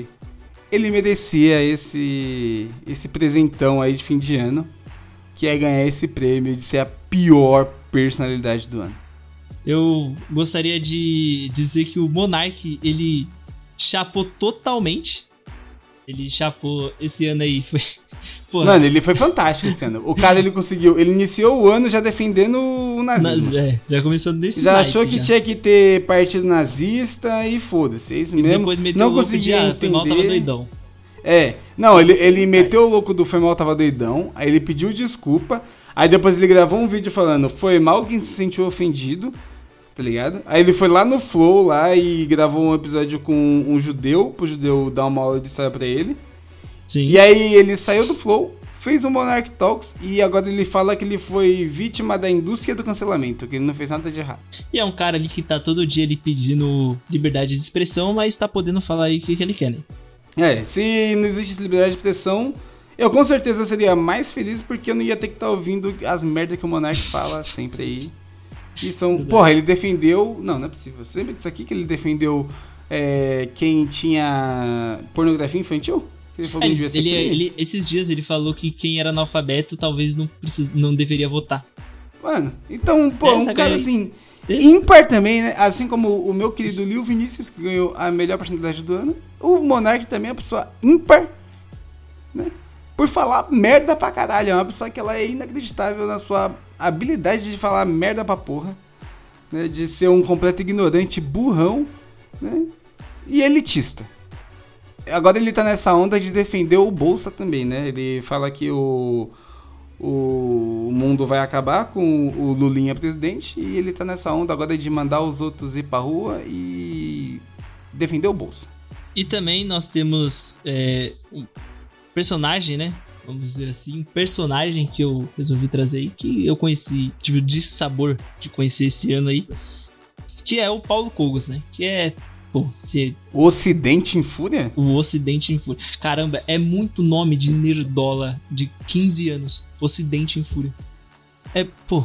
ele merecia esse esse presentão aí de fim de ano, que é ganhar esse prêmio de ser a pior personalidade do ano. Eu gostaria de dizer que o Monark, ele chapou totalmente. Ele chapou esse ano aí. Foi. Porra, Mano, ele foi fantástico esse ano. O cara ele conseguiu, ele iniciou o ano já defendendo o nazismo. nas- é, já começou nesse Já achou que já. tinha que ter partido nazista e foda-se, é isso E mesmo. depois meteu não o louco de ah, foi mal, tava doidão. É, não, ele, ele meteu o louco do foi mal, tava doidão, aí ele pediu desculpa, aí depois ele gravou um vídeo falando foi mal quem se sentiu ofendido, tá ligado? Aí ele foi lá no Flow lá e gravou um episódio com um judeu, pro judeu dar uma aula de história pra ele. Sim. E aí ele saiu do Flow, fez o Monarch Talks e agora ele fala que ele foi vítima da indústria do cancelamento, que ele não fez nada de errado. E é um cara ali que tá todo dia ali pedindo liberdade de expressão, mas tá podendo falar aí o que, que ele quer, né? É, se não existe liberdade de expressão, eu com certeza seria mais feliz porque eu não ia ter que estar ouvindo as merdas que o Monark fala sempre aí. E são. Porra, ele defendeu. Não, não é possível. Você lembra disso aqui que ele defendeu é, quem tinha pornografia infantil? Que ele falou É, que ele, devia ser ele- esses dias ele falou que quem era analfabeto talvez não, precis, não deveria votar. Mano, então, pô, Essa um cara cara aí. assim. Ímpar também, né? Assim como o meu querido Lil Vinícius, que ganhou a melhor personalidade do ano. O Monark também é uma pessoa ímpar, né? Por falar merda pra caralho. É uma pessoa que ela é inacreditável na sua habilidade de falar merda pra porra. Né? De ser um completo ignorante, burrão, né? E elitista. Agora ele tá nessa onda de defender o Bolsa também, né? Ele fala que o, o mundo vai acabar com o Lulinha presidente e ele tá nessa onda agora de mandar os outros ir pra rua e defender o Bolsa. E também nós temos é, um personagem, né? Vamos dizer assim, um personagem que eu resolvi trazer aí, que eu conheci, tive o dissabor de conhecer esse ano aí, que é o Paulo Cogos, né? Que é, pô, se Ocidente em Fúria? o Ocidente em Fúria. Caramba, é muito nome de nerdola de 15 anos. Ocidente em Fúria. É, pô,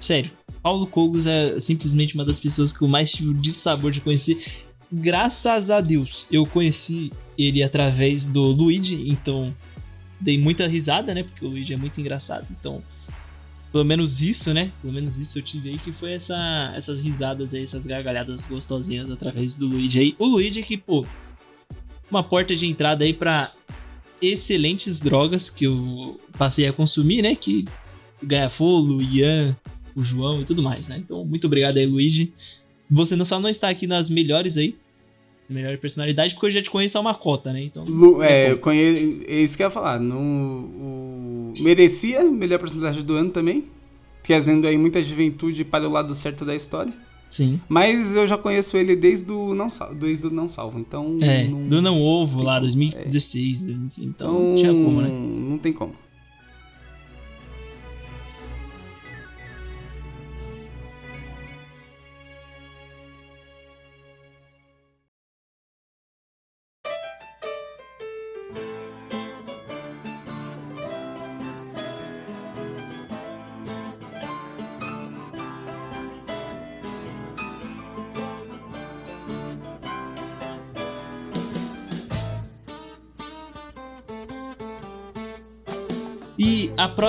sério. Paulo Cogos é simplesmente uma das pessoas que eu mais tive o dissabor de conhecer. Graças a Deus, eu conheci ele através do Luigi, então dei muita risada, né? Porque o Luigi é muito engraçado, então pelo menos isso, né? Pelo menos isso eu tive aí, que foi essa, essas risadas aí, essas gargalhadas gostosinhas através do Luigi aí. O Luigi que, pô, uma porta de entrada aí pra excelentes drogas que eu passei a consumir, né? Que Gaiafolo, o Ian, o João e tudo mais, né? Então, muito obrigado aí, Luigi. Você não só não está aqui nas melhores aí, melhor personalidade, porque eu já te conheço há uma cota, né? Então, Lu- é, eu conheço, é isso que eu ia falar. No, o, merecia melhor personalidade do ano também. Trazendo aí muita juventude para o lado certo da história. sim. Mas eu já conheço ele desde o Não Salvo. Desde o não salvo então. É, não, do Não Ovo lá, tem como. 2016, 2015, então, Então, não tinha como, né? Não tem como.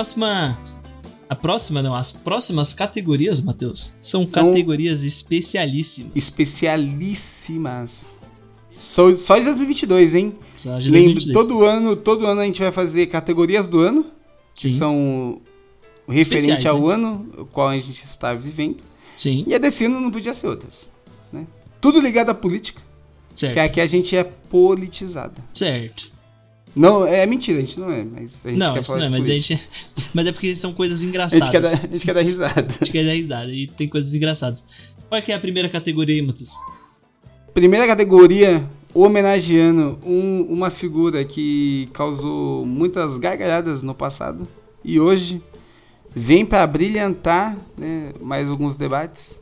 Próxima. A próxima, não, as próximas categorias, Matheus, são, São- categorias especialíssimas. Especialíssimas. Só, só de 2022, hein? Só de Lembro, 2022. todo ano, todo ano a gente vai fazer categorias do ano, que Sim, são referente Especiais, ao né? ano o qual a gente está vivendo. sim. E a desse ano não podia ser outras, né? Tudo ligado à política, Certo. Que aqui a gente é politizado. Certo. Não, é mentira, a gente não é, mas a gente Não, quer falar não é, mas a gente. Mas é porque são coisas A engraçadas. gente, quer dar, a gente quer dar risada. A gente quer dar risada e tem coisas engraçadas. Qual é que é a primeira categoria Matheus? Primeira categoria, homenageando um- uma figura que causou muitas gargalhadas no passado e hoje vem para brilhantar né, mais alguns debates.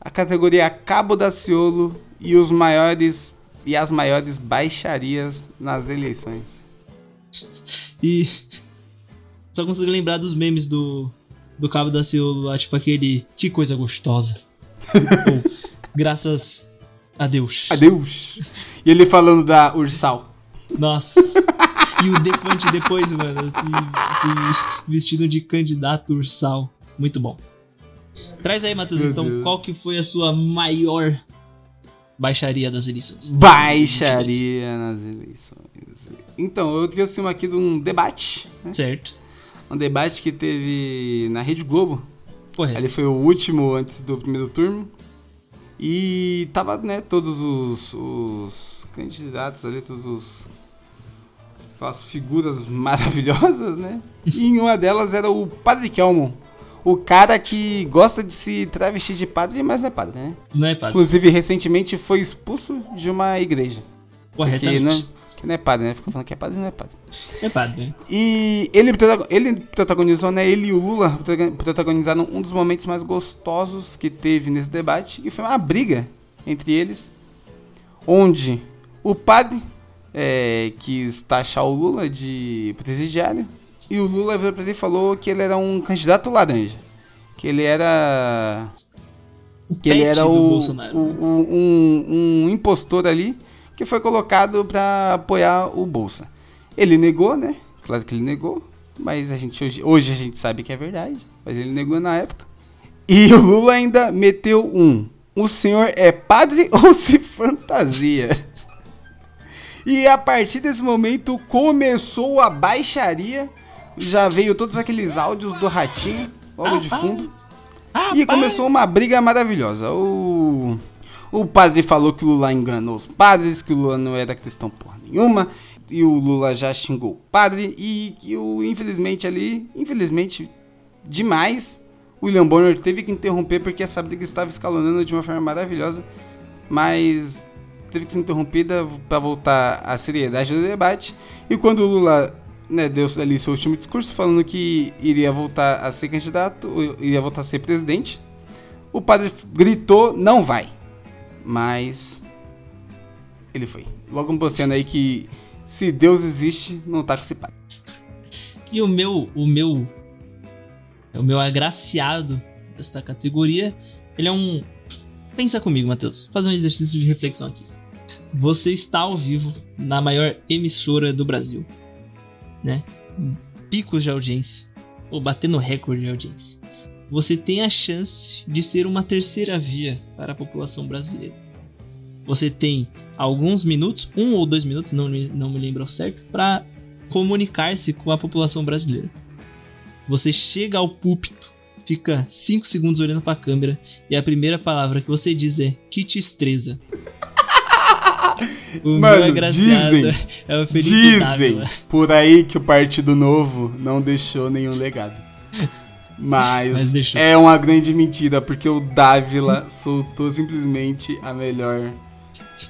A categoria Cabo da Ciolo e os maiores e as maiores baixarias nas eleições. E. Só consigo lembrar dos memes do. Do Cabo da Ciolo lá, tipo aquele. Que coisa gostosa. Ou, graças a Deus. Adeus. E ele falando da Ursal. Nossa. E o Defante depois, mano, assim, assim, vestido de candidato ursal. Muito bom. Traz aí, Matheus, Meu então, Deus. qual que foi a sua maior baixaria das eleições? Baixaria nas eleições. Então, eu trouxe uma aqui de um debate, né? Certo. Um debate que teve na Rede Globo. Correto. Ele foi o último antes do primeiro turno. E tava, né, todos os, os candidatos ali, todos os. Aquelas figuras maravilhosas, né? E em uma delas era o Padre Kelmon. O cara que gosta de se travestir de padre, mas não é padre, né? Não é, padre? Inclusive, recentemente foi expulso de uma igreja. Que não, Corretamente. que não é padre, né? Fica falando que é padre, não é padre. É padre, né? E ele, ele protagonizou, né? Ele e o Lula protago- protagonizaram um dos momentos mais gostosos que teve nesse debate. E foi uma briga entre eles, onde o padre é, quis taxar o Lula de presidiário. E o Lula veio pra ele e falou que ele era um candidato laranja. Que ele era. O Que ele era do o, Bolsonaro. o- o- um, um impostor ali que foi colocado pra apoiar o Bolsa. Ele negou, né? Claro que ele negou, mas a gente hoje, hoje a gente sabe que é verdade, mas ele negou na época. E o Lula ainda meteu um. O senhor é padre ou se fantasia? E a partir desse momento começou a baixaria. Já veio todos aqueles áudios do ratinho logo de fundo. E começou uma briga maravilhosa. O, o padre falou que o Lula enganou os padres, que o Lula não era cristão porra nenhuma. E o Lula já xingou o padre. E que o, infelizmente ali, infelizmente demais, o William Bonner teve que interromper porque essa briga estava escalonando de uma forma maravilhosa. Mas teve que ser interrompida para voltar à seriedade do debate. E quando o Lula né, deu ali seu último discurso falando que iria voltar a ser candidato, iria voltar a ser presidente, o padre gritou: não vai. Mas ele foi. Logo mostrando aí que se Deus existe, não tá com esse padre. E o meu, o meu, o meu agraciado desta categoria, ele é um. Pensa comigo, Matheus. Fazer um exercício de reflexão aqui. Você está ao vivo na maior emissora do Brasil, né? Picos de audiência, ou batendo recorde de audiência. Você tem a chance de ser uma terceira via para a população brasileira. Você tem alguns minutos, um ou dois minutos, não, me- não me lembro certo, para comunicar-se com a população brasileira. Você chega ao púlpito, fica 5 segundos olhando para a câmera e a primeira palavra que você diz é que tristeza. O Mano, agraciado dizem, é Dizem por aí que o Partido Novo não deixou nenhum legado. Mas, Mas é uma grande mentira, porque o Dávila soltou simplesmente a melhor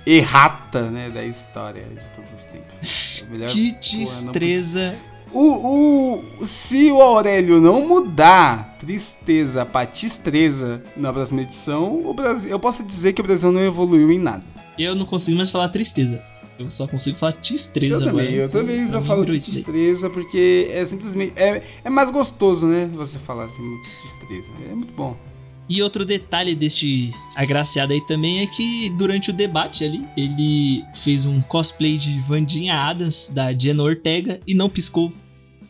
errata né, da história de todos os tempos. Que tristeza. O, o, se o Aurélio não mudar tristeza pra tistreza na próxima edição, o Brasil, eu posso dizer que o Brasil não evoluiu em nada. Eu não consigo mais falar tristeza. Eu só consigo falar tistreza Eu também, eu também só falo tistreza porque é simplesmente. É, é mais gostoso, né? Você falar assim, tistreza. É muito bom. E outro detalhe deste agraciado aí também é que durante o debate ali, ele fez um cosplay de Vandinha Adams, da Jenna Ortega, e não piscou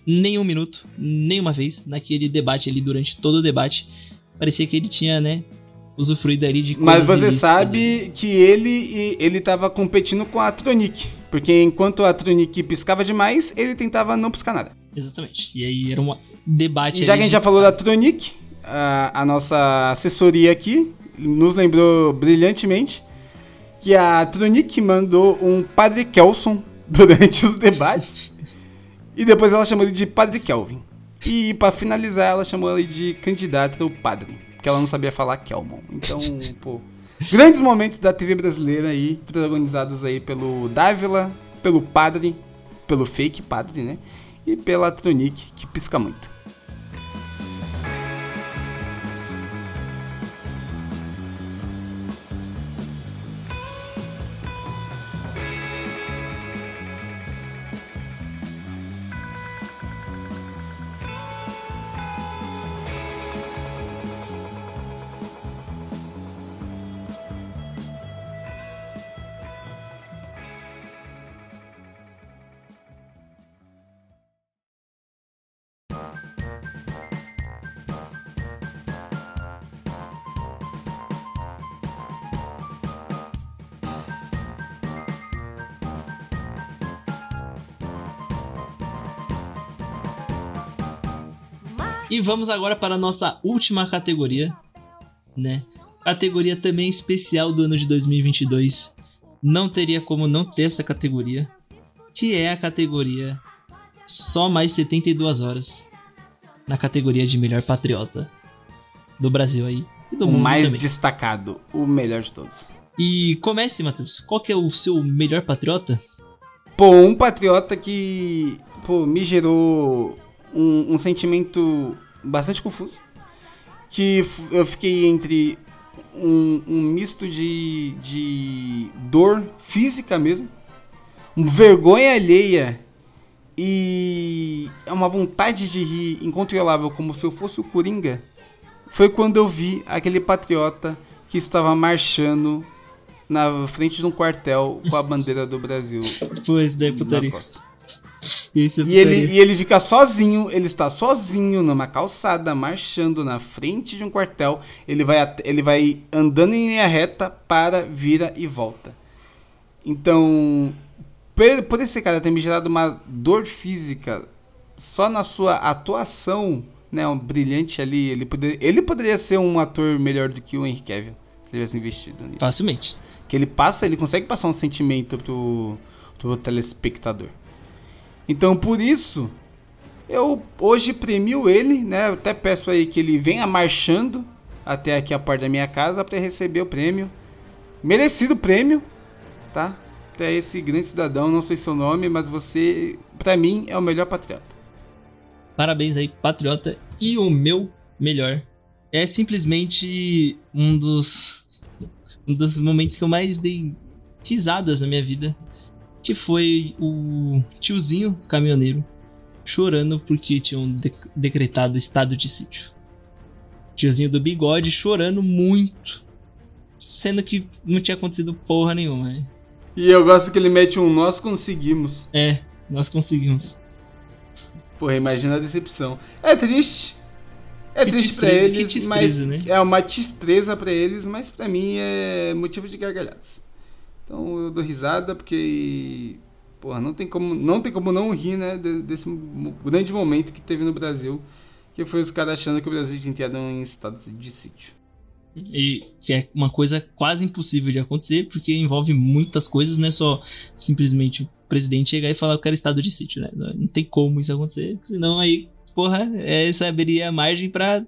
nenhum minuto, nenhuma vez, naquele debate ali, durante todo o debate. Parecia que ele tinha, né, usufruído ali de Mas coisas você ilícitas sabe que ele ele tava competindo com a Tronic. Porque enquanto a Tronic piscava demais, ele tentava não piscar nada. Exatamente. E aí era um debate E já que a gente já falou da. Tronic, a, a nossa assessoria aqui nos lembrou brilhantemente que a Tronic mandou um Padre Kelson durante os debates. e depois ela chamou ele de Padre Kelvin. E pra finalizar, ela chamou ele de candidato padre. Porque ela não sabia falar Kelmon. Então, pô. Grandes momentos da TV brasileira aí, protagonizados aí pelo Dávila, pelo padre, pelo fake padre, né? E pela Tronic, que pisca muito. Vamos agora para a nossa última categoria, né? Categoria também especial do ano de 2022. Não teria como não ter essa categoria, que é a categoria só mais 72 horas na categoria de melhor patriota do Brasil aí e do o mundo mais também. destacado, o melhor de todos. E comece, Matheus. Qual que é o seu melhor patriota? Pô, um patriota que pô, me gerou um, um sentimento bastante confuso. Que eu fiquei entre um, um misto de, de dor física mesmo, um vergonha alheia e é uma vontade de rir incontrolável, como se eu fosse o Coringa. Foi quando eu vi aquele patriota que estava marchando na frente de um quartel com a bandeira do Brasil Pois, daí nas putaria. costas. É E ele, e ele fica sozinho, ele está sozinho numa calçada, marchando na frente de um quartel. Ele vai, ele vai andando em linha reta, para, vira e volta. Então, por, por esse cara ter me gerado uma dor física só na sua atuação, né, um brilhante ali, ele, poder, ele poderia ser um ator melhor do que o Henry Cavill, se tivesse investido nisso. Facilmente. Que ele passa, ele consegue passar um sentimento pro, pro telespectador. Então, por isso, eu hoje premio ele, né? Eu até peço aí que ele venha marchando até aqui a porta da minha casa para receber o prêmio. Merecido prêmio, tá? Pra esse grande cidadão, não sei seu nome, mas você, pra mim, é o melhor patriota. Parabéns aí, patriota. E o meu melhor é simplesmente um dos um dos momentos que eu mais dei risadas na minha vida, que foi o tiozinho caminhoneiro chorando porque tinham de- decretado estado de sítio. Tiozinho do bigode chorando muito, sendo que não tinha acontecido porra nenhuma. né? E eu gosto que ele mete um nós conseguimos. É, nós conseguimos. Porra, imagina a decepção. É triste. É Que triste pra destreza, eles, que mas destreza, né? é uma destreza pra eles, mas pra mim é motivo de gargalhadas. Então eu dou risada porque porra, não tem como não tem como não rir, né, de- desse grande momento que teve no Brasil, que foi os caras achando que o Brasil tinha entrado em estado de sítio. E que é uma coisa quase impossível de acontecer, porque envolve muitas coisas, não é só simplesmente o presidente chegar e falar que eu quero estado de sítio, né? Não tem como isso acontecer, senão aí, porra, é, essa abriria margem pra,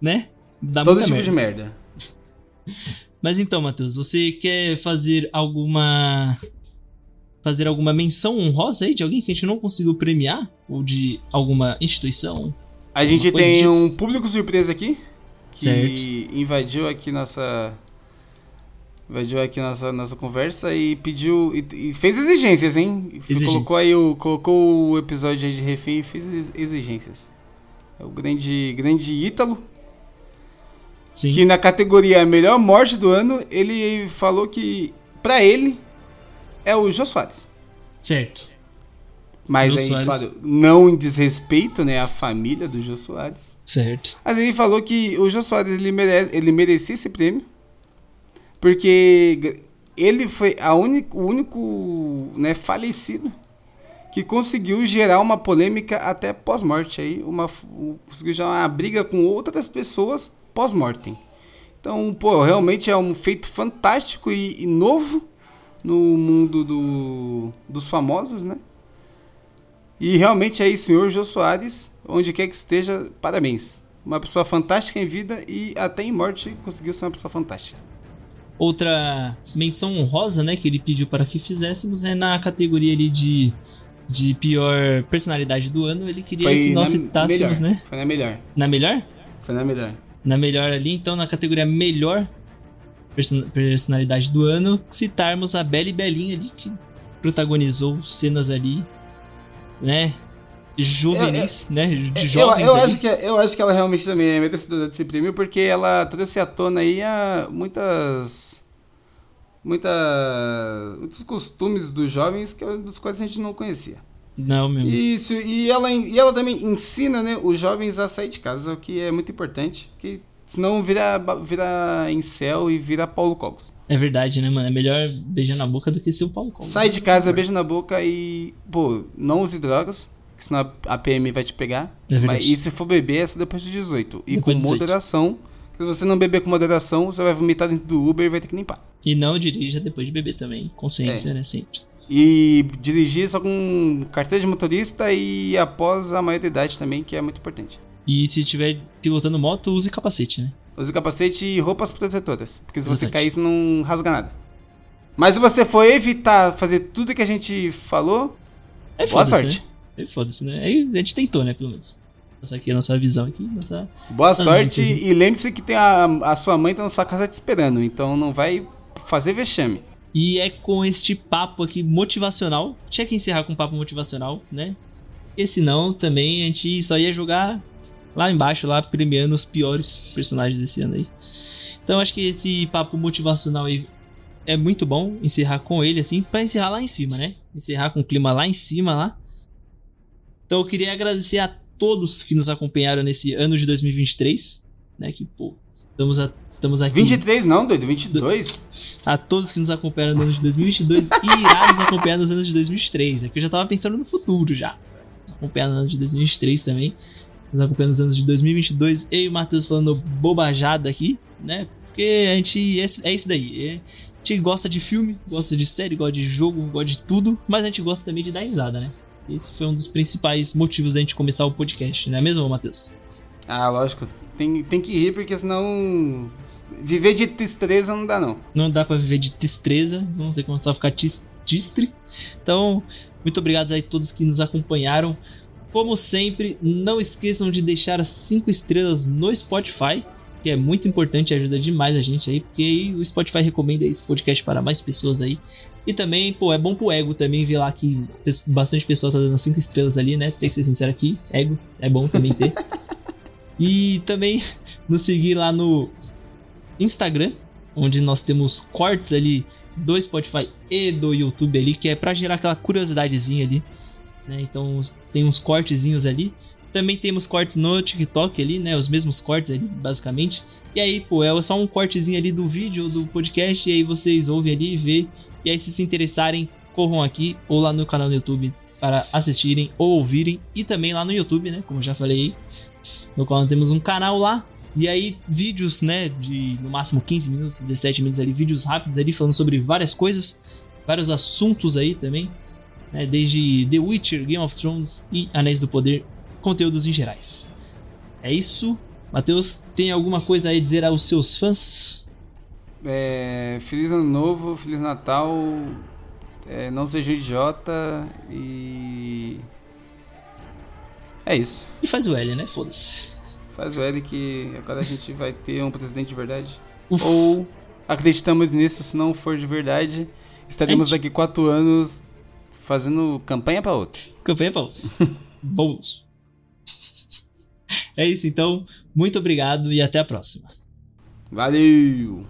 né? Dar Todo muita tipo merda. de merda. Mas então, Matheus, você quer fazer alguma. Fazer alguma menção honrosa aí de alguém que a gente não conseguiu premiar? Ou de alguma instituição? A gente tem tipo. um público surpresa aqui que Certo. invadiu aqui nossa invadiu aqui nossa nossa conversa e pediu e, e fez exigências, hein? Exigências. Colocou aí o colocou o episódio aí de refém e fez ex- exigências. É o grande grande Ítalo Sim. que na categoria melhor morte do ano, ele falou que pra ele é o Jô Soares. Certo. Mas Jô aí, Soares. claro, não em desrespeito, né, à família do Jô Soares. Certo. Mas ele falou que o Jô Soares ele, mere ele merecia esse prêmio porque ele foi a único, o único né, falecido que conseguiu gerar uma polêmica até pós-morte aí, uma conseguiu gerar uma briga com outras pessoas pós-mortem. Então, pô, realmente é um feito fantástico e, e novo no mundo do, dos famosos, né? E realmente aí, senhor Jô Soares, onde quer que esteja, parabéns. Uma pessoa fantástica em vida e até em morte conseguiu ser uma pessoa fantástica. Outra menção honrosa, né, que ele pediu para que fizéssemos é na categoria ali de, de pior personalidade do ano. Ele queria que nós citássemos, melhor. né? Foi na melhor. Na melhor? Foi na melhor. Na melhor ali, então, na categoria melhor person- personalidade do ano, citarmos a Bela e Belinha ali, que protagonizou cenas ali, né? Juvenis, né? De jovens eu, eu acho que, eu acho que ela realmente também é merecedora desse prêmio, porque ela trouxe à tona aí a muitas. Muita, muitos costumes dos jovens que, dos quais a gente não conhecia. Não, meu. Isso, e ela, e ela também ensina né, os jovens a sair de casa, o que é muito importante, que senão vira, vira incel e vira Paulo Cogos. É verdade, né, mano? É melhor beijar na boca do que ser o Paulo Coelho. Sai de casa, beija na boca e, pô, não use drogas, que senão a PM vai te pegar. É verdade. Mas, e se for beber, é só depois de 18. E Depois com de 18. moderação, se você não beber com moderação, você vai vomitar dentro do Uber e vai ter que limpar. E não dirija depois de beber também. É. Consciência, né? Sempre. E dirigir só com carteira de motorista e após a maioridade também, que é muito importante. E se estiver pilotando moto, use capacete, né? Use capacete e roupas protetoras. Porque se você cair, você não rasga nada. Mas se você for evitar fazer tudo que a gente falou, Aí boa sorte. Né? Aí foda-se, né? Aí a gente tentou, né? Pelo menos. Essa aqui é a nossa visão aqui. Nossa... Boa Tá, sorte gente. e lembre-se que tem a, a sua mãe tá na sua casa te esperando, então não vai fazer vexame. E é com este papo aqui motivacional. Tinha que encerrar com um papo motivacional, né? Porque senão também a gente só ia jogar lá embaixo, lá premiando os piores personagens desse ano aí. Então acho que esse papo motivacional aí é muito bom encerrar com ele, assim, pra encerrar lá em cima, né? Encerrar com o clima lá em cima lá. Então eu queria agradecer a todos que nos acompanharam nesse ano de 2023, né? Que, pô, estamos, a- estamos aqui. 23 não, doido, 22? A todos que nos acompanharam no ano de 2022 e irá nos acompanhar nos anos de 2023. É que eu já tava pensando no futuro já. Nos acompanhar no ano de 2023 também. Nos acompanhando nos anos de 2022. Eu e o Matheus falando bobajada aqui, né? Porque a gente. É, é isso daí. é- a gente gosta de filme, gosta de série, gosta de jogo, gosta de tudo. Mas a gente gosta também de dar risada, né? Esse foi um dos principais motivos da gente começar o podcast, não é mesmo, Matheus? Ah, lógico. Tem, tem que rir, porque senão. Viver de tristeza não dá, não. Não dá pra viver de tristeza, não tem como só ficar tis- tistre. Então, muito obrigado aí a todos que nos acompanharam. Como sempre, não esqueçam de deixar as 5 estrelas no Spotify, que é muito importante ajuda demais a gente aí, porque o Spotify recomenda esse podcast para mais pessoas aí. E também, pô, é bom pro ego também ver lá que bastante pessoa tá dando 5 estrelas ali, né? Tem que ser sincero aqui, ego, é bom também ter. e também nos seguir lá no Instagram, onde nós temos cortes ali do Spotify e do YouTube ali, que é pra gerar aquela curiosidadezinha ali, né? Então tem uns cortezinhos ali. Também temos cortes no TikTok ali, né? Os mesmos cortes ali, basicamente. E aí, pô, é só um cortezinho ali do vídeo, do podcast, e aí vocês ouvem ali e vê. E aí, se se interessarem, corram aqui ou lá no canal do YouTube para assistirem ou ouvirem. E também lá no YouTube, né? Como já falei, no qual temos um canal lá. E aí, vídeos, né, de no máximo 15 minutos, 17 minutos ali, vídeos rápidos ali, falando sobre várias coisas, vários assuntos aí também, né, desde The Witcher, Game of Thrones e Anéis do Poder, conteúdos em gerais. É isso. Matheus, tem alguma coisa aí a dizer aos seus fãs? É, feliz ano novo, feliz Natal. É, não seja idiota e. É isso. E faz o L, né? Foda-se. Faz o L que agora a gente vai ter um presidente de verdade. Uf. Ou acreditamos nisso, se não for de verdade, estaremos Gente. daqui quatro anos fazendo campanha pra outro. Campanha Paulo. Bons. É isso então. Muito obrigado e até a próxima. Valeu!